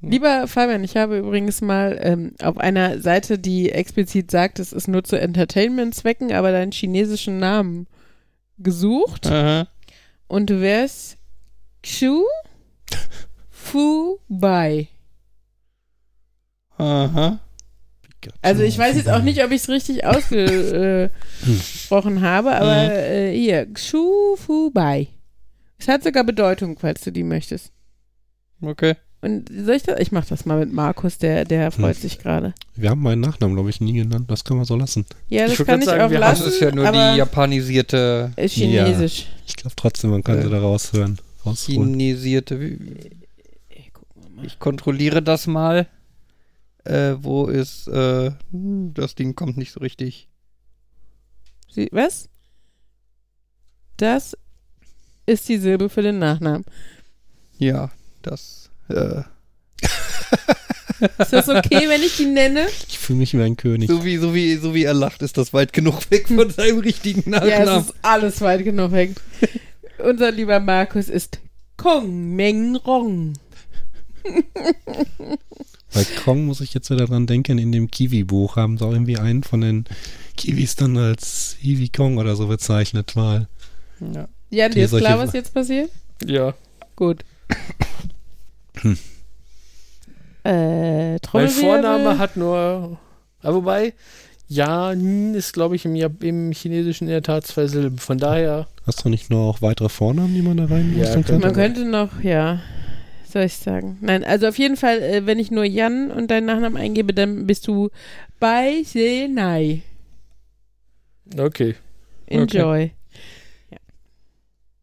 Lieber Fabian, ich habe übrigens mal ähm, auf einer Seite, die explizit sagt, es ist nur zu Entertainment-Zwecken, aber deinen chinesischen Namen gesucht. Aha. Und du wärst Xu Fu Bai. Aha. Also ich weiß jetzt auch nicht, ob ich es richtig ausgesprochen habe, aber äh, hier, Xu Fu Bai. Es hat sogar Bedeutung, falls du die möchtest. Okay. Und soll ich das? Ich mach das mal mit Markus, der, der freut Hm. sich gerade. Wir haben meinen Nachnamen, glaube ich, nie genannt. Das können wir so lassen. Ja, Ich das würd kann ich sagen, auch wir haben- lassen. Das ist ja nur die japanisierte, ist chinesisch. Ich glaube trotzdem, man kann Äh. sie da raushören. Rausholen. chinesierte. Mal. Ich kontrolliere das mal. Äh, wo ist, äh, hm, das Ding kommt nicht so richtig. Sie, was? Das ist die Silbe für den Nachnamen. Ja, das, äh, Ist das okay, wenn ich die nenne? Ich fühle mich wie ein König. so wie, so wie, so wie er lacht, ist das weit genug weg von seinem richtigen Ja, Nachnamen. es ist alles weit genug weg. Unser lieber Markus ist Kong Meng Rong. Bei Kong muss ich jetzt wieder dran denken, in dem Kiwi-Buch haben sie auch irgendwie einen von den Kiwis dann als Kiwi Kong oder so bezeichnet, weil ja. Ja, dir ist klar, Wa- was jetzt passiert? Ja. Gut. Hm. Äh, Mein. Vorname hat nur. Aber wobei, ja, ist, glaube ich, im, im Chinesischen in der Tat zwei Silben. Von daher. hast du nicht nur auch weitere Vornamen, die man da rein Ja, muss? könnte Man könnte noch, ja. soll ich sagen? Nein, also auf jeden Fall, äh, wenn ich nur Jan und deinen Nachnamen eingebe, dann bist du bei Senai. Okay. Enjoy. Ja.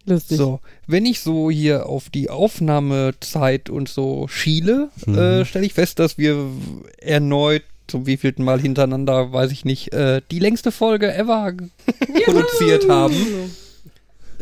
Lustig. So, wenn ich so hier auf die Aufnahmezeit und so schiele, Mhm. äh, stelle ich fest, dass wir erneut zum wievielten Mal hintereinander, weiß ich nicht, äh, die längste Folge ever produziert haben.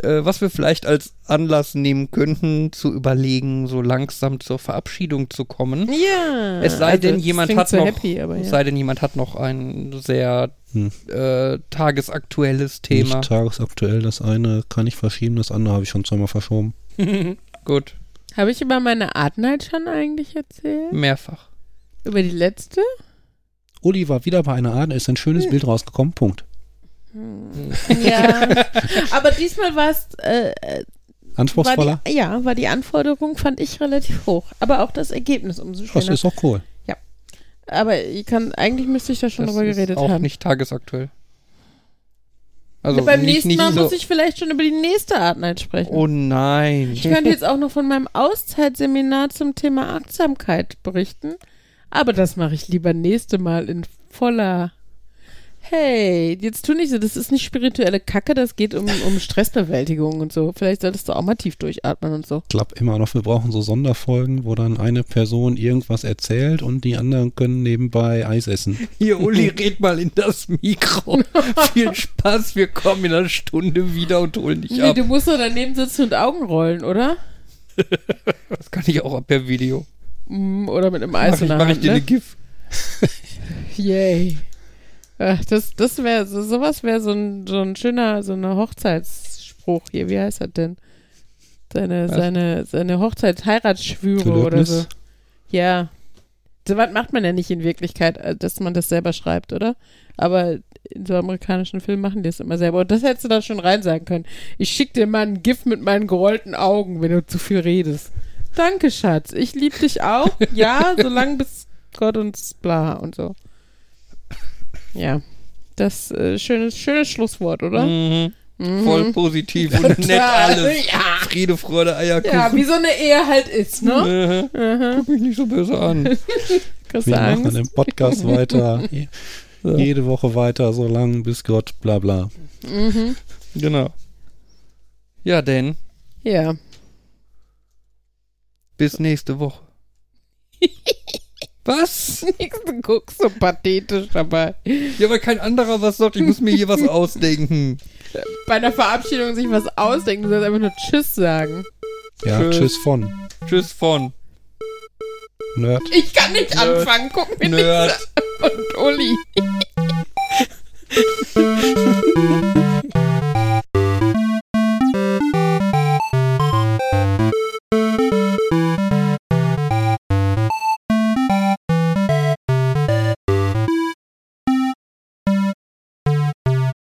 Äh, was wir vielleicht als Anlass nehmen könnten, zu überlegen, so langsam zur Verabschiedung zu kommen. Ja. Es sei also, denn, jemand hat so noch, happy, es ja. sei denn, jemand hat noch ein sehr Hm. äh, tagesaktuelles Thema. Nicht tagesaktuell. Das eine kann ich verschieben, das andere habe ich schon zweimal verschoben. Gut, Habe ich über meine Art Night schon eigentlich erzählt? mehrfach. Über die letzte? Uli war wieder bei einer Art, ist ein schönes Bild rausgekommen. Punkt. Ja. aber diesmal war es, äh, äh, war Anspruchsvoller. die, ja, war die Anforderung, fand ich relativ hoch. Aber auch das Ergebnis umso Das schöner. ist auch cool. Aber ich kann, eigentlich müsste ich da schon das drüber ist geredet auch haben. nicht tagesaktuell. Also Beim nicht, nächsten nicht Mal so, muss ich vielleicht schon über die nächste Art Night sprechen. Oh nein. Ich könnte jetzt auch noch von meinem Auszeitseminar zum Thema Achtsamkeit berichten. Aber das mache ich lieber nächste Mal in voller. Hey, jetzt tu nicht so, das ist nicht spirituelle Kacke, das geht um, um Stressbewältigung und so. Vielleicht solltest du auch mal tief durchatmen und so. Ich glaube immer noch, wir brauchen so Sonderfolgen, wo dann eine Person irgendwas erzählt und die anderen können nebenbei Eis essen. Hier, Uli, red mal in das Mikro. Viel Spaß, wir kommen in einer Stunde wieder und holen dich Nee, ab. du musst doch daneben sitzen und Augen rollen, oder? Das kann ich auch per Video. Mm, Oder mit einem Eis Mach in ich, der mach ich Hand, dir eine ne? GIF. Yay. Ach, das das wäre, so, sowas wäre so ein, so ein schöner, so ein Hochzeitsspruch hier. Wie heißt das denn? Seine, Was? seine, seine Hochzeit, Heiratsschwüre oder so. Ja. So was macht man ja nicht in Wirklichkeit, äh, dass man das selber schreibt, oder? Aber in so amerikanischen Filmen machen die es immer selber. Und das hättest du da schon rein sagen können. Ich schick dir mal ein Gift mit meinen gerollten Augen, wenn du zu viel redest. Danke, Schatz. Ich lieb dich auch. Ja, solange bis Gott uns bla und so. Ja. Das äh, schönes, schönes Schlusswort, oder? Mhm. Mhm. Voll positiv und nett alles. Ja. Friede, Freude, Eierkuchen. ja, wie so eine Ehe halt ist, ne? Mhm. Mhm. Guck mich nicht so böse an. Wir du machen Angst? den Podcast weiter. Ja. Jede Woche weiter, so lang bis Gott, bla bla. Mhm. Genau. Ja, denn Ja. bis nächste Woche. Was? Du guckst so pathetisch dabei. Ja, weil kein anderer was sagt. Ich muss mir hier was ausdenken. Bei einer Verabschiedung sich was ausdenken, du sollst einfach nur Tschüss sagen. Ja, Tschüss. tschüss von Tschüss von Nerd. Ich kann nicht Nerd. anfangen, guck mir Nerd. nicht an. Und Uli.